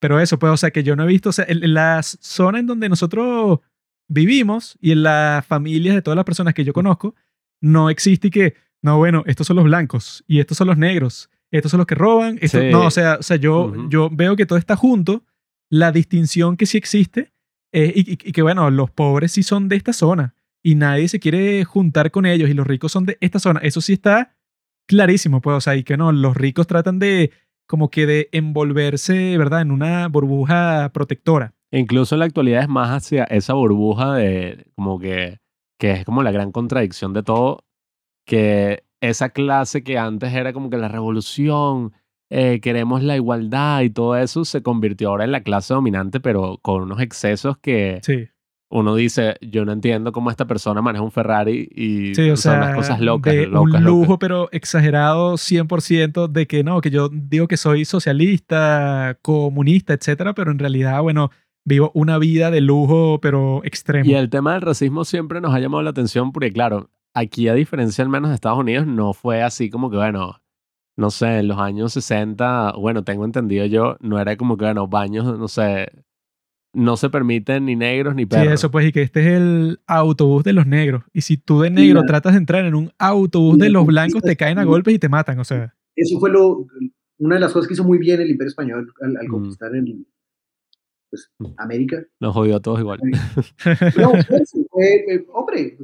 Pero eso, pues, o sea, que yo no he visto, o sea, en, en la zona en donde nosotros vivimos y en las familias de todas las personas que yo conozco, no existe que, no, bueno, estos son los blancos y estos son los negros, estos son los que roban, estos, Sí. no, o sea, o sea yo, Ujú. yo veo que todo está junto, la distinción que sí existe eh, y, y- y que, bueno, los pobres sí son de esta zona y nadie se quiere juntar con ellos y los ricos son de esta zona, eso sí está clarísimo, pues, o sea, y que no, los ricos tratan de como que de envolverse, ¿verdad?, en una burbuja protectora. Incluso en la actualidad es más hacia esa burbuja de como que, que es como la gran contradicción de todo, que esa clase que antes era como que la revolución, eh, queremos la igualdad y todo eso, se convirtió ahora en la clase dominante, pero con unos excesos que Sí. uno dice, yo no entiendo cómo esta persona maneja un Ferrari y Sí, o son sea, unas cosas locas, de locas, un locas. lujo, pero exagerado 100% de que no, que yo digo que soy socialista, comunista, etcétera, pero en realidad, bueno, vivo una vida de lujo, pero extremo. Y el tema del racismo siempre nos ha llamado la atención porque, claro, aquí a diferencia al menos de Estados Unidos, no fue así como que, bueno, no sé, en los años 60, bueno, tengo entendido yo, no era como que, bueno, baños, no sé, no se permiten ni negros ni Sí, perros. eso pues, y que este es el autobús de los negros. Y si tú de negro la- tratas de entrar en un autobús de los blancos, te caen a golpes y te matan, o sea. Eso fue lo, una de las cosas que hizo muy bien el Imperio Español al, al Mm. conquistar el, pues, Mm. América. Nos jodió a todos igual. No, pues, eh, hombre,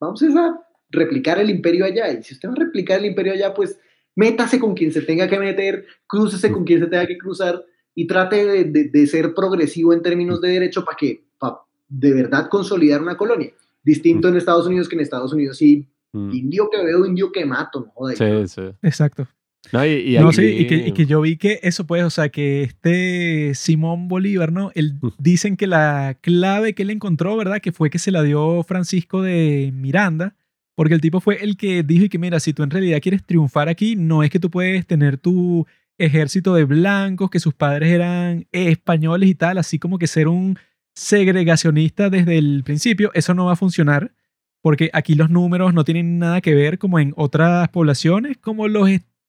vamos a replicar el imperio allá. Y si usted va a replicar el imperio allá, pues métase con quien se tenga que meter, crúcese con quien se tenga que cruzar y trate de, de- de ser progresivo en términos de derecho para que, para de verdad consolidar una colonia. Distinto en Estados Unidos que en Estados Unidos sí, Mm. indio que veo, indio que mato, no joda. Sí, sí. Exacto. No, y, y No, sí, y que, y que yo vi que eso pues, o sea, que este Simón Bolívar, ¿no? Él, Mm. dicen que la clave que él encontró, ¿verdad? Que fue que se la dio Francisco de Miranda, porque el tipo fue el que dijo y que mira, si tú en realidad quieres triunfar aquí, no es que tú puedes tener tu ejército de blancos, que sus padres eran españoles y tal, así como que ser un segregacionista desde el principio, eso no va a funcionar. Porque aquí los números no tienen nada que ver como en otras poblaciones, como los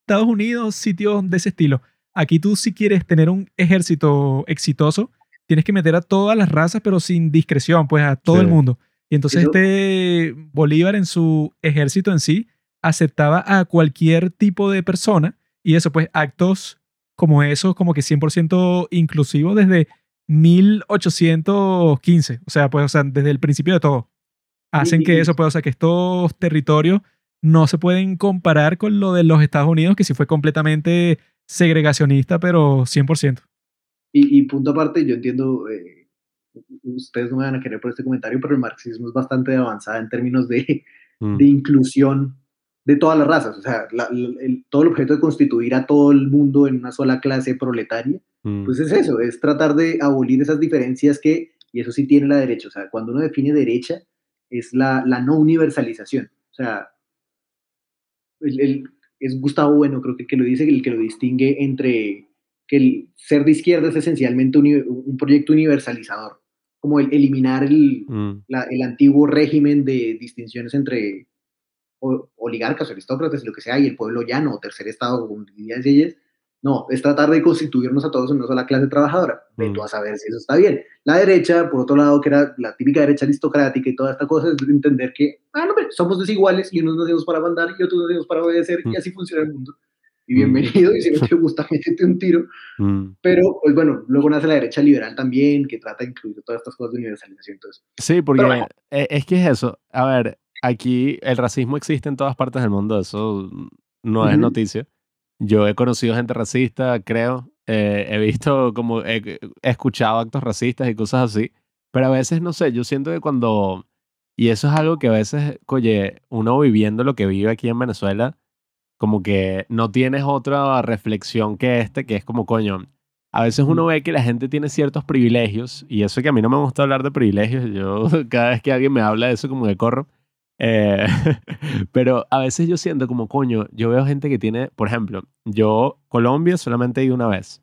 Estados Unidos, sitios de ese estilo. Aquí tú si quieres tener un ejército exitoso, tienes que meter a todas las razas, pero sin discreción, pues a todo Sí. el mundo. Y entonces Eso- este Bolívar en su ejército en sí aceptaba a cualquier tipo de persona y eso, pues actos como esos, como que 100% inclusivos desde 1815. O sea, pues, o sea, desde el principio de todo. Hacen que eso, pues, o sea, que estos territorios no se pueden comparar con lo de los Estados Unidos, que sí fue completamente segregacionista, pero 100%. Y, y punto aparte, yo entiendo, eh, ustedes no me van a querer por este comentario, pero el marxismo es bastante avanzada en términos de, Mm. de inclusión de todas las razas. O sea, la- la- el- todo el objeto de constituir a todo el mundo en una sola clase proletaria, Mm. pues es eso, es tratar de abolir esas diferencias que, y eso sí tiene la derecha, o sea, cuando uno define derecha, es la, la no universalización. O sea, el- el- es Gustavo Bueno, creo que, que lo dice, el que lo distingue entre que el ser de izquierda es esencialmente un proyecto universalizador, como el eliminar el, Mm. la- el antiguo régimen de distinciones entre oligarcas, aristócratas y lo que sea, y el pueblo llano o tercer estado, como dirían ellas. No, es tratar de constituirnos a todos en una sola clase trabajadora. Ve Mm. tú a saber si eso está bien. La derecha, por otro lado, que era la típica derecha aristocrática y toda esta cosa, es entender que, ah, no, hombre, somos desiguales y unos nacimos para mandar y otros nacimos para obedecer Mm. y así funciona el mundo. Y Mm. bienvenido, y si no te gusta, métete un tiro. Mm. Pero, pues bueno, luego nace la derecha liberal también, que trata de incluir todas estas cosas de universalización. Entonces, Sí, porque bueno. e- es que es eso. A ver, aquí el racismo existe en todas partes del mundo, eso no es noticia. Yo he conocido gente racista, creo. eh, he visto como, he, he escuchado actos racistas y cosas así. Pero a veces, no sé, yo siento que cuando Y eso es algo que a veces, oye, uno viviendo lo que vive aquí en Venezuela, como que no tienes otra reflexión que este, que es como, coño, a veces uno ve que la gente tiene ciertos privilegios, y eso que a mí no me gusta hablar de privilegios, yo cada vez que alguien me habla de eso como que corro, eh, pero a veces yo siento como, coño, yo veo gente que tiene, por ejemplo, yo Colombia solamente he ido una vez.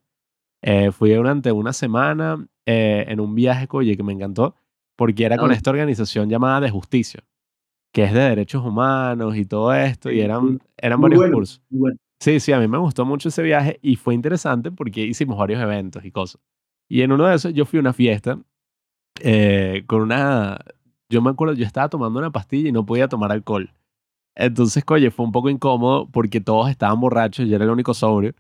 Eh, fui durante una semana eh, en un viaje, oye, que me encantó, porque era con Ah. esta organización llamada de justicia, que es de derechos humanos y todo esto, y eran, eran muy varios bueno, cursos. bueno. Sí, sí, a mí me gustó mucho ese viaje y fue interesante porque hicimos varios eventos y cosas. Y en uno de esos yo fui a una fiesta eh, con una... Yo me acuerdo, yo estaba tomando una pastilla y no podía tomar alcohol. Entonces, oye, fue un poco incómodo porque todos estaban borrachos, yo era el único sobrio.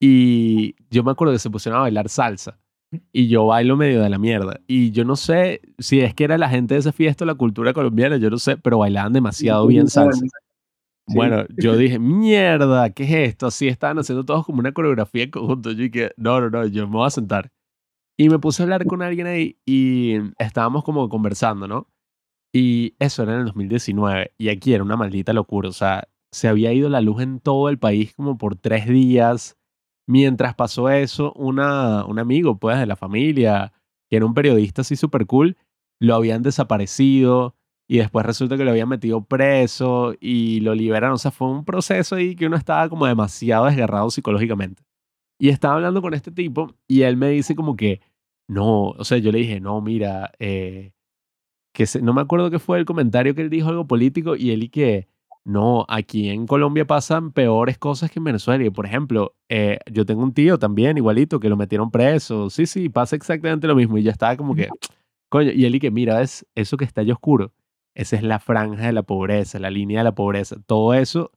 Y yo me acuerdo que se pusieron a bailar salsa. Y yo bailo medio de la mierda. Y yo no sé si es que era la gente de esa fiesta o la cultura colombiana, yo no sé, pero bailaban demasiado bien salsa. Sí. Bueno, yo dije, mierda, ¿qué es esto? Así estaban haciendo todos como una coreografía en conjunto. Yo dije, no, no, no, yo me voy a sentar. Y me puse a hablar con alguien ahí y estábamos como conversando, ¿no? Y eso era en el 2019 y aquí era una maldita locura. O sea, se había ido la luz en todo el país como por tres días. Mientras pasó eso, una, un amigo, pues, de la familia, que era un periodista así súper cool, lo habían desaparecido y después resulta que lo habían metido preso y lo liberaron. O sea, fue un proceso ahí que uno estaba como demasiado desgarrado psicológicamente. Y estaba hablando con este tipo y él me dice como que, no, o sea, yo le dije, no, mira, eh, que se- no me acuerdo qué fue el comentario que él dijo, algo político, y él y que, no, aquí en Colombia pasan peores cosas que en Venezuela. Y por ejemplo, eh, yo tengo un tío también, igualito, que lo metieron preso. Sí, sí, pasa exactamente lo mismo. Y ya estaba como que, coño, y él y que, mira, es eso que está allá oscuro. Esa es la franja de la pobreza, la línea de la pobreza. Todo eso,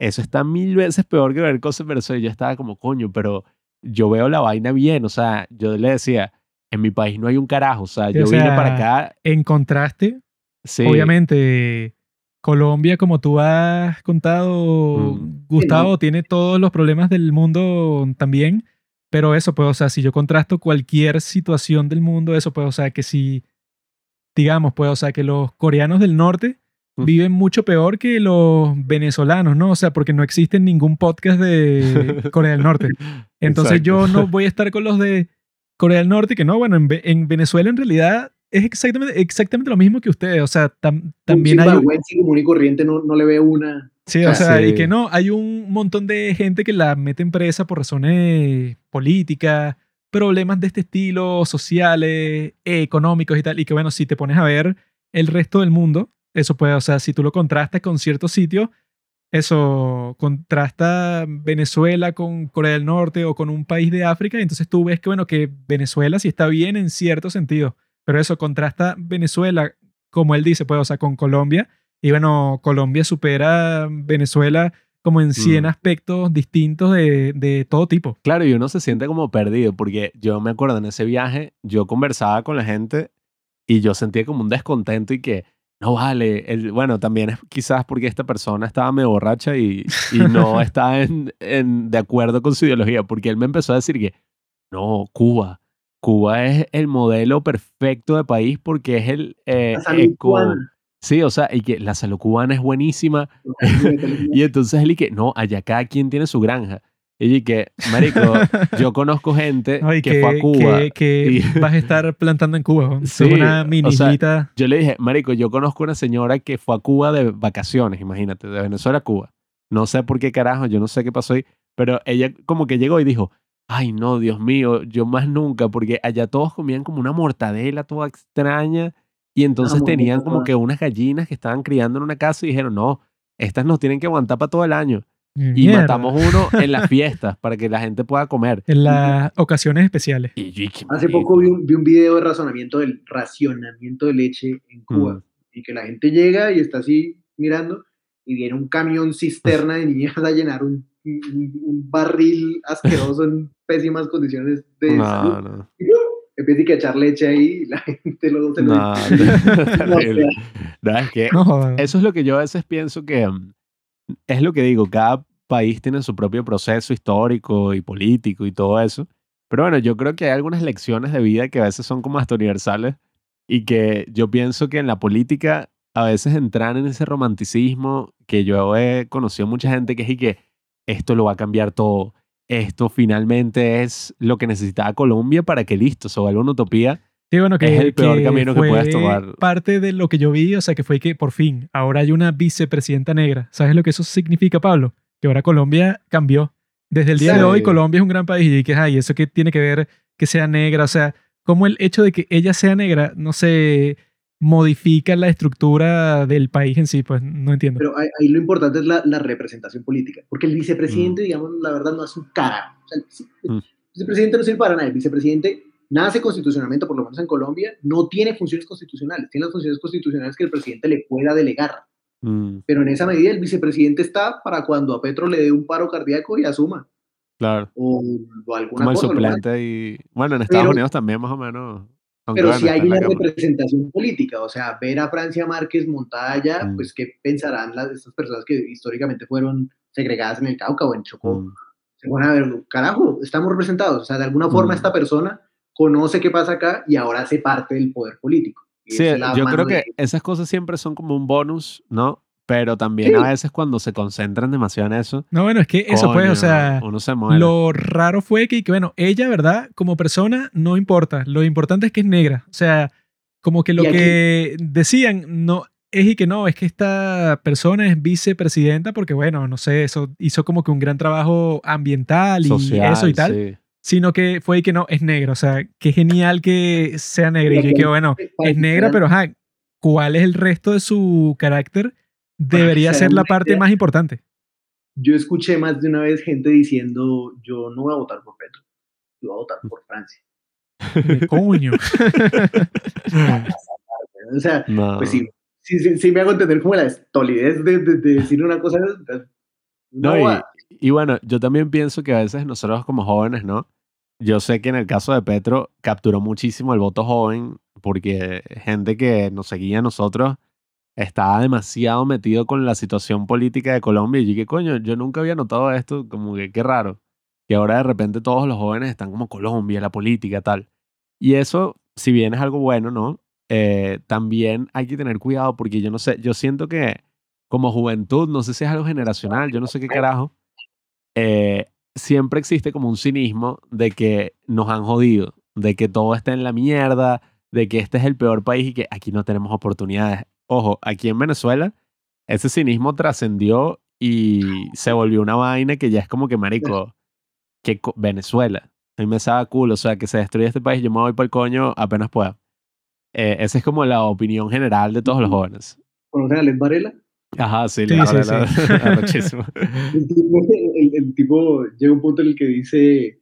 eso está mil veces peor que ver cosas en Venezuela. Y yo estaba como, coño, pero yo veo la vaina bien. O sea, yo le decía, en mi país no hay un carajo. O sea, yo o vine para acá. En contraste, Sí, obviamente, Colombia, como tú has contado, Mm. Gustavo, tiene todos los problemas del mundo también. Pero eso, pues, o sea, si yo contrasto cualquier situación del mundo, eso, pues, o sea, que si, digamos, pues, o sea, que los coreanos del norte Mm. viven mucho peor que los venezolanos, ¿no? O sea, porque no existe ningún podcast de Corea del Norte. Entonces Exacto. yo no voy a estar con los de Corea del Norte, que no, bueno, en, Ve- en Venezuela en realidad es exactamente, exactamente lo mismo que ustedes. O sea, tam- también hay... común y corriente no, no le ve una. Sí, o Ah, sea, y que no, hay un montón de gente que la mete en presa por razones políticas, problemas de este estilo, sociales, económicos y tal, y que bueno, si te pones a ver el resto del mundo, eso puede, o sea, si tú lo contrastas con ciertos sitios, eso contrasta Venezuela con Corea del Norte o con un país de África, y entonces tú ves que bueno, que Venezuela sí está bien en cierto sentido, pero eso contrasta Venezuela, como él dice, pues, o sea, con Colombia, y bueno, Colombia supera a Venezuela como en 100 Mm. aspectos distintos de, de todo tipo. Claro, y uno se siente como perdido, porque yo me acuerdo en ese viaje, yo conversaba con la gente y yo sentía como un descontento y que, no vale, el, bueno, también es quizás porque esta persona estaba medio borracha y, y no está en, en- de acuerdo con su ideología, porque él me empezó a decir que, no, Cuba, Cuba es el modelo perfecto de país porque es el eh, eco- cubana. Sí, o sea, y que la salud cubana es buenísima. Y entonces él y que, no, allá cada quien tiene su granja. Y que, marico, yo conozco gente Ay, que, fue a Cuba. que- que y- vas a estar plantando en Cuba. ¿no? Sí, una o sea. Yo le dije, marico, yo conozco una señora que fue a Cuba de vacaciones, imagínate, de Venezuela a Cuba. No sé por qué carajo, yo no sé qué pasó ahí, pero ella como que llegó y dijo, ay no, Dios mío, yo más nunca, porque allá todos comían como una mortadela toda extraña y entonces mortadela tenían como que unas gallinas que estaban criando en una casa y dijeron, no, estas nos tienen que aguantar para todo el año. Y Mierda. matamos uno en las fiestas para que la gente pueda comer. En las ocasiones especiales. Y yo, ¿qué Hace poco vi un, vi un video de razonamiento del racionamiento de leche en Cuba. Mm. Y que la gente llega y está así mirando y viene un camión cisterna de niñas a llenar un, un- un barril asqueroso en pésimas condiciones de No, salud. no. Y. Empieza a echar leche ahí y la gente luego se lo No, terrible. No, es que No eso es lo que yo a veces pienso que mm, es lo que digo, cada país tiene su propio proceso histórico y político y todo eso. Pero bueno, yo creo que hay algunas lecciones de vida que a veces son como hasta universales y que yo pienso que en la política a veces entrar en ese romanticismo que yo he conocido mucha gente que es y que esto lo va a cambiar todo. Esto finalmente es lo que necesitaba Colombia para que listo, se vuelva una utopía. Sí, bueno, que Es el peor que camino que puedes tomar. Parte de lo que yo vi, o sea, que fue que por fin ahora hay una vicepresidenta negra. ¿Sabes lo que eso significa, Pablo? Que ahora Colombia cambió. Desde el día de hoy, Colombia es un gran país y que, ay, eso que tiene que ver que sea negra, o sea, como el hecho de que ella sea negra, no sé, modifica la estructura del país en sí, pues no entiendo. Pero ahí, ahí lo importante es la, la representación política, porque el vicepresidente, digamos, la verdad no hace un. O sea, el vice- el Mm. vicepresidente no sirve para nada. El vicepresidente nace constitucionalmente, por lo menos en Colombia, no tiene funciones constitucionales. Tiene las funciones constitucionales que el presidente le pueda delegar. Mm, Pero en esa medida el vicepresidente está para cuando a Petro le dé un paro cardíaco y asuma. claro. O, o alguna Como el cosa. suplente y... Bueno, en Estados Pero- Unidos también más o menos. Pero si hay una representación política, o sea, ver a Francia Márquez montada allá, Mm. pues qué pensarán las, estas personas que históricamente fueron segregadas en el Cauca o en Chocó. Mm, Se van a ver, carajo, estamos representados. O sea, de alguna forma Mm. esta persona conoce qué pasa acá y ahora hace parte del poder político. Y Sí, yo creo de- que esas cosas siempre son como un bonus, ¿no? Pero también Sí. a veces cuando se concentran demasiado en eso, No, bueno, es que eso pues, o sea, uno se muere. Lo raro fue que, que, bueno, ella, ¿verdad? Como persona, no importa. Lo importante es que es negra. O sea, como que lo que decían, no, es y que no, es que esta persona es vicepresidenta porque, bueno, no sé, eso hizo como que un gran trabajo ambiental y Social, eso y tal. sí. Sino que fue y que no, es negra. O sea, qué genial que sea negra. Y yo que, bueno, es negra, pero ajá, ¿cuál es el resto de su carácter? Debería se ser la parte más importante. Yo escuché más de una vez gente diciendo, yo no voy a votar por Petro, yo voy a votar por Francia. De coño. O sea, No. pues sí, sí, sí, sí me hago entender como la estolidez de, de- de decir una cosa. No, No, y, va. Y bueno, yo también pienso que a veces nosotros como jóvenes, ¿no? Yo sé que en el caso de Petro capturó muchísimo el voto joven porque gente que nos seguía a nosotros estaba demasiado metido con la situación política de Colombia y que coño, yo nunca había notado esto, como que qué raro, que ahora de repente todos los jóvenes están como Colombia, la política, tal. Y eso, si bien es algo bueno, ¿no? Eh, también hay que tener cuidado porque yo no sé, yo siento que como juventud, no sé si es algo generacional, yo no sé qué carajo, eh, siempre existe como un cinismo de que nos han jodido, de que todo está en la mierda, de que este es el peor país y que aquí no tenemos oportunidades. Ojo, aquí en Venezuela, ese cinismo trascendió y se volvió una vaina que ya es como que, marico, que Venezuela, a mí me sabe cool, o sea, que se destruye este país, yo me voy para el coño apenas pueda. Eh, esa es como la opinión general de todos los jóvenes. ¿Conocen a Led Varela? Ajá, sí, Sí, la sí, verdad, sí. arrechísimo. El tipo, el- el tipo llega a un punto en el que dice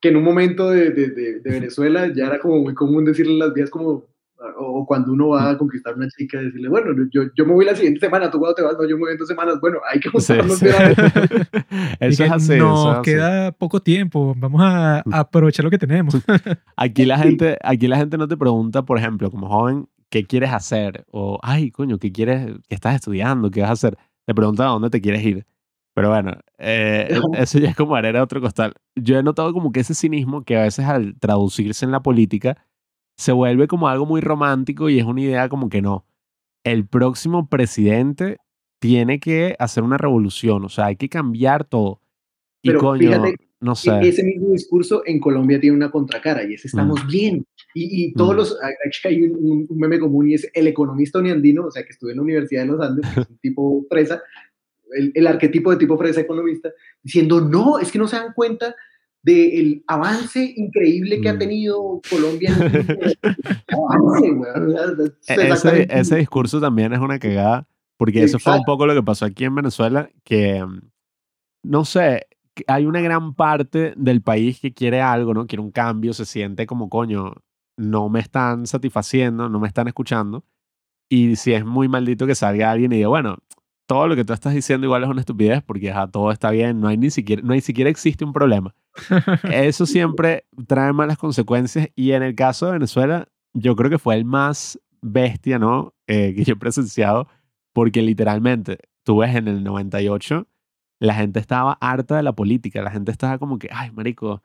que en un momento de, de- de- de Venezuela ya era como muy común decirle a las vías como, o, o cuando uno va a conquistar a una chica, decirle, bueno, yo, yo me voy la siguiente semana, tú cuando te vas, no, yo me voy en dos semanas, bueno, hay que Sí, juntarnos sí. Y Eso que es así. Nos eso es así. queda poco tiempo. Vamos a Mm. aprovechar lo que tenemos. Aquí la, Sí. gente, aquí la gente no te pregunta, por ejemplo, como joven, ¿qué quieres hacer? O, ay, coño, ¿qué quieres? ¿Qué estás estudiando? ¿Qué vas a hacer? Te preguntan a dónde te quieres ir. Pero bueno, eh, eso ya es como arena de otro costal. Yo he notado como que ese cinismo que a veces al traducirse en la política se vuelve como algo muy romántico y es una idea como que no. El próximo presidente tiene que hacer una revolución, o sea, hay que cambiar todo. Y Pero coño, fíjate no E- sé. Ese mismo discurso en Colombia tiene una contracara y es estamos bien. Y, y todos Mm. los, aquí hay un, un- meme común y es el economista uniandino, o sea, que estudió en la Universidad de los Andes, que es un tipo fresa, el, el arquetipo de tipo fresa economista, diciendo, no, es que no se dan cuenta del avance increíble que ha Mm. tenido Colombia tiempo. avance, E- Ese, ese discurso también es una cagada, porque eso fue un Exacto. poco lo que pasó aquí en Venezuela, que mm, no sé, hay una gran parte del país que quiere algo, ¿no? Quiere un cambio, se siente como, coño, no me están satisfaciendo, no me están escuchando, y si es muy maldito que salga alguien y diga, bueno, todo lo que tú estás diciendo igual es una estupidez, porque ajá, todo está bien, no hay ni siquiera, no hay siquiera existe un problema. Eso siempre trae malas consecuencias y en el caso de Venezuela, yo creo que fue el más bestia, ¿no? Eh, que yo he presenciado, porque literalmente, tú ves en el 98, la gente estaba harta de la política, la gente estaba como que, ay, marico,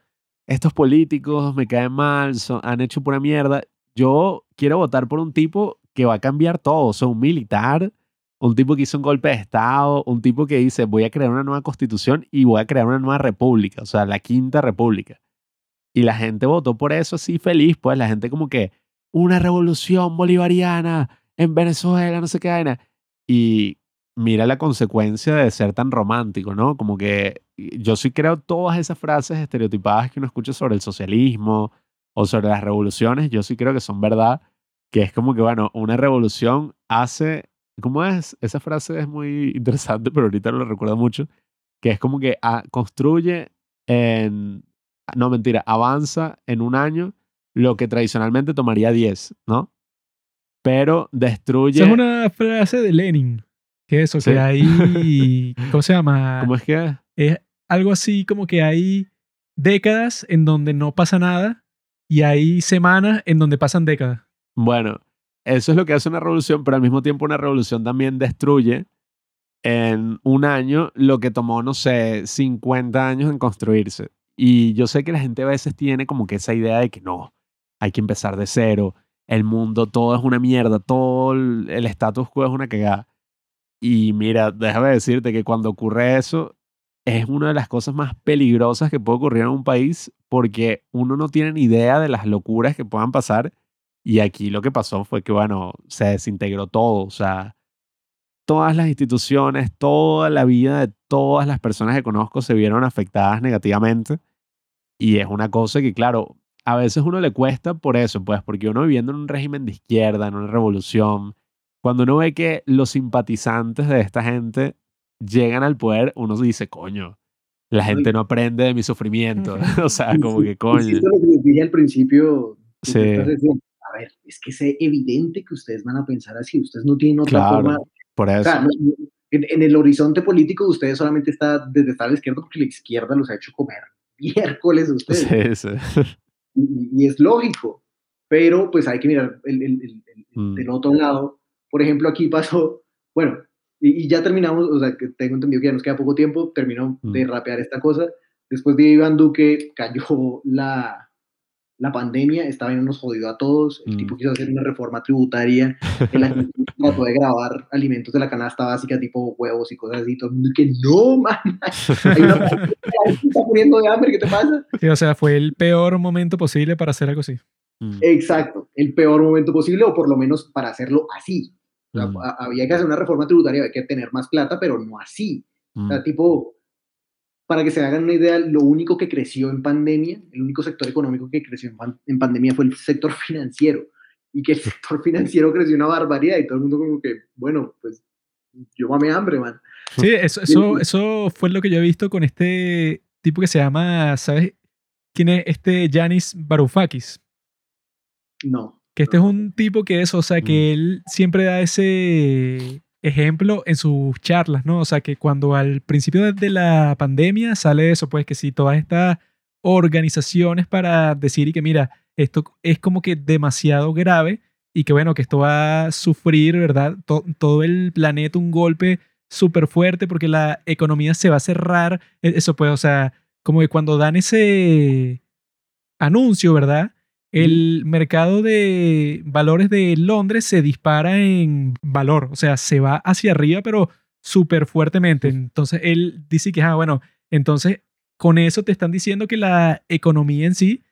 estos políticos me caen mal, son- han hecho pura mierda. Yo quiero votar por un tipo que va a cambiar todo. O sea, un militar, un tipo que hizo un golpe de Estado, un tipo que dice, voy a crear una nueva constitución y voy a crear una nueva república, o sea, la quinta república. Y la gente votó por eso así feliz, pues la gente como que, una revolución bolivariana en Venezuela, no sé qué vaina. Y mira la consecuencia de ser tan romántico, ¿no? Como que yo sí creo todas esas frases estereotipadas que uno escucha sobre el socialismo o sobre las revoluciones, yo sí creo que son verdad, que es como que, bueno, una revolución hace, ¿cómo es? Esa frase es muy interesante, pero ahorita no lo recuerdo mucho, que es como que ah, construye en, no mentira, avanza en un año lo que tradicionalmente tomaría 10, ¿no? Pero destruye... Esa es una frase de Lenin. Que eso, Sí. que hay... ¿Cómo se llama? ¿Cómo es que? Es algo así como que hay décadas en donde no pasa nada y hay semanas en donde pasan décadas. Bueno, eso es lo que hace una revolución, pero al mismo tiempo una revolución también destruye en un año lo que tomó, no sé, 50 años en construirse. Y yo sé que la gente a veces tiene como que esa idea de que no, hay que empezar de cero, el mundo todo es una mierda, todo el status quo es una cagada. Y mira, déjame decirte que cuando ocurre eso, es una de las cosas más peligrosas que puede ocurrir en un país porque uno no tiene ni idea de las locuras que puedan pasar. Y aquí lo que pasó fue que, bueno, se desintegró todo. O sea, todas las instituciones, toda la vida de todas las personas que conozco se vieron afectadas negativamente. Y es una cosa que, claro, a veces uno le cuesta por eso, pues, porque uno viviendo en un régimen de izquierda, en una revolución, cuando uno ve que los simpatizantes de esta gente llegan al poder, uno dice, coño, la gente no aprende de mi sufrimiento. o sea, como que coño. En lo que les dije al principio Sí. A ver, es que es evidente que ustedes van a pensar así. Ustedes no tienen otra Claro, forma. Por O eso. sea, no- en, en el horizonte político de ustedes solamente está desde estar a la izquierda porque la izquierda los ha hecho comer miércoles a ustedes. Sí, sí. y, y es lógico, pero pues hay que mirar el, el- el- el- Mm. del otro lado. Por ejemplo, aquí pasó, bueno, y, y ya terminamos, o sea, que tengo entendido que ya nos queda poco tiempo, terminó de Mm. rapear esta cosa. Después de Iván Duque cayó la, la pandemia, esta vaina nos jodió a todos, el Mm. tipo quiso hacer una reforma tributaria, el trató de grabar alimentos de la canasta básica tipo huevos y cosas así, todo el mundo que no, man, hay una está muriendo de hambre, ¿qué te pasa? Sí, o sea, fue el peor momento posible para hacer algo así. Mm. Exacto, el peor momento posible, o por lo menos para hacerlo así. O sea, Mm. a- había que hacer una reforma tributaria, había que tener más plata, pero no así. O Mm. sea, tipo, para que se hagan una idea, lo único que creció en pandemia, el único sector económico que creció en, pan- en pandemia fue el sector financiero. Y que el sector financiero creció una barbaridad y todo el mundo como que, bueno, pues yo mamé hambre, man. Sí, eso, eso, eso fue lo que yo he visto con este tipo que se llama, ¿sabes quién es este Yanis Varoufakis? No. Que este es un tipo que es, o sea, que él siempre da ese ejemplo en sus charlas, ¿no? O sea, que cuando al principio de- la pandemia sale eso, pues que si todas estas organizaciones para decir y que mira, esto es como que demasiado grave y que bueno, que esto va a sufrir, ¿verdad? To- todo el planeta un golpe súper fuerte porque la economía se va a cerrar. E- Eso pues, o sea, como que cuando dan ese anuncio, ¿verdad? El mercado de valores de Londres se dispara en valor, o sea, se va hacia arriba, pero súper fuertemente. Entonces él dice que, ah, bueno, entonces con eso te están diciendo que la economía en sí,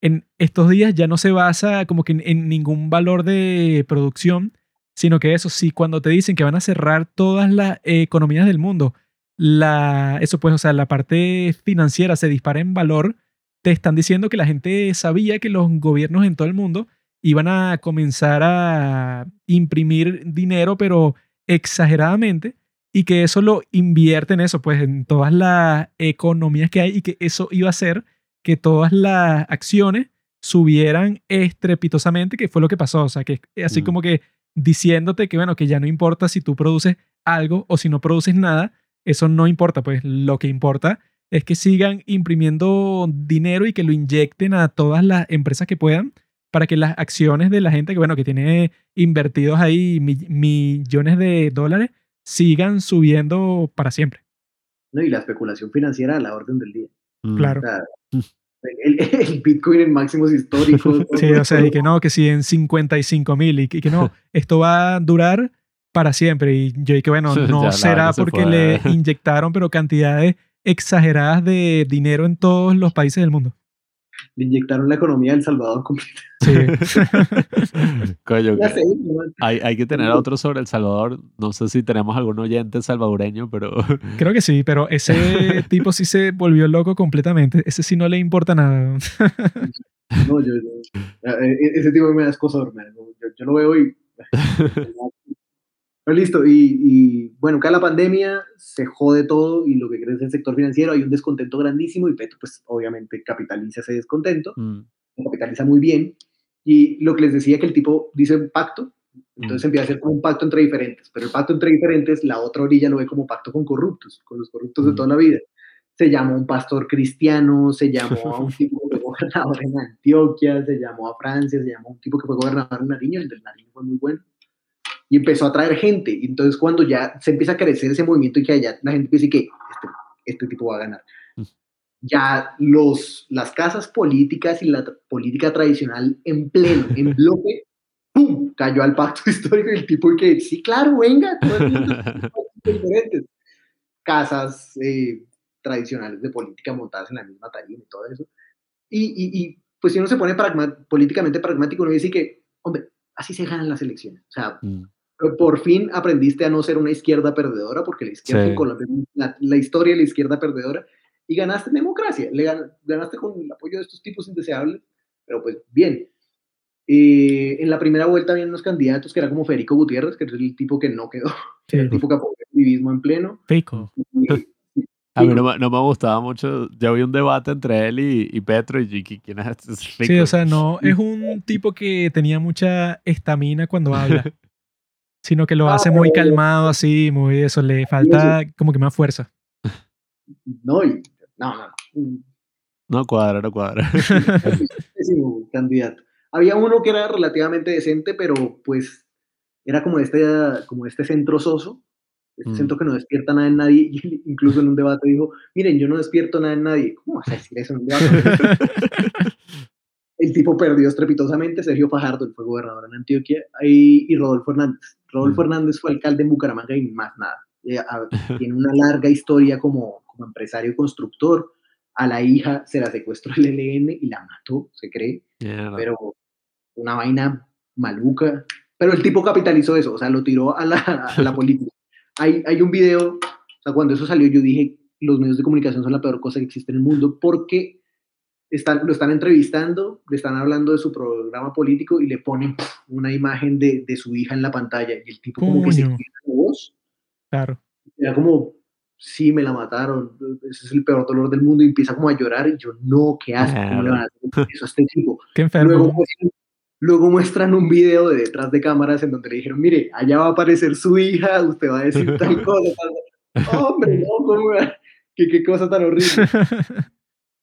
en estos días ya no se basa como que en, en ningún valor de producción, sino que eso sí, cuando te dicen que van a cerrar todas las economías del mundo, la, eso pues, o sea, la parte financiera se dispara en valor, te están diciendo que la gente sabía que los gobiernos en todo el mundo iban a comenzar a imprimir dinero, pero exageradamente, y que eso lo invierte en eso, pues en todas las economías que hay, y que eso iba a hacer que todas las acciones subieran estrepitosamente, que fue lo que pasó. O sea, que así Mm. como que diciéndote que, bueno, que ya no importa si tú produces algo o si no produces nada, eso no importa, pues lo que importa es que sigan imprimiendo dinero y que lo inyecten a todas las empresas que puedan para que las acciones de la gente que, bueno, que tiene invertidos ahí mi- millones de dólares sigan subiendo para siempre. ¿no? Y la especulación financiera a la orden del día. Mm. Claro. O sea, El, el Bitcoin en máximos históricos. Sí, o sea, y que no, que si en 55 mil y que, que no, esto va a durar para siempre. Y yo dije, bueno, Ya, no la será vaina se porque fue. le inyectaron, pero cantidades exageradas de dinero en todos los países del mundo. Le inyectaron la economía del Salvador completa. Sí. Hay, hay que tener a otro sobre El Salvador. No sé si tenemos algún oyente salvadoreño, pero Creo que sí, pero ese tipo sí se volvió loco completamente. Ese sí no le importa nada. No, yo, yo- eh, eh, ese tipo me da man. Yo, yo lo veo y... Pero listo, y, y, bueno, cada la pandemia se jode todo y lo que crece el sector financiero, hay un descontento grandísimo y Petro pues obviamente capitaliza ese descontento, mm, capitaliza muy bien. Y lo que les decía que el tipo dice un pacto, entonces empieza a ser como un pacto entre diferentes, pero el pacto entre diferentes, la otra orilla lo ve como pacto con corruptos, con los corruptos de Mm. toda la vida. Se llamó a un pastor cristiano, se llamó a un tipo que fue gobernador en Antioquia, se llamó a Francia, se llamó a un tipo que fue gobernador en Nariño, el del Nariño fue muy bueno. Y empezó a traer gente. Y entonces cuando ya se empieza a crecer ese movimiento y que allá la gente empieza que este, este tipo va a ganar. Mm. Ya los, las casas políticas y la política tradicional en pleno, en bloque, ¡pum! cayó al pacto histórico y el tipo y que, sí, claro, venga, diferentes. Casas eh, tradicionales de política montadas en la misma tarima y todo eso. Y, y, y, pues si uno se pone pragma- políticamente pragmático, uno dice que, hombre, así se ganan las elecciones. O sea, mm. Por fin aprendiste a no ser una izquierda perdedora, porque la izquierda Sí. en Colombia, la, la historia de la izquierda perdedora, y ganaste en democracia, le gan- ganaste con el apoyo de estos tipos indeseables, pero pues bien. Eh, en la primera vuelta había unos candidatos que era como Federico Gutiérrez, que es el tipo que no quedó, Sí. el tipo que apoyó el activismo en pleno. Fico. Y- A mí no, me- no me gustaba mucho. Yo vi un debate entre él y, y Petro y ¿qui- ¿quién es este? Es Sí, o sea, no es un tipo que tenía mucha estamina cuando habla, sino que lo Ah, hace muy pero- calmado, así, muy eso, le falta como que más fuerza. no, y, no, no, no. No cuadra, no cuadra. candidato. Había uno que era relativamente decente, pero pues era como este, como este centro soso, este Mm. centro que no despierta nada en nadie, y incluso en un debate dijo, miren, yo no despierto nada en nadie. ¿Cómo vas a decir eso en un debate? El tipo perdió estrepitosamente, Sergio Fajardo, fue gobernador en Antioquia, y, y Rodolfo Hernández. Rodolfo Mm. Hernández fue alcalde en Bucaramanga y más nada. Eh, a- tiene una larga historia como, como empresario constructor. A la hija se la secuestró el ELN y la mató, se cree pero una vaina maluca. Pero el tipo capitalizó eso, o sea, lo tiró a la, a la política. Hay, hay un video, o sea, cuando eso salió yo dije, los medios de comunicación son la peor cosa que existe en el mundo porque están, lo están entrevistando, le están hablando de su programa político y le ponen pf, una imagen de, de su hija en la pantalla y el tipo como que se la voz. Claro. Era como, sí, me la mataron, ese es el peor dolor del mundo y empieza como a llorar y yo, no, ¿qué hace? ¿Cómo le van a hacer eso a este tipo? Qué enfermo. Luego, muestran- luego muestran un video de detrás de cámaras en donde le dijeron, mire, allá va a aparecer su hija, usted va a decir tal cosa. tal- tal". Hombre, no, ¿cómo va? ¿Qué, qué cosa tan horrible.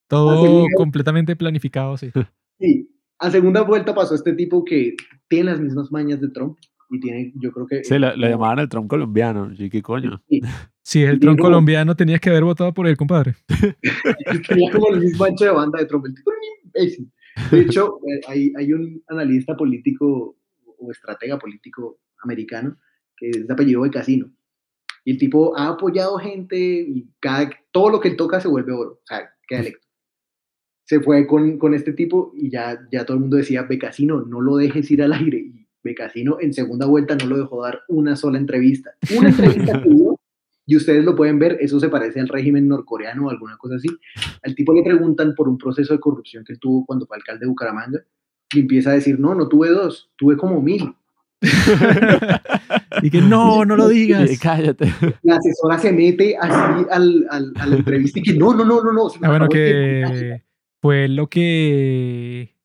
Todo segunda- completamente planificado, sí. Sí, a segunda vuelta pasó este tipo que tiene las mismas mañas de Trump y tiene, yo creo que... Sí, lo, lo llamaban el Trump colombiano. ¿Y qué coño? Sí, Si es el como- colombiano, tenías que haber votado por él, compadre. tenía como el mismo ancho de banda de Trump. El tipo era un imbécil. De hecho, eh, hay, hay un analista político o estratega político americano que es de apellido de Casino. Y el tipo ha apoyado gente y cada, todo lo que él toca se vuelve oro. O sea, queda electo. Se fue con, con este tipo y ya, ya todo el mundo decía, Becasino, no lo dejes ir al aire. Y Becasino en segunda vuelta no lo dejó dar una sola entrevista. Una entrevista que dio, y ustedes lo pueden ver, eso se parece al régimen norcoreano o alguna cosa así. Al tipo le preguntan por un proceso de corrupción que él tuvo cuando fue alcalde de Bucaramanga y empieza a decir, no, no tuve dos, tuve como mil. Y que no, no lo digas. Cállate. La asesora se mete así al, al- a la entrevista y que no, no, no, no, no. se me Ah, bueno, acabó el tiempo, ya". que fue lo que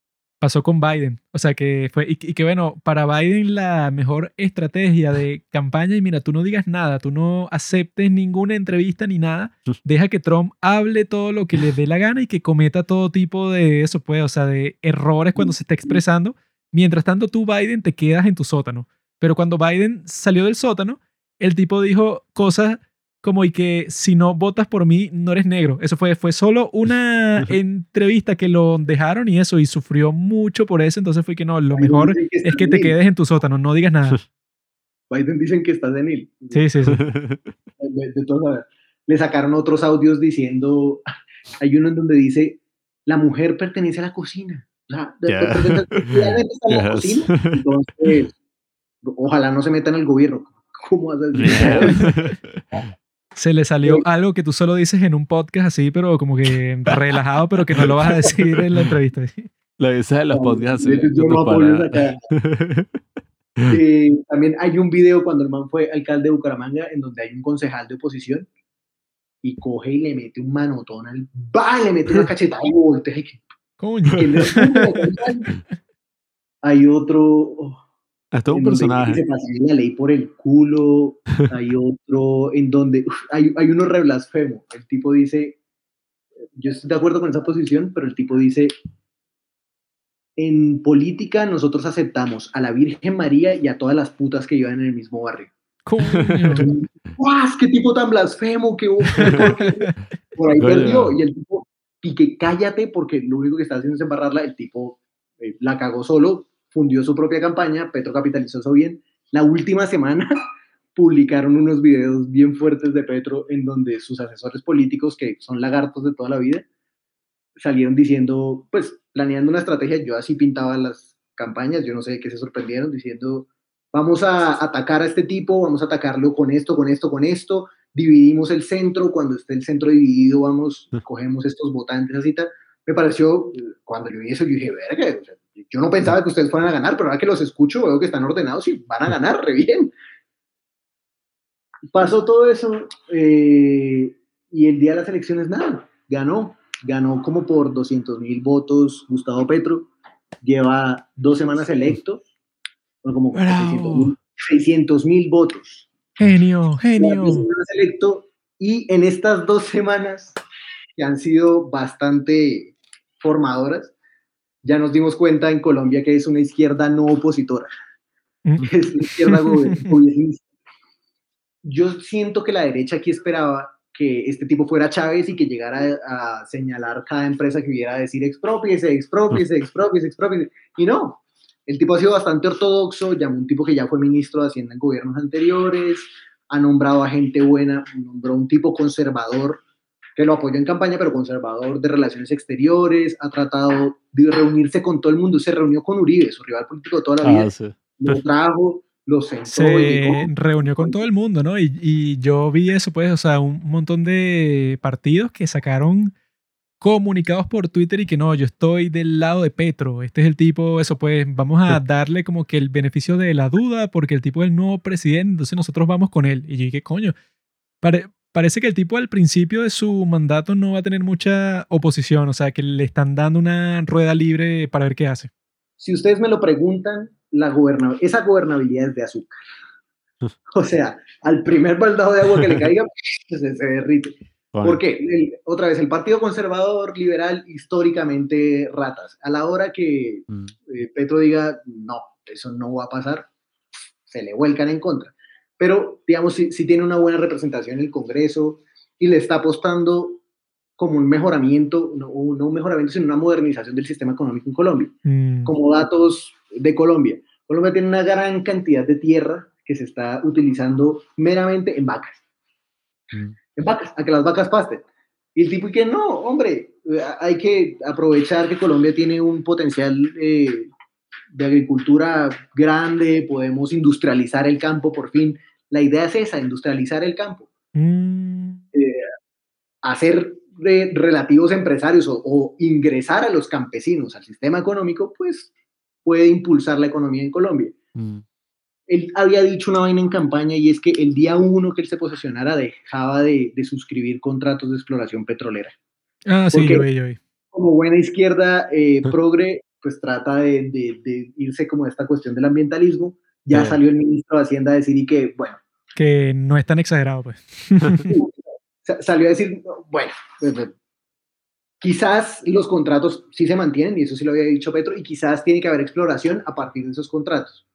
pasó con Biden. O sea, que fue, y, y que bueno, para Biden la mejor estrategia de campaña, y mira, tú no digas nada, tú no aceptes ninguna entrevista ni nada, deja que Trump hable todo lo que le dé la gana y que cometa todo tipo de eso, pues, o sea, de errores cuando se está expresando. Mientras tanto, tú, Biden, te quedas en tu sótano. Pero cuando Biden salió del sótano, el tipo dijo cosas como y que si no votas por mí, no eres negro. Eso fue, fue solo una entrevista que lo dejaron y eso, y sufrió mucho por eso. Entonces fue que no, lo Biden mejor que es que te senil. quedes en tu sótano, no digas nada. Biden dicen que está senil. Sí, sí, sí. de, de todas maneras. Le sacaron otros audios diciendo, hay uno en donde dice, la mujer pertenece a la cocina. O sea, Yeah. Yes. Entonces, ojalá no se meta en el gobierno. ¿Cómo vas a decir? Yeah. Se le salió Sí. algo que tú solo dices en un podcast así, pero como que relajado, pero que no lo vas a decir en la entrevista. Lo dices en los No, podcasts. yo- así, yo con no. Eh, también hay un video cuando el man fue alcalde de Bucaramanga en donde hay un concejal de oposición y coge y le mete un manotón al va y le mete una cachetada y voltea Coño. hay otro oh, Es un personaje. se pasa la ley por el culo hay otro en donde uf, hay, hay uno re blasfemo el tipo dice yo estoy de acuerdo con esa posición pero el tipo dice en política nosotros aceptamos a la Virgen María y a todas las putas que vivan en el mismo barrio. ¡Guau! ¡Qué tipo tan blasfemo! ¡Qué Por ahí perdió. Y el tipo, y que cállate porque lo único que está haciendo es embarrarla. El tipo eh, la cagó solo, fundió su propia campaña, Petro capitalizó eso bien. La última semana publicaron unos videos bien fuertes de Petro en donde sus asesores políticos, que son lagartos de toda la vida, salieron diciendo, pues planeando una estrategia, yo así pintaba las campañas, yo no sé qué se sorprendieron, diciendo, vamos a atacar a este tipo, vamos a atacarlo con esto, con esto, con esto, dividimos el centro, cuando esté el centro dividido, vamos, cogemos estos votantes, así tal. Me pareció, eh, cuando yo vi eso, yo dije, verga, o sea, yo no pensaba que ustedes fueran a ganar, pero ahora que los escucho, veo que están ordenados y van a ganar re bien. Pasó todo eso eh, y el día de las elecciones, nada, ganó, ganó como por 200 mil votos Gustavo Petro, lleva dos semanas electo, bueno, como Bravo. 600 mil votos. Genio, Lleva dos genio. semanas electo y en estas dos semanas que han sido bastante formadoras, ya nos dimos cuenta en Colombia que es una izquierda no opositora, Mm. es una izquierda gobe- gobernista. Yo siento que la derecha aquí esperaba que este tipo fuera Chávez y que llegara a, a señalar cada empresa que hubiera a decir expropiese, expropiese, expropiese, expropiese. Y no, el tipo ha sido bastante ortodoxo, llamó un tipo que ya fue ministro de Hacienda en gobiernos anteriores, ha nombrado a gente buena, nombró un tipo conservador que lo apoyó en campaña, pero conservador de relaciones exteriores, ha tratado de reunirse con todo el mundo, se reunió con Uribe, su rival político de toda la vida, Ah, sí. lo trajo, lo sentó y Se dijo, reunió con todo el mundo, ¿no? Y, y yo vi eso, pues, o sea, un montón de partidos que sacaron comunicados por Twitter y que no, yo estoy del lado de Petro, este es el tipo, eso pues, vamos a darle como que el beneficio de la duda porque el tipo es el nuevo presidente, entonces nosotros vamos con él. Y yo dije, coño, pare- parece que el tipo al principio de su mandato no va a tener mucha oposición, o sea, que le están dando una rueda libre para ver qué hace. si ustedes me lo preguntan, la goberna esa gobernabilidad es de azúcar. O sea, al primer baldado de agua que le caiga, se, se derrite. Bueno, ¿Por qué? El- otra vez, el Partido Conservador Liberal históricamente ratas. A la hora que mm, eh, Petro diga, no, eso no va a pasar, se le vuelcan en contra. Pero, digamos, si, si tiene una buena representación en el Congreso y le está apostando como un mejoramiento, no, no un mejoramiento, sino una modernización del sistema económico en Colombia. Mm, Como datos de Colombia, Colombia tiene una gran cantidad de tierra que se está utilizando meramente en vacas mm. en vacas, a que las vacas pasten. Y el tipo y que no, hombre, hay que aprovechar que Colombia tiene un potencial eh, de agricultura grande, podemos industrializar el campo por fin. La idea es esa, industrializar el campo, mm, hacer de relativos empresarios o, o ingresar a los campesinos al sistema económico, pues puede impulsar la economía en Colombia. Mm. él había dicho una vaina en campaña y es que el día uno que él se posesionara dejaba de, de suscribir contratos de exploración petrolera. Ah, sí, Porque- yo vi, yo vi. Como buena izquierda eh, progre, pues trata de, de- de irse como a esta cuestión del ambientalismo. Ya salió el ministro de Hacienda a decir y que, bueno, Que no es tan exagerado, pues. sa- salió a decir, bueno, quizás los contratos sí se mantienen, y eso sí lo había dicho Petro, y quizás tiene que haber exploración a partir de esos contratos.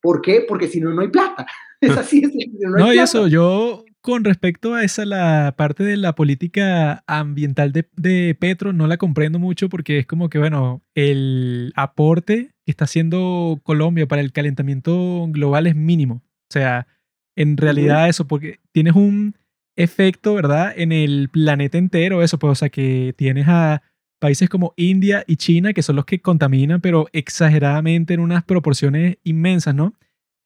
¿Por qué? Porque si no, no hay plata. Es así, es, si no, hay No, y plata. eso, yo con respecto a esa, la parte de la política ambiental de, de Petro, no la comprendo mucho porque es como que, bueno, el aporte que está haciendo Colombia para el calentamiento global es mínimo. O sea, en realidad eso, porque tienes un efecto, ¿verdad? En el planeta entero, eso, pues, o sea, que tienes a países como India y China, que son los que contaminan, pero exageradamente en unas proporciones inmensas, ¿no?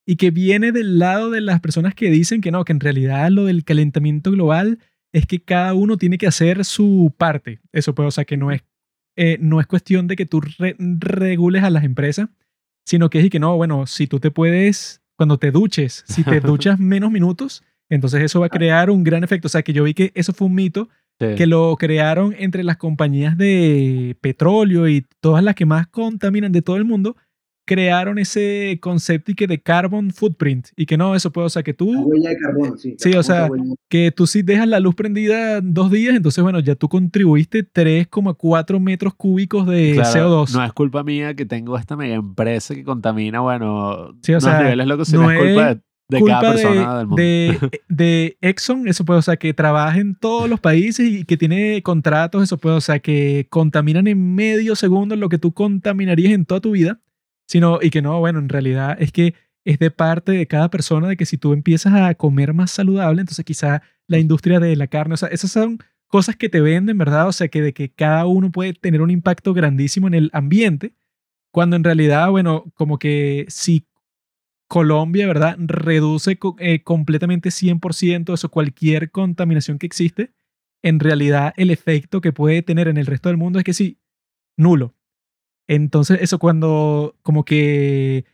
Y que viene del lado de las personas que dicen que no, que en realidad lo del calentamiento global es que cada uno tiene que hacer su parte. Eso, pues, o sea, que no es, eh, no es cuestión de que tú regules a las empresas, sino que es y que no, bueno, si tú te puedes, cuando te duches, si te duchas menos minutos, entonces eso va a crear un gran efecto. O sea, que yo vi que eso fue un mito Sí. que lo crearon entre las compañías de petróleo y todas las que más contaminan de todo el mundo, crearon ese concepto y que de carbon footprint y que no, eso puede, o sea, que La tú, huella de carbono, sí. la Sí, o sea, que tú si dejas la luz prendida dos días, entonces bueno, ya tú contribuiste 3,4 metros cúbicos de Claro, CO2. No es culpa mía que tengo esta mega empresa que contamina, bueno, Sí, o sea, niveles locos, sino no es culpa de, de culpa cada persona de, del mundo. de, de Exxon, eso puede, o sea, que trabaja en todos los países y que tiene contratos, eso puede, o sea, que contaminan en medio segundo lo que tú contaminarías en toda tu vida, sino, y que no, bueno, en realidad es que es de parte de cada persona de que si tú empiezas a comer más saludable, entonces quizá la industria de la carne, o esas son cosas que te venden, ¿verdad? O sea, que de que cada uno puede tener un impacto grandísimo en el ambiente, cuando en realidad, bueno, como que si Colombia, ¿verdad? Reduce eh, completamente 100% eso, cualquier contaminación que existe. En realidad, el efecto que puede tener en el resto del mundo es que sí, nulo. Entonces, eso cuando como que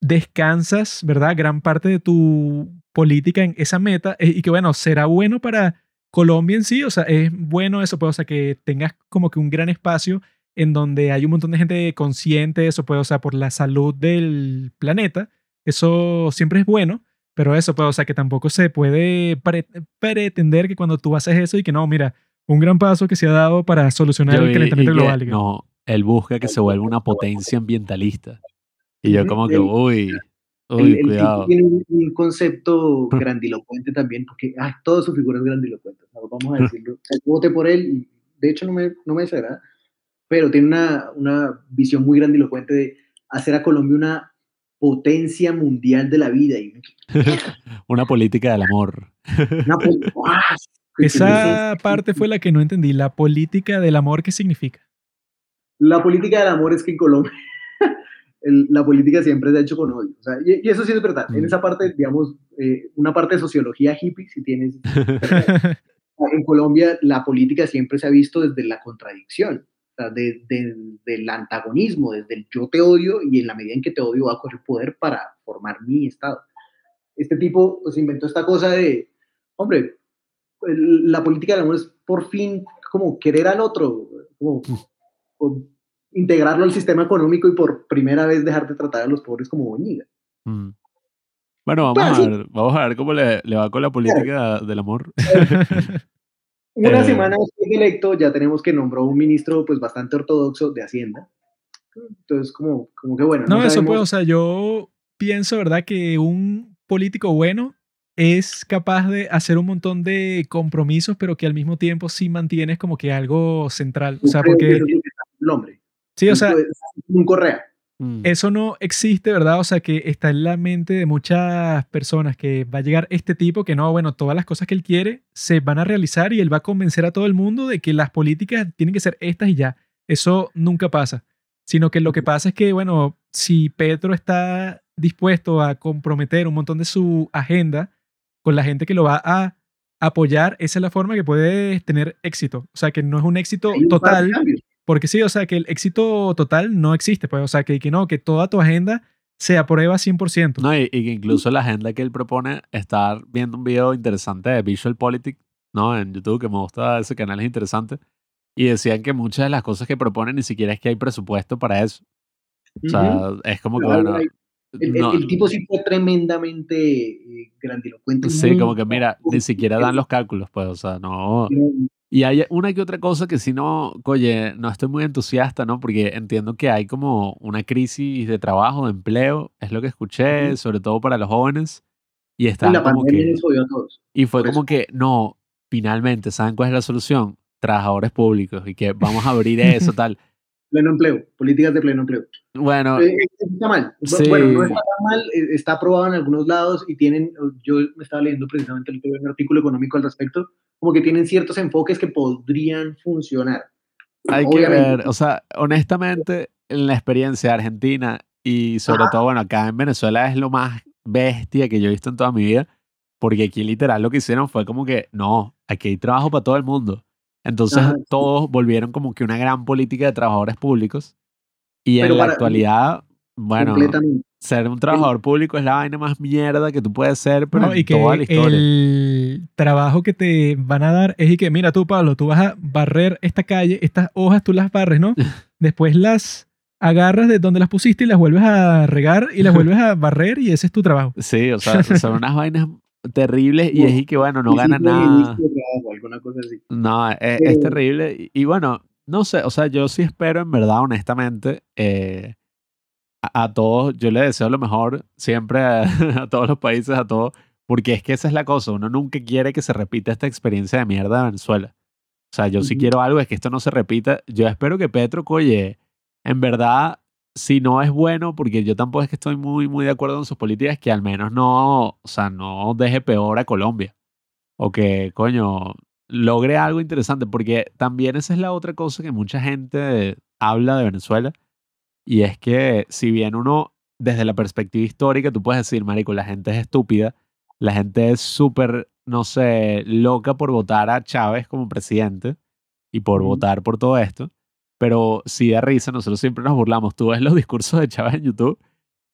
descansas, ¿verdad? Gran parte de tu política en esa meta eh, y que, bueno, será bueno para Colombia en sí, o sea, es bueno eso, pues, o sea, que tengas como que un gran espacio en donde hay un montón de gente consciente, eso puede, o sea, por la salud del planeta, eso siempre es bueno, pero eso puede, o sea, que tampoco se puede pre- pretender que cuando tú haces eso y que no, mira, un gran paso que se ha dado para solucionar Yo el calentamiento y global. y que- no, él busca que se vuelva una potencia ambientalista. Y yo como que, uy, El, el cuidado. tiene un, un concepto grandilocuente también, porque ay, toda su figura es grandilocuente. o sea, vamos a decirlo. Voté por él y de hecho no me, no me desagrada, pero tiene una, una visión muy grandilocuente de hacer a Colombia una potencia mundial de la vida. Y Una política del amor. una po- ¡guau! ¿Qué es Esa parte fue la que no entendí, la política del amor, ¿qué significa? La política del amor es que en Colombia el- la política siempre se ha hecho con odio. O sea, y, y eso sí es verdad. En Mm. esa parte, digamos, eh, una parte de sociología hippie, si tienes en Colombia la política siempre se ha visto desde la contradicción, o sea, de- de- del antagonismo, desde el yo te odio y en la medida en que te odio va a coger poder para formar mi Estado. Este tipo pues inventó esta cosa de, hombre, el- la política del amor es por fin como querer al otro, como, integrarlo al sistema económico y por primera vez dejar de tratar a los pobres como boñiga. Mm. Bueno, vamos Bueno, a sí. ver, vamos a ver cómo le, le va con la política del amor. Una Eh, semana después de electo ya tenemos que nombró un ministro pues bastante ortodoxo de Hacienda. Entonces como, como que bueno. No, eso sabemos- pues, o sea, yo pienso, ¿verdad? Que un político bueno es capaz de hacer un montón de compromisos, pero que al mismo tiempo sí mantienes como que algo central. O sea, porque, el hombre. sí, o sea, un correa. mm, eso no existe, ¿verdad? O sea, que está en la mente de muchas personas que va a llegar este tipo que no, bueno, todas las cosas que él quiere se van a realizar y él va a convencer a todo el mundo de que las políticas tienen que ser estas y ya. Eso nunca pasa. Sino que lo que pasa es que, bueno, si Petro está dispuesto a comprometer un montón de su agenda con la gente que lo va a apoyar, esa es la forma que puedes tener éxito. O sea, que no es un éxito total. Porque sí, o sea, que el éxito total no existe, pues, o sea, que, que no, que toda tu agenda se aprueba 100%. No, y, y que incluso la agenda que él propone, estar viendo un video interesante de Visual Politics, ¿no? En YouTube, que me gusta ese canal, es interesante. Y decían que muchas de las cosas que proponen ni siquiera es que hay presupuesto para eso. O sea, es como que, bueno, el, no- el tipo sí fue tremendamente eh, grandilocuente. sí, como que mira, ni siquiera dan los cálculos, pues, o sea, no. Y hay una que otra cosa que si no, oye, no estoy muy entusiasta, ¿no? Porque entiendo que hay como una crisis de trabajo, de empleo, es lo que escuché, sobre todo para los jóvenes. Y la como que... a todos. Y fue como que, no, finalmente, ¿saben cuál es la solución? Trabajadores públicos y que vamos a abrir eso, tal. Pleno empleo, políticas de pleno empleo. Bueno, Eh, eh, está mal. Sí. Bueno, no está tan mal, eh, está aprobado en algunos lados y tienen, yo me estaba leyendo precisamente el un artículo económico al respecto, como que tienen ciertos enfoques que podrían funcionar. hay que Obviamente. ver, o sea, honestamente, en la experiencia de Argentina y sobre Ajá. todo, bueno, acá en Venezuela es lo más bestia que yo he visto en toda mi vida, porque aquí literal lo que hicieron fue como que, no, aquí hay trabajo para todo el mundo. Entonces Ajá, sí. todos volvieron como que una gran política de trabajadores públicos y en Pero la para- actualidad, bueno, ser un trabajador público es la vaina más mierda que tú puedes ser, pero No, en y que toda la historia. el trabajo que te van a dar es y que, mira tú, Pablo, tú vas a barrer esta calle, estas hojas tú las barres, ¿no? Después las agarras de donde las pusiste y las vuelves a regar y las vuelves a barrer y ese es tu trabajo. Sí, o sea, son unas vainas terribles y es y que, bueno, no gana nada. alguna cosa así. No, e- es, Pero- terrible. Y, y bueno, no sé, o sea, yo sí espero en verdad, honestamente, eh, a, a todos, yo le deseo lo mejor siempre a, a todos los países, a todos, porque es que esa es la cosa, uno nunca quiere que se repita esta experiencia de mierda de Venezuela. O sea, yo sí quiero algo, es que esto no se repita. Yo espero que Petro, oye, en verdad, si no es bueno, porque yo tampoco es que estoy muy, muy de acuerdo con sus políticas, que al menos no, o sea, no deje peor a Colombia. O que, coño, logre algo interesante, porque también esa es la otra cosa que mucha gente habla de Venezuela, y es que si bien uno, desde la perspectiva histórica, tú puedes decir, marico, la gente es estúpida, la gente es súper, no sé, loca por votar a Chávez como presidente y por votar por todo esto, pero sí da risa, nosotros siempre nos burlamos, tú ves los discursos de Chávez en YouTube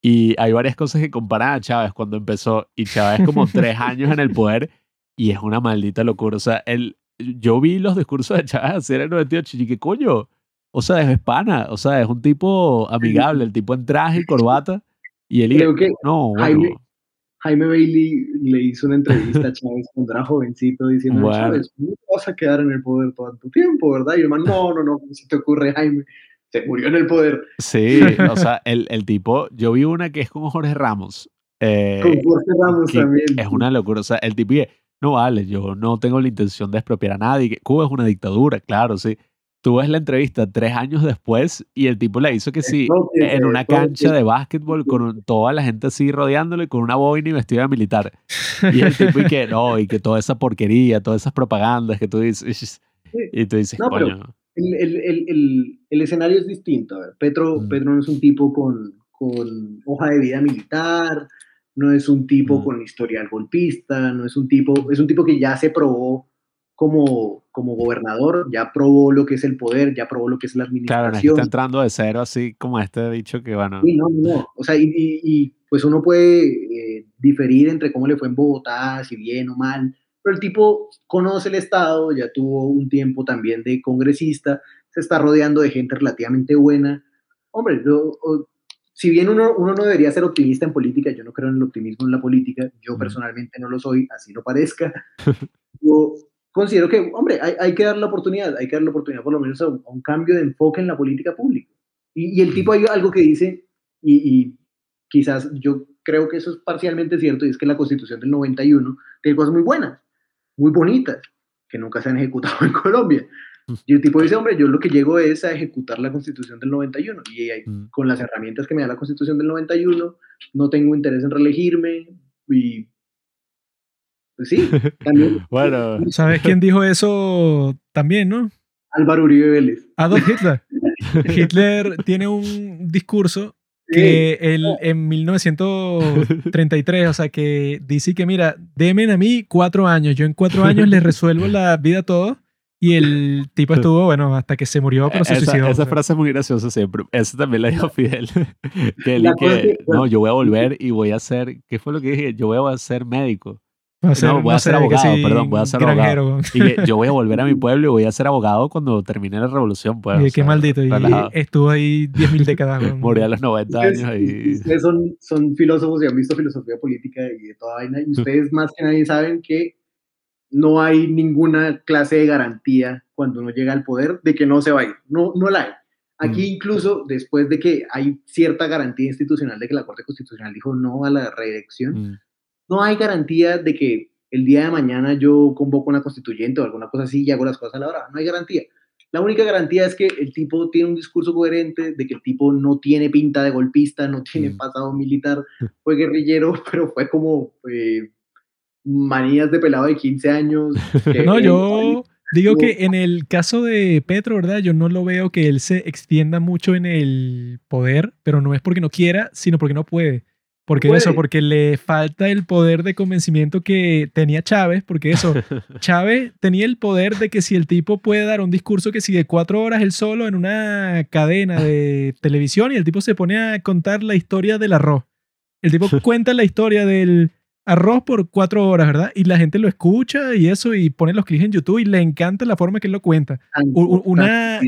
y hay varias cosas que comparan a Chávez cuando empezó y Chávez como tres años en el poder y es una maldita locura. O sea, el, yo vi los discursos de Chávez hacer en el 98 y que coño, o sea, es hispana, o sea, es un tipo amigable, el tipo en traje y corbata y él y Creo que no, bueno, Jaime- Jaime Bailey le hizo una entrevista a Chávez cuando era jovencito diciendo, Bueno. Chávez, no vas a quedar en el poder todo tu tiempo, ¿verdad? Y el man, no, no, no, ¿cómo se te ocurre, Jaime? Se murió en el poder. sí, o sea, el, el tipo, yo vi una que es con Jorge Ramos. eh, Con Jorge Ramos también. Es una locura. O sea, el tipo no vale, yo no tengo la intención de expropiar a nadie. Cuba es una dictadura, claro, sí. Tú ves la entrevista tres años después y el tipo le hizo que sí, en una cancha de básquetbol con toda la gente así rodeándolo y con una boina y vestido de militar. Y el tipo y que no, y que toda esa porquería, todas esas propagandas que tú dices, y tú dices, No, coño, el, el, el, el, el escenario es distinto. A ver, Petro, Mm. Petro no es un tipo con, con hoja de vida militar, no es un tipo Mm. con historial golpista, no es un tipo, es un tipo que ya se probó como, como gobernador, ya probó lo que es el poder, ya probó lo que es la claro, no administración. está entrando de cero así como este dicho que, bueno, Sí, no, no, no. O sea, y, y- y, pues uno puede eh, diferir entre cómo le fue en Bogotá, si bien o mal, pero el tipo conoce el Estado, ya tuvo un tiempo también de congresista, se está rodeando de gente relativamente buena. Hombre, yo, o- si bien uno, uno no debería ser optimista en política, yo no creo en el optimismo en la política, yo personalmente no lo soy, así lo parezca. yo considero que, hombre, hay, hay que dar la oportunidad, hay que dar la oportunidad por lo menos a un, a un cambio de enfoque en la política pública. Y, y el tipo hay algo que dice, y, y quizás yo creo que eso es parcialmente cierto, y es que la constitución del 91 tiene cosas muy buenas, muy bonitas, que nunca se han ejecutado en Colombia. Y el tipo dice, hombre, yo lo que llego es a ejecutar la constitución del 91, y Mm. con las herramientas que me da la constitución del 91, no tengo interés en reelegirme, y pues sí, también bueno, ¿Sabes quién dijo eso también, no? Álvaro Uribe Vélez. Adolf Hitler. Hitler tiene un discurso Sí, que él en 1933, o sea, que dice que mira, demen a mí cuatro años, yo en cuatro años les resuelvo la vida a todos. Y el tipo estuvo, bueno, hasta que se murió, pero se esa, suicidó. esa frase es muy graciosa siempre. Eso también la dijo Fidel. que él que, no, yo voy a volver y voy a ser, ¿qué fue lo que dije? Yo voy a ser médico. Va a ser, no, voy a ser abogado, sí, perdón, voy a ser granjero. Y que yo voy a volver a mi pueblo y voy a ser abogado cuando termine la revolución. Pues, Y o qué sea, maldito. Y estuvo ahí 10.000 décadas. weón. Morí a los 90 Ustedes, años y... ustedes son, son filósofos y han visto filosofía política y de toda vaina, y ustedes más que nadie saben que no hay ninguna clase de garantía cuando uno llega al poder de que no se va a ir. No, no la hay. Aquí Mm. incluso después de que hay cierta garantía institucional de que la Corte Constitucional dijo no a la reelección, Mm, no hay garantía de que el día de mañana yo convoco una constituyente o alguna cosa así y hago las cosas a la hora. No hay garantía. La única garantía es que el tipo tiene un discurso coherente, de que el tipo no tiene pinta de golpista, no tiene Mm. pasado militar, fue guerrillero, pero fue como eh, manías de pelado de 15 años. que- No, yo digo que en el caso de Petro, ¿verdad? Yo no lo veo que él se extienda mucho en el poder, pero no es porque no quiera, sino porque no puede. Porque Puede. eso, porque le falta el poder de convencimiento que tenía Chávez, porque eso, Chávez tenía el poder de que si el tipo puede dar un discurso que sigue cuatro horas él solo en una cadena de televisión y el tipo se pone a contar la historia del arroz. El tipo cuenta la historia del arroz por cuatro horas, ¿verdad? Y la gente lo escucha y eso y pone los clics en YouTube y le encanta la forma que él lo cuenta. u- u- una-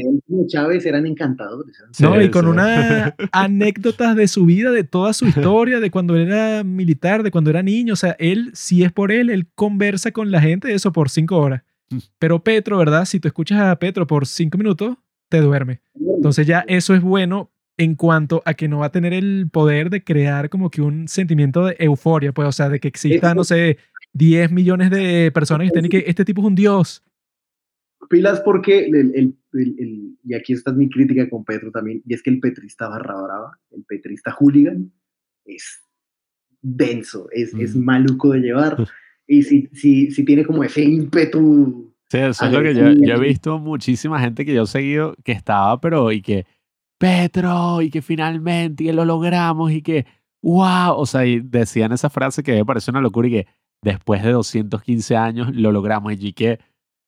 Chávez eran encantadores. Sí, ¿no? y con sí. una anécdotas de su vida, de toda su historia, de cuando él era militar, de cuando era niño. O sea, él, si es por él, él conversa con la gente eso por cinco horas. Mm. Pero Petro, ¿verdad? Si tú escuchas a Petro por cinco minutos, te duerme. Entonces ya eso es bueno en cuanto a que no va a tener el poder de crear como que un sentimiento de euforia, pues, o sea, de que exista, no sé, 10 millones de personas que estén y que este tipo es un dios. Pilas porque, el, el- el- el- y aquí está mi crítica con Petro también, y es que el petrista barra brava, el petrista hooligan, es denso, es, es Mm. maluco de llevar, y si, si, si tiene como ese ímpetu, Sí, eso es lo que yo, yo he visto muchísima gente que yo he seguido que estaba, pero y que Petro, y que finalmente, y que lo logramos, y que wow, o sea, y decían esa frase que me pareció una locura y que después de 215 años lo logramos, y que,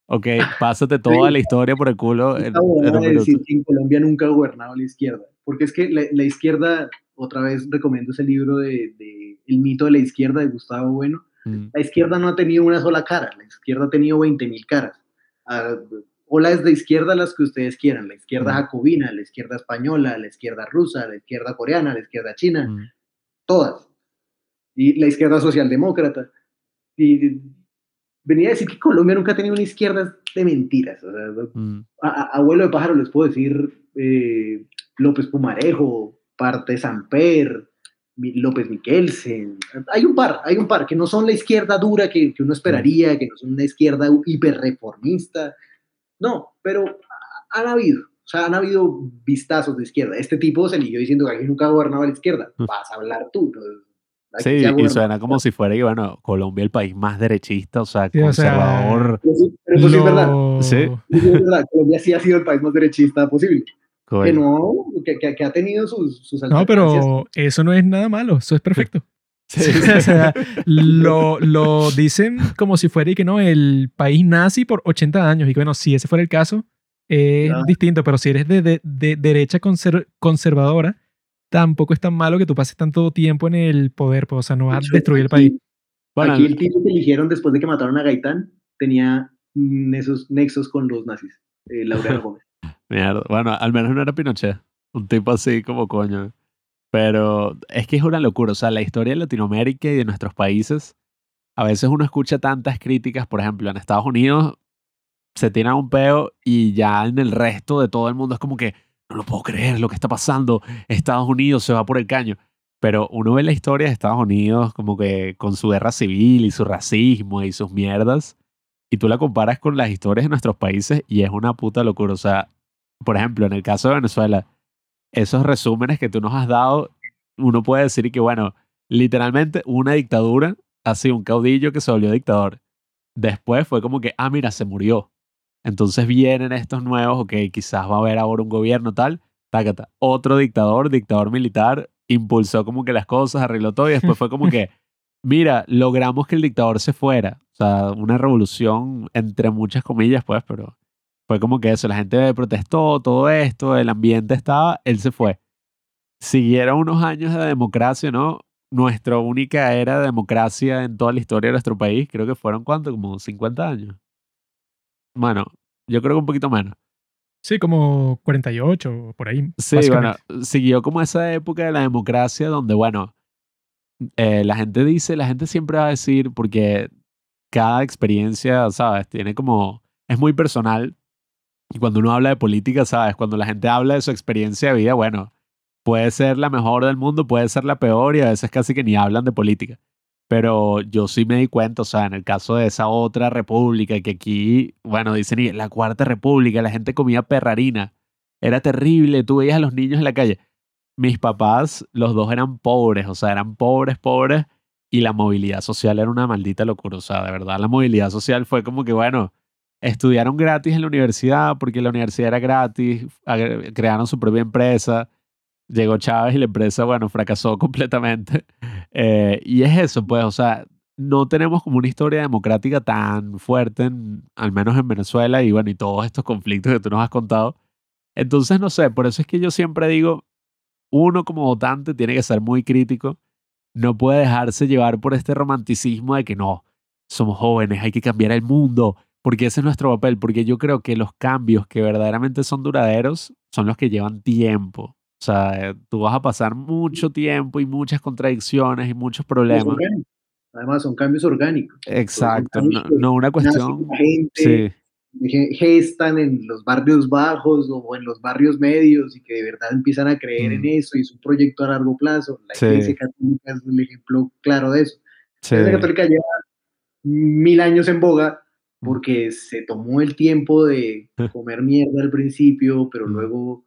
ok, pásate toda la historia por el culo en, en decir que en Colombia nunca ha gobernado la izquierda, porque es que la, la izquierda, otra vez recomiendo ese libro de, de El mito de la izquierda de Gustavo Bueno, Mm, la izquierda no ha tenido una sola cara, la izquierda ha tenido 20.000 caras. Ah, olas de izquierda las que ustedes quieran, la izquierda jacobina, la izquierda española, la izquierda rusa, la izquierda coreana, la izquierda china, mm. todas. Y la izquierda socialdemócrata. Y venía a decir que Colombia nunca ha tenido una izquierda de mentiras. o sea, Mm, a- a- abuelo de pájaro les puedo decir eh, López Pumarejo, parte Samper, López Miquelsen. Hay un par, hay un par que no son la izquierda dura que, que uno esperaría, que no son una izquierda hiperreformista. No, pero ha- han habido, o sea, han habido vistazos de izquierda. Este tipo se eligió diciendo que aquí nunca ha gobernado la izquierda. Mm. Vas a hablar tú. ¿no? Sí, y suena como si fuera que, bueno, Colombia el país más derechista, o sea, Sí, o sea, conservador. Pero sí- pero eso sí es verdad. Sí. Eso es verdad. Colombia sí ha sido el país más derechista posible. Que coño. no, que, que- que ha tenido sus, sus No, pero eso no es nada malo, eso es perfecto. Sí, o sea, lo, lo dicen como si fuera y que no, el país nazi por 80 años. Y que bueno, si ese fuera el caso, es Ya. distinto. Pero si eres de, de- de derecha conser- conservadora, tampoco es tan malo que tú pases tanto tiempo en el poder. Pues, o sea, no va a destruir el país. Bueno, Aquí el tipo que eligieron después de que mataron a Gaitán tenía mm, esos nexos con los nazis. Eh, Laureano Gómez. Mierda. Bueno, al menos no era Pinochet. Un tipo así como coño. Pero es que es una locura. O sea, la historia de Latinoamérica y de nuestros países, a veces uno escucha tantas críticas. Por ejemplo, en Estados Unidos se tiran un peo y ya en el resto de todo el mundo es como que no lo puedo creer lo que está pasando. Estados Unidos se va por el caño. Pero uno ve la historia de Estados Unidos como que con su guerra civil y su racismo y sus mierdas. Y tú la comparas con las historias de nuestros países y es una puta locura. O sea, por ejemplo, en el caso de Venezuela, esos resúmenes que tú nos has dado, uno puede decir que, bueno, literalmente una dictadura, así un caudillo que se volvió dictador. Después fue como que, ah, mira, se murió. Entonces vienen estos nuevos, ok, quizás va a haber ahora un gobierno tal, tácata. Otro dictador, dictador militar, impulsó como que las cosas, arregló todo y después fue como que, mira, logramos que el dictador se fuera. O sea, una revolución entre muchas comillas, pues, pero fue como que eso, la gente protestó, todo esto, el ambiente estaba, él se fue. Siguieron unos años de democracia, ¿no? Nuestra única era de democracia en toda la historia de nuestro país, creo que fueron cuánto, como 50 años. Bueno, yo creo que un poquito menos. Sí, como 48 por ahí. Sí, bueno, siguió como esa época de la democracia donde, bueno, eh, la gente dice, la gente siempre va a decir, porque cada experiencia, ¿sabes? Tiene como, es muy personal. Y cuando uno habla de política, ¿sabes? Cuando la gente habla de su experiencia de vida, bueno, puede ser la mejor del mundo, puede ser la peor y a veces casi que ni hablan de política. Pero yo sí me di cuenta, o sea, en el caso de esa otra república, que aquí, bueno, dicen, "Y la cuarta república, la gente comía perrarina. Era terrible, tú veías a los niños en la calle. Mis papás, los dos eran pobres, o sea, eran pobres, pobres, y la movilidad social era una maldita locura. O sea, de verdad, la movilidad social fue como que, bueno, estudiaron gratis en la universidad porque la universidad era gratis, crearon su propia empresa, llegó Chávez y la empresa, bueno, fracasó completamente. Eh, y es eso, pues, o sea, no tenemos como una historia democrática tan fuerte, al menos en Venezuela, y bueno, y todos estos conflictos que tú nos has contado. Entonces, no sé, por eso es que yo siempre digo, uno como votante tiene que ser muy crítico, no puede dejarse llevar por este romanticismo de que no, somos jóvenes, hay que cambiar el mundo, porque ese es nuestro papel, porque yo creo que los cambios que verdaderamente son duraderos son los que llevan tiempo. O sea, tú vas a pasar mucho tiempo y muchas contradicciones y muchos problemas. Además, son cambios orgánicos. Exacto, no, cambios que no una cuestión... Gente Sí, ge- gestan en los barrios bajos o en los barrios medios y que de verdad empiezan a creer en Mm. eso y es un proyecto a largo plazo. La Sí. Iglesia Católica es el ejemplo claro de eso. sí, La Iglesia Católica lleva mil años en boga. Porque se tomó el tiempo de comer mierda al principio, pero luego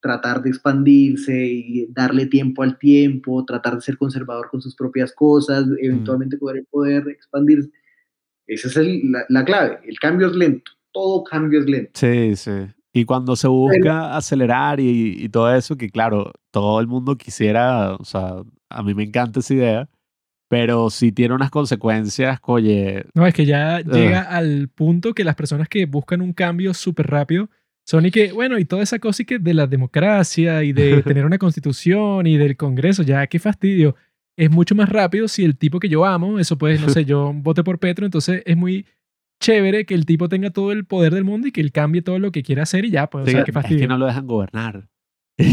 tratar de expandirse y darle tiempo al tiempo, tratar de ser conservador con sus propias cosas, eventualmente poder, poder expandirse. Esa es el- la, la clave. El cambio es lento. Todo cambio es lento. sí, sí. Y cuando se busca acelerar y, y todo eso, que claro, todo el mundo quisiera, o sea, a mí me encanta esa idea, pero sí tiene unas consecuencias, oye, No, es que ya llega al punto que las personas que buscan un cambio súper rápido son y que, bueno, y toda esa cosa y que de la democracia y de tener una constitución y del Congreso, ya qué fastidio. Es mucho más rápido si el tipo que yo amo, eso pues, no sé, yo voté por Petro, entonces es muy chévere que el tipo tenga todo el poder del mundo y que él cambie todo lo que quiera hacer y ya, pues, o sea, es qué fastidio. que no lo dejan gobernar.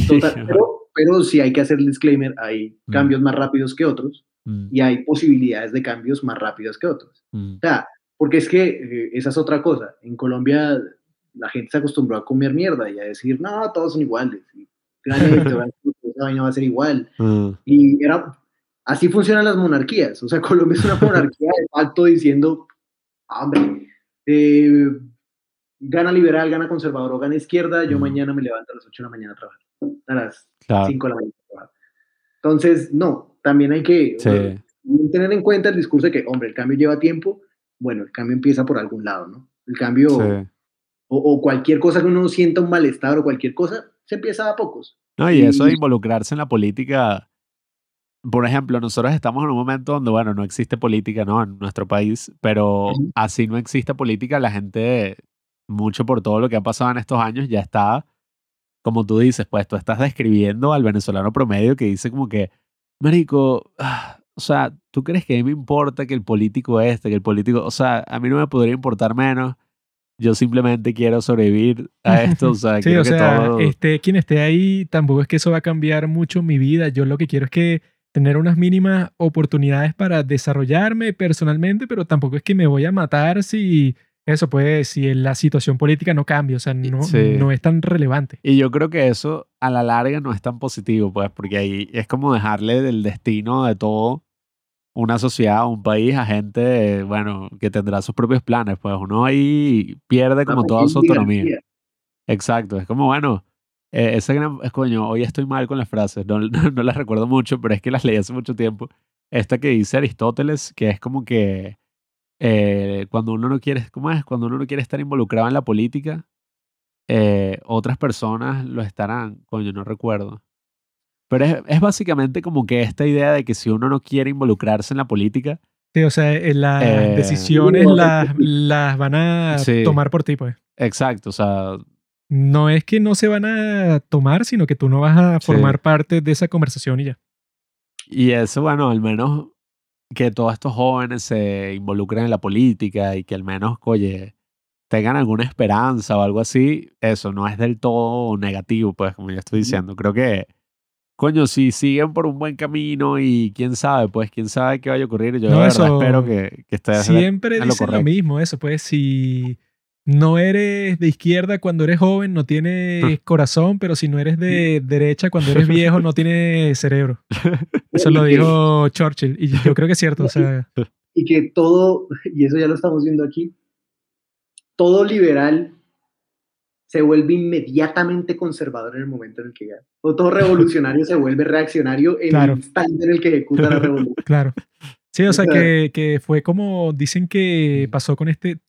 Total, pero, pero sí hay que hacer el disclaimer. Hay Mm. cambios más rápidos que otros Mm, y hay posibilidades de cambios más rápidos que otros. mm, O sea, porque es que eh, esa es otra cosa. En Colombia la gente se acostumbró a comer mierda y a decir, no, todos son iguales. Y, "Claramente, va- a ser igual. mm, Y era, así funcionan las monarquías. O sea, Colombia es una monarquía de facto diciendo, "Ah, hombre, eh, gana liberal, gana conservador o gana izquierda, yo Mm. mañana me levanto a las 8 de la mañana a trabajar. A las claro, 5 de la mañana a trabajar. Entonces, no, también hay que tener en cuenta el discurso de que, hombre, el cambio lleva tiempo. Bueno, el cambio empieza por algún lado, ¿no? El cambio, sí. o, o cualquier cosa que uno sienta un malestar o cualquier cosa, se empieza a pocos. No, y eso de involucrarse en la política, por ejemplo, nosotros estamos en un momento donde, bueno, no existe política, ¿no? En nuestro país, pero así no existe política, la gente, mucho por todo lo que ha pasado en estos años, ya está, como tú dices, pues tú estás describiendo al venezolano promedio que dice como que, Marico, ah, o sea, ¿tú crees que a mí me importa que el político este, que el político, o sea, a mí no me podría importar menos? Yo simplemente quiero sobrevivir a esto, o sea, Sí, o que sea, todo... este, quien esté ahí, tampoco es que eso va a cambiar mucho mi vida. Yo lo que quiero es que tener unas mínimas oportunidades para desarrollarme personalmente, pero tampoco es que me voy a matar si eso, pues, si la situación política no cambia. O sea, no, Sí. no es tan relevante. Y yo creo que eso a la larga no es tan positivo, pues, porque ahí es como dejarle del destino de todo una sociedad, un país a gente, bueno, que tendrá sus propios planes, pues uno ahí pierde como toda su autonomía. Exacto, es como, bueno, eh, ese gran, es coño, hoy estoy mal con las frases, no, no, no las recuerdo mucho, pero es que las leí hace mucho tiempo. Esta que dice Aristóteles, que es como que eh, cuando uno no quiere, ¿cómo es? Cuando uno no quiere estar involucrado en la política, eh, otras personas lo estarán, coño, no recuerdo. Pero es, es básicamente como que esta idea de que si uno no quiere involucrarse en la política, Sí, o sea, eh, las Eh, decisiones no, las, las van a Sí. tomar por ti, pues. exacto, o sea, No es que no se van a tomar, sino que tú no vas a Sí. formar parte de esa conversación y ya. Y eso, bueno, al menos que todos estos jóvenes se involucren en la política y que al menos, oye, tengan alguna esperanza o algo así, eso no es del todo negativo, pues, como ya estoy diciendo. Creo que, coño, si siguen por un buen camino y quién sabe, pues, quién sabe qué vaya a ocurrir, yo No, de verdad eso espero que, que estés Siempre en lo dicen lo correcto. mismo, eso, pues, si no eres de izquierda cuando eres joven, no tienes corazón, pero si no eres de derecha cuando eres viejo, no tienes cerebro. Eso lo dijo Churchill y yo creo que es cierto. O sea, y que todo, y eso ya lo estamos viendo aquí, todo liberal se vuelve inmediatamente conservador en el momento en el que gana. O todo revolucionario se vuelve reaccionario en Claro. el instante en el que ejecuta la revolución. claro. Sí, o sea, O sea- que, que fue como dicen que pasó con este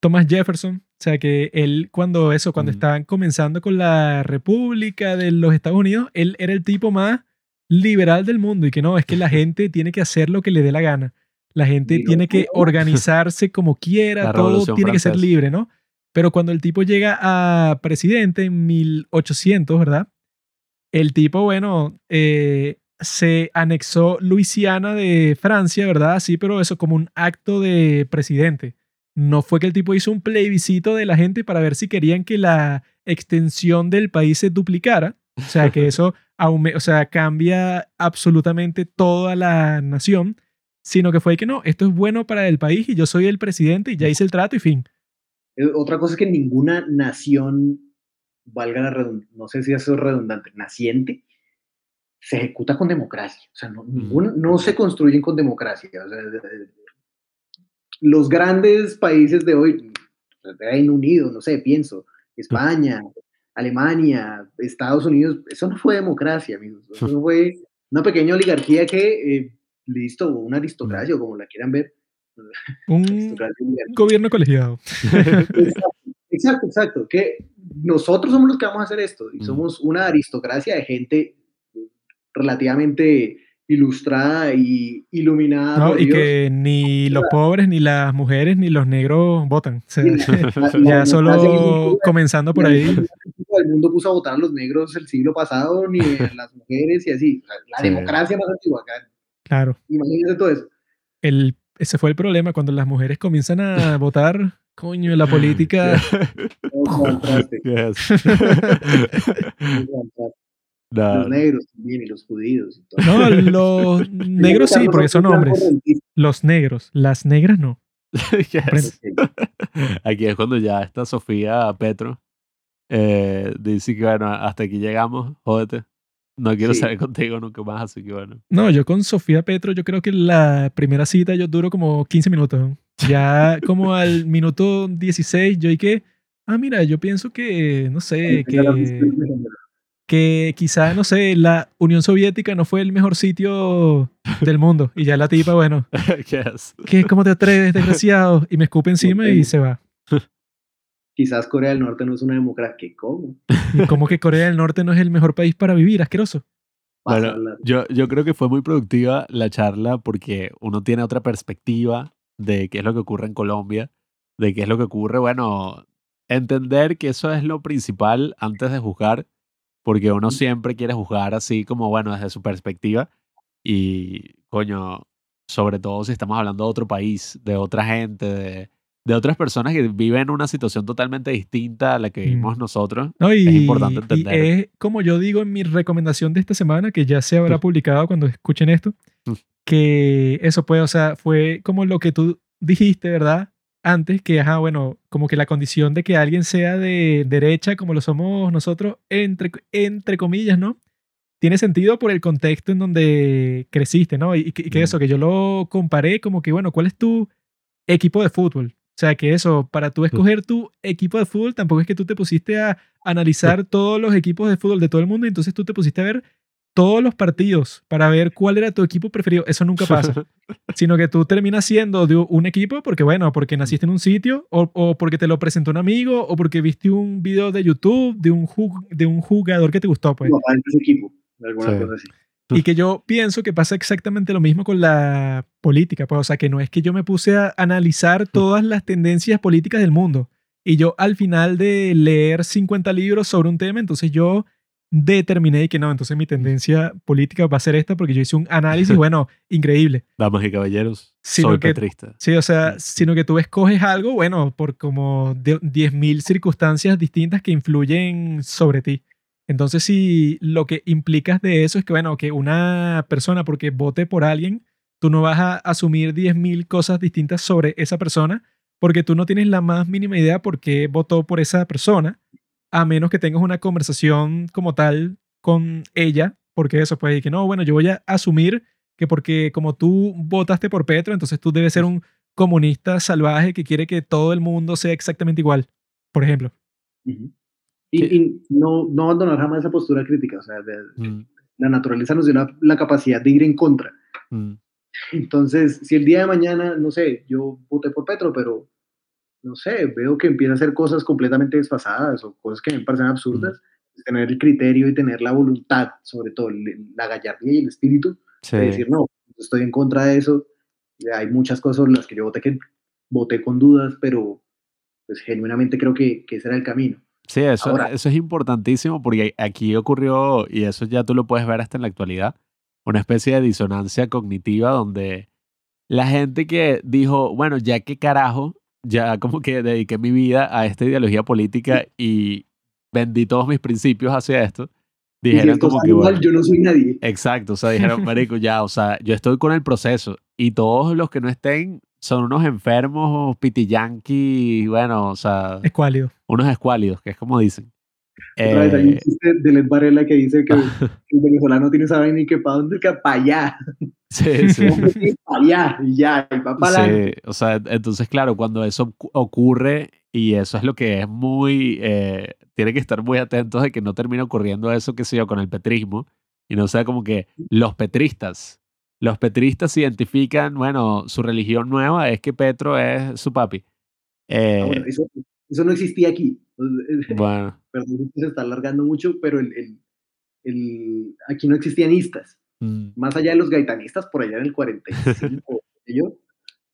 Thomas Jefferson. O sea, que él cuando eso, cuando Mm. estaban comenzando con la República de los Estados Unidos, él era el tipo más liberal del mundo y que no, es que la gente tiene que hacer lo que le dé la gana. La gente tiene que pudo. organizarse como quiera, todo tiene que ser libre, ¿no? Pero cuando el tipo llega a presidente en 1800, ¿verdad? El tipo, bueno, eh, se anexó Luisiana de Francia, ¿verdad? Sí, pero eso como un acto de presidente. No fue que el tipo hizo un plebiscito de la gente para ver si querían que la extensión del país se duplicara. O sea, que eso aume- o sea, cambia absolutamente toda la nación, sino que fue que no, esto es bueno para el país y yo soy el presidente y ya hice el trato y fin. Eh, Otra cosa es que ninguna nación, valga la redundancia, no sé si eso es redundante, naciente, se ejecuta con democracia. O sea, no, ninguna- no se construyen con democracia. O sea, los grandes países de hoy, Reino Unido, no sé, pienso, España, Alemania, Estados Unidos, eso no fue democracia, amigos. Eso fue una pequeña oligarquía que, eh, listo, una aristocracia, o como la quieran ver. Un gobierno colegiado. Exacto, Exacto, exacto. Que nosotros somos los que vamos a hacer esto y Mm. somos una aristocracia de gente relativamente ilustrada y iluminada. ¿no? por Y Dios. que ni los pobres, ni las mujeres, ni los negros votan. O sea, Y la- la ya solo comenzando por ahí. El mundo puso a votar a los negros el siglo pasado, ni a las mujeres y así. La Sí. democracia más antigua acá. Claro. Imagínense todo eso. El, ese fue el problema. Cuando las mujeres comienzan a votar, coño, la política. Los negros también y los judíos. Y todo. No, los negros sí, porque son hombres. Los negros. Las negras no. yes. Aquí es cuando ya está Sofía Petro. eh, dice que bueno, hasta aquí llegamos, jódete. No quiero Sí. salir contigo nunca más, así que bueno. No, yo con Sofía Petro, yo creo que la primera cita yo duro como 15 minutos. Ya como al minuto 16, yo y que, ah, mira, yo pienso que, no sé, que, que quizá, no sé, la Unión Soviética no fue el mejor sitio del mundo. Y ya la tipa, bueno, yes. ¿qué? ¿Cómo te atreves, desgraciado? Y me escupe encima y se va. Quizás Corea del Norte no es una democracia. ¿Qué cómo? Y como que Corea del Norte no es el mejor país para vivir, asqueroso. Bueno, yo, yo creo que fue muy productiva la charla porque uno tiene otra perspectiva de qué es lo que ocurre en Colombia, de qué es lo que ocurre, bueno, entender que eso es lo principal antes de juzgar, porque uno siempre quiere juzgar así como, bueno, desde su perspectiva y, coño, sobre todo si estamos hablando de otro país, de otra gente, de, de otras personas que viven una situación totalmente distinta a la que Mm. vivimos nosotros. No, y, Es importante y entender. es como yo digo en mi recomendación de esta semana, que ya se habrá publicado cuando escuchen esto, Mm. que eso puede, o sea, fue como lo que tú dijiste, ¿verdad? Antes, que, ajá, bueno, como que la condición de que alguien sea de derecha, como lo somos nosotros, entre, entre comillas, ¿no? Tiene sentido por el contexto en donde creciste, ¿no? Y, y que, Mm. eso, que yo lo comparé como que, bueno, ¿cuál es tu equipo de fútbol? O sea, que eso, para tú escoger tu equipo de fútbol, tampoco es que tú te pusiste a analizar todos los equipos de fútbol de todo el mundo y entonces tú te pusiste a ver todos los partidos para ver cuál era tu equipo preferido. Eso nunca pasa. Sino que tú terminas siendo de un equipo porque, bueno, porque naciste en un sitio o, o porque te lo presentó un amigo o porque viste un video de YouTube de un, de un jugador que te gustó, pues. No, ese equipo, alguna Sí. cosa así. Y que yo pienso que pasa exactamente lo mismo con la política, pues, o sea, que no es que yo me puse a analizar todas las tendencias políticas del mundo y yo al final de leer 50 libros sobre un tema, entonces yo determiné que no, entonces mi tendencia política va a ser esta porque yo hice un análisis, bueno, increíble. Damas y caballeros, Sino soy que- petrista. Sí, o sea, sino que tú escoges algo, bueno, por como de- 10.000 circunstancias distintas que influyen sobre ti. Entonces, si lo que implicas de eso es que, bueno, que una persona, porque vote por alguien, tú no vas a asumir 10.000 cosas distintas sobre esa persona, porque tú no tienes la más mínima idea por qué votó por esa persona, a menos que tengas una conversación como tal con ella, porque eso puede decir que no, bueno, yo voy a asumir que porque como tú votaste por Petro, entonces tú debes ser un comunista salvaje que quiere que todo el mundo sea exactamente igual, por ejemplo. Ujú. Y, y no, no abandonar jamás esa postura crítica. O sea, de- Mm, la naturaleza nos dio la, la capacidad de ir en contra. mm, Entonces, si el día de mañana, no sé, yo voté por Petro, pero no sé, veo que empieza a hacer cosas completamente desfasadas o cosas que me parecen absurdas, pues, tener el criterio y tener la voluntad, sobre todo la gallardía y el espíritu, sí. de decir, no, estoy en contra de eso. Hay muchas cosas sobre las que yo voté que voté con dudas, pero pues genuinamente creo que, que ese era el camino. Sí, eso, Ahora- eso es importantísimo porque aquí ocurrió, y eso ya tú lo puedes ver hasta en la actualidad, una especie de disonancia cognitiva donde la gente que dijo, bueno, ya qué carajo, ya como que dediqué mi vida a esta ideología política y vendí todos mis principios hacia esto, si dijeron como que, mal, bueno, yo no soy nadie. exacto, o sea, dijeron, marico, ya, o sea, yo estoy con el proceso y todos los que no estén son unos enfermos, pitiyanqui, bueno, o sea Escuálido. unos escuálidos, que es como dicen. Otra vez hay un Eh, chiste de Led Varela que dice que el venezolano tiene esa vaina y que para dónde, que para allá. sí, sí, para allá y ya, y para adelante. sí, o sea, entonces, claro, cuando eso ocu- ocurre, y eso es lo que es muy, eh, tiene que estar muy atentos de que no termine ocurriendo eso, que sé yo, con el petrismo, y no sea como que los petristas, los petristas se identifican, bueno, su religión nueva es que Petro es su papi. Eh, Ah, bueno, eso, eso no existía aquí. bueno, Perdón, se está alargando mucho, pero el, el, el- aquí no existían istas. mm, Más allá de los gaitanistas, por allá en el 45, qué sé yo,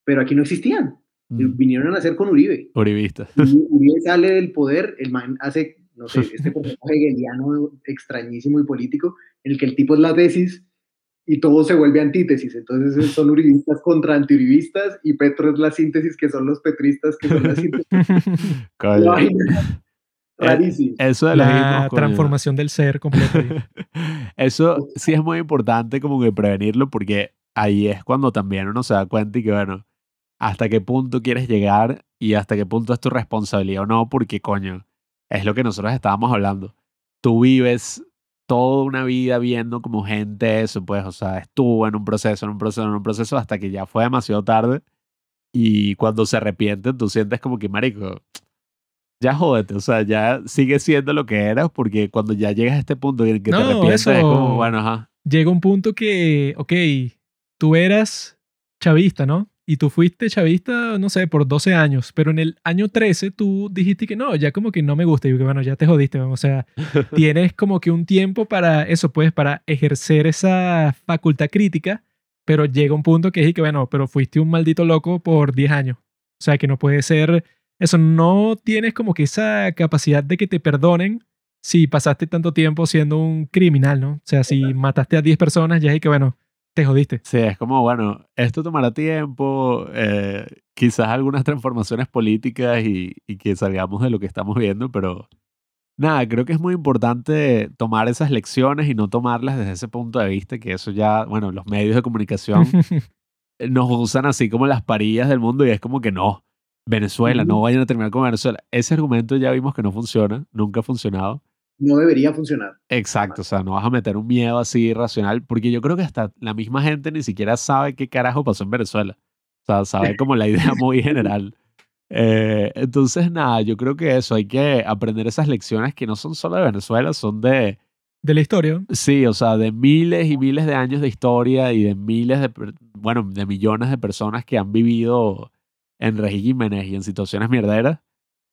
pero aquí no existían. mm, Vinieron a nacer con Uribe. uribistas. Uribe sale del poder, el man hace, no sé, este proceso hegeliano extrañísimo y político, en el que el tipo es la tesis y todo se vuelve antítesis. Entonces son uribistas contra antiuribistas y Petro es la síntesis, que son los petristas, que son la síntesis. Rarísimo. Eso de La coño. transformación del ser completo. Eso sí es muy importante como que prevenirlo porque ahí es cuando también uno se da cuenta y que bueno, hasta qué punto quieres llegar y hasta qué punto es tu responsabilidad o no, porque coño, es lo que nosotros estábamos hablando. Tú vives toda una vida viendo como gente eso, pues, o sea, estuvo en un proceso, en un proceso, en un proceso hasta que ya fue demasiado tarde y cuando se arrepienten tú sientes como que, marico, ya jódete, o sea, ya sigue siendo lo que eras porque cuando ya llegas a este punto en el que te arrepientes es como, bueno, ajá. Llega un punto que, ok, tú eras chavista, ¿no? Y tú fuiste chavista, no sé, por 12 años, pero en el año 13 tú dijiste que no, ya como que no me gusta. Y yo que bueno, ya te jodiste, o sea, tienes como que un tiempo para eso, pues, para ejercer esa facultad crítica, pero llega un punto que es que bueno, pero fuiste un maldito loco por 10 años. O sea, que no puede ser, eso, no tienes como que esa capacidad de que te perdonen si pasaste tanto tiempo siendo un criminal, ¿no? O sea, si mataste a 10 personas, ya es que bueno, te jodiste. Sí, es como, bueno, esto tomará tiempo, eh, quizás algunas transformaciones políticas y, y que salgamos de lo que estamos viendo, pero nada, creo que es muy importante tomar esas lecciones y no tomarlas desde ese punto de vista, que eso ya, bueno, los medios de comunicación nos usan así como las parillas del mundo y es como que no, Venezuela, no vayan a terminar con Venezuela. Ese argumento ya vimos que no funciona, nunca ha funcionado. No debería funcionar. Exacto, o sea, no vas a meter un miedo así irracional, porque yo creo que hasta la misma gente ni siquiera sabe qué carajo pasó en Venezuela. O sea, sabe como la idea muy general. Eh, entonces, nada, yo creo que eso, hay que aprender esas lecciones que no son solo de Venezuela, son de, de la historia. sí, o sea, de miles y miles de años de historia y de miles de, bueno, de millones de personas que han vivido en regímenes y en situaciones mierderas.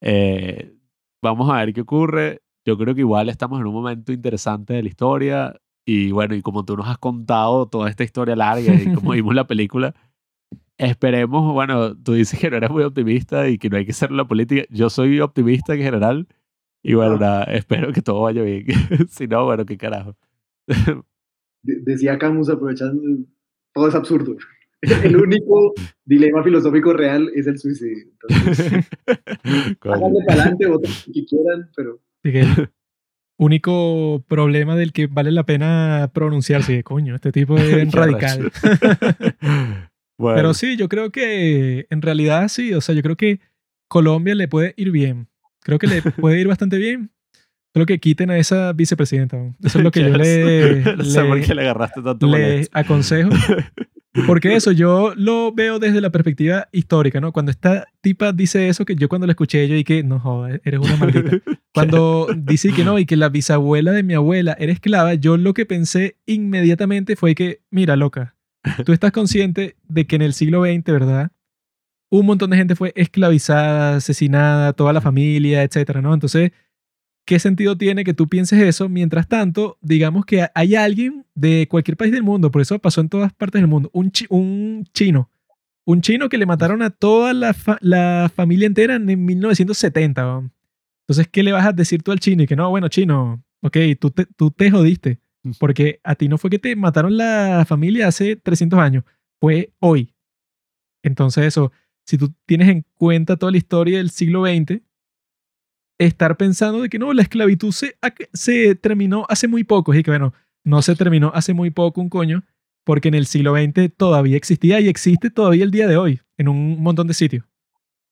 Eh, vamos a ver qué ocurre. Yo creo que igual estamos en un momento interesante de la historia y bueno, y como tú nos has contado toda esta historia larga y como vimos la película, esperemos, bueno, tú dices que no eres muy optimista y que no hay que hacer la política. Yo soy optimista en general y bueno, nada, espero que todo vaya bien. si no, bueno, qué carajo. De- decía Camus aprovechando, todo es absurdo. El único dilema filosófico real es el suicidio. Entonces, para adelante, voten que quieran, pero el único problema del que vale la pena pronunciarse, coño, este tipo es radical. Bueno, Pero sí, yo creo que en realidad sí. O sea, yo creo que Colombia le puede ir bien. Creo que le puede ir bastante bien. Solo que quiten a esa vicepresidenta. Eso es lo que yo le, le- le aconsejo. Porque eso, yo lo veo desde la perspectiva histórica, ¿no? Cuando esta tipa dice eso, que yo cuando la escuché, yo dije, no jodas, eres una maldita. Cuando dice que no, y que la bisabuela de mi abuela era esclava, yo lo que pensé inmediatamente fue que, mira, loca, tú estás consciente de que en el siglo XX, ¿verdad? Un montón de gente fue esclavizada, asesinada, toda la familia, etcétera, ¿no? Entonces, ¿qué sentido tiene que tú pienses eso? Mientras tanto, digamos que hay alguien de cualquier país del mundo, por eso pasó en todas partes del mundo, un, chi- un chino, un chino que le mataron a toda la, fa- la familia entera en 1970. ¿no? Entonces, ¿qué le vas a decir tú al chino? Y que no, bueno, chino, ok, tú te, tú te jodiste, porque a ti no fue que te mataron la familia hace 300 años, fue hoy. Entonces, eso, si tú tienes en cuenta toda la historia del siglo XX, estar pensando de que no, la esclavitud se, se terminó hace muy poco. Y que bueno, no se terminó hace muy poco un coño, porque en el siglo XX todavía existía y existe todavía el día de hoy en un montón de sitios.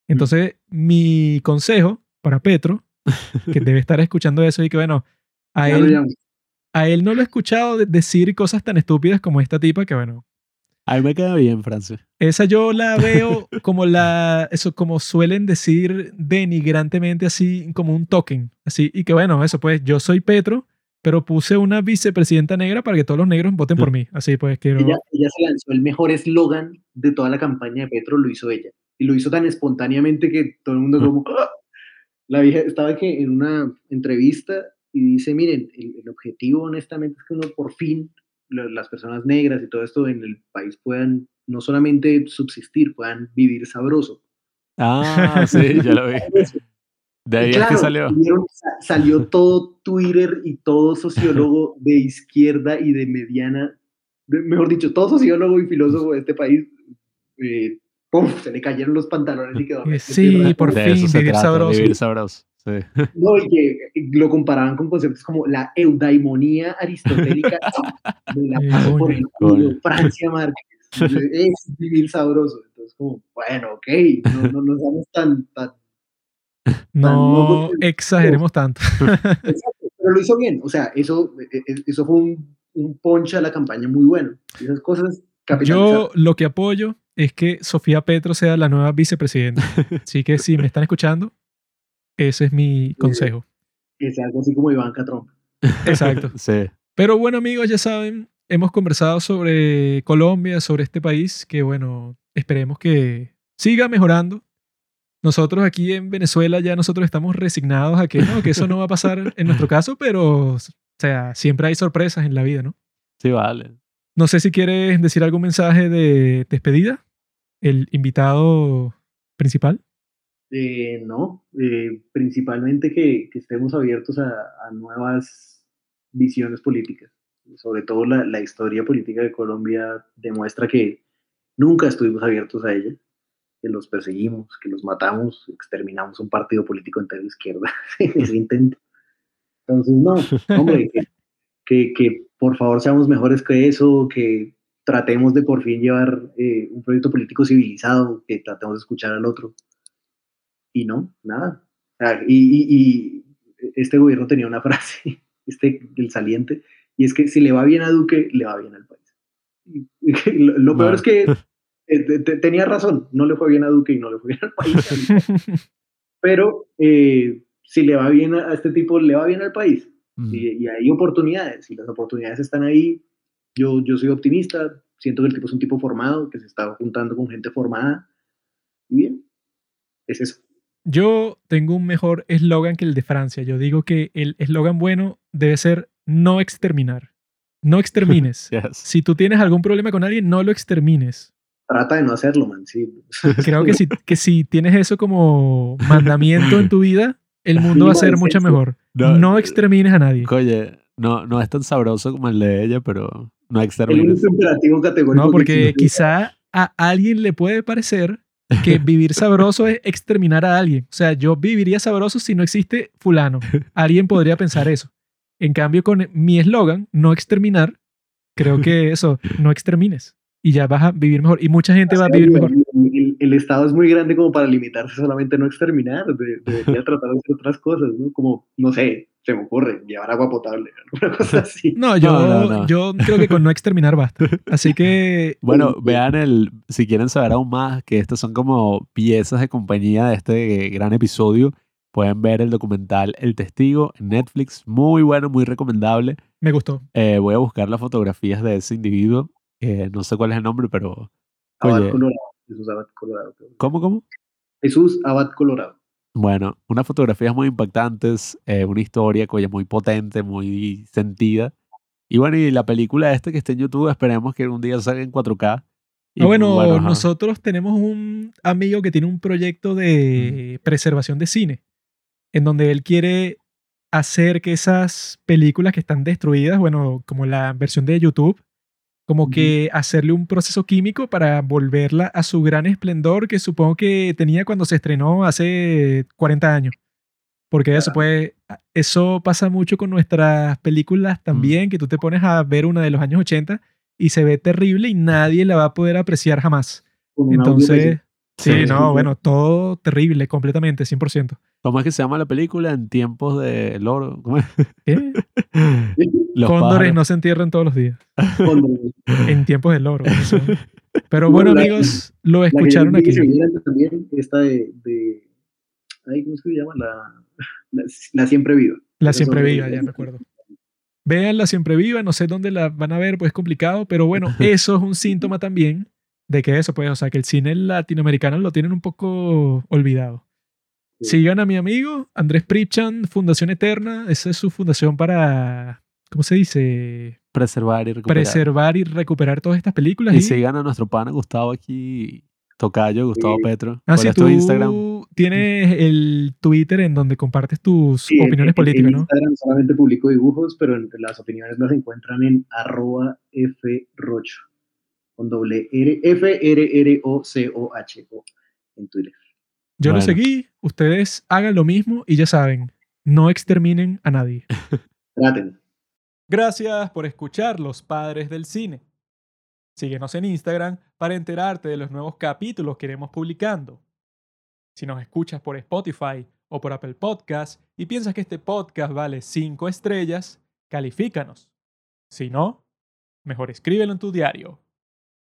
Entonces, mi consejo para Petro, que debe estar escuchando eso y que bueno, a él, a él no lo he escuchado de- decir cosas tan estúpidas como esta tipa, que bueno, A mí me queda bien, Francis. esa yo la veo como la, eso como suelen decir denigrantemente así, como un token, así, y que bueno, eso pues, yo soy Petro, pero puse una vicepresidenta negra para que todos los negros voten por mí, así pues quiero... Ella, ella se lanzó el mejor eslogan de toda la campaña de Petro, lo hizo ella. Y lo hizo tan espontáneamente que todo el mundo como... "Ah". La vieja estaba que en una entrevista y dice, miren, el, el objetivo honestamente es que uno por fin, las personas negras y todo esto en el país puedan no solamente subsistir, puedan vivir sabroso. Ah, sí, ya lo vi. De ahí Y es que claro, salió. vieron, salió todo Twitter y todo sociólogo de izquierda y de mediana, de- mejor dicho, todo sociólogo y filósofo de este país, eh, ¡pum! se le cayeron los pantalones y quedó. Eh, sí, por de fin, eso se vivir trata, sabroso. Vivir sabroso. Sí. No, y que lo comparaban con conceptos como la eudaimonía aristotélica de la paso por el culo, Francia Márquez. Es vivir sabroso. Entonces, como, bueno, ok, no, no nos damos tan, tan No no- exageremos tanto. Exacto, pero lo hizo bien. O sea, eso, e- e- eso fue un, un ponche a la campaña muy bueno. Esas cosas. Yo lo que apoyo es que Sofía Petro sea la nueva vicepresidenta. Así que si me están escuchando, ese es mi consejo. Que sea algo así como Ivanka Trump. Exacto. Sí. Pero bueno, amigos, ya saben, hemos conversado sobre Colombia, sobre este país, que bueno, esperemos que siga mejorando. Nosotros aquí en Venezuela ya nosotros estamos resignados a que no, que eso no va a pasar en nuestro caso, pero o sea, siempre hay sorpresas en la vida, ¿no? Sí, vale. No sé si quieres decir algún mensaje de despedida, el invitado principal. Eh, no, eh, principalmente que, estemos abiertos a, nuevas visiones políticas. Sobre todo la, la historia política de Colombia demuestra que nunca estuvimos abiertos a ella, que los perseguimos, que los matamos, exterminamos un partido político entero de izquierda en ese intento. Entonces, no, hombre, que por favor seamos mejores que eso, que tratemos de por fin llevar eh, un proyecto político civilizado, que tratemos de escuchar al otro. Y no, nada. Y, y- y este gobierno tenía una frase, este, el saliente, y es que si le va bien a Duque, le va bien al país. Y- lo, lo peor es que eh, te- te- tenía razón, no le fue bien a Duque y no le fue bien al país. Pero eh, si le va bien a, a este tipo, le va bien al país. Mm. Y, y hay oportunidades, y las oportunidades están ahí. Yo, yo soy optimista, siento que el tipo es un tipo formado, que se está juntando con gente formada. Y bien, es eso. Yo tengo un mejor eslogan que el de Francia. Yo digo que el eslogan bueno debe ser no exterminar. No extermines. Yes. Si tú tienes algún problema con alguien, no lo extermines. Trata de no hacerlo, man. Sí. Creo que si, que si tienes eso como mandamiento en tu vida, el mundo va a ser mucho mejor. No extermines a nadie. Oye, no, no es tan sabroso como el de ella, pero no extermines. único imperativo categórico. No, que porque quizá a alguien le puede parecer que vivir sabroso es exterminar a alguien. O sea, yo viviría sabroso si no existe fulano. Alguien podría pensar eso. En cambio, con mi eslogan, no exterminar, creo que eso, no extermines. y ya vas a vivir mejor. Y mucha gente va a vivir mejor. El, el Estado es muy grande como para limitarse solamente a no exterminar, de- debería tratar de hacer otras cosas, ¿no? Como, no sé, se me ocurre, llevar agua potable, alguna cosa así. No, yo, No, no, no. yo creo que con no exterminar basta. Así que Bueno, vean el, si quieren saber aún más, que estas son como piezas de compañía de este gran episodio, pueden ver el documental El Testigo en Netflix, muy bueno, muy recomendable. me gustó. Eh, voy a buscar las fotografías de ese individuo, no sé cuál es el nombre, pero... Abad Oye. Colorado. Jesús Abad Colorado. ¿Cómo, cómo? Jesús Abad Colorado. Bueno, unas fotografías muy impactantes, eh, una historia oye, muy potente, muy sentida. Y bueno, y la película esta que está en YouTube, esperemos que un día salga en 4K. Y Ah, bueno, nosotros tenemos un amigo que tiene un proyecto de preservación de cine, en donde él quiere hacer que esas películas que están destruidas, bueno, como la versión de YouTube, como que hacerle un proceso químico para volverla a su gran esplendor que supongo que tenía cuando se estrenó hace 40 años. Porque eso pues, eso pasa mucho con nuestras películas también, que tú te pones a ver una de los años 80 y se ve terrible y nadie la va a poder apreciar jamás. Entonces, Sí. no, bueno, todo terrible, completamente, 100%. ¿Cómo es que se llama la película? En tiempos de loro. ¿Cómo es? ¿Qué? Los Cóndores pájaros. no se entierran todos los días, Con- en tiempos del loro. eso. Pero bueno, Bueno, la- amigos, lo La que escucharon aquí. que viera también, esta de, de ay, ¿cómo se llama? La, la, la siempre viva. La siempre viva, ya me acuerdo. Vean la siempre viva, no sé dónde la van a ver, pues es complicado, pero bueno, eso es un síntoma también de que eso, pues, o sea, que el cine latinoamericano lo tienen un poco olvidado. Sigan a mi amigo Andrés Prichan, Fundación Eterna, esa es su fundación para, ¿cómo se dice? Preservar y recuperar. Preservar y recuperar todas estas películas. Y y- sigan a nuestro pana Gustavo aquí, Tocayo, Gustavo Sí. Petro. Ah, ¿Cuál sí, tú Instagram? tienes el Twitter en donde compartes tus Sí, opiniones en- políticas, en ¿no? Instagram solamente publico dibujos, pero en- las opiniones las encuentran en arroba frocho, con doble R, F R R O C O H O en Twitter. Yo lo seguí, ustedes hagan lo mismo y ya saben, no exterminen a nadie. Traten. Gracias por escuchar Los Padres del Cine. Síguenos en Instagram para enterarte de los nuevos capítulos que iremos publicando. Si nos escuchas por Spotify o por Apple Podcast y piensas que este podcast vale 5 estrellas, califícanos. Si no, mejor escríbelo en tu diario.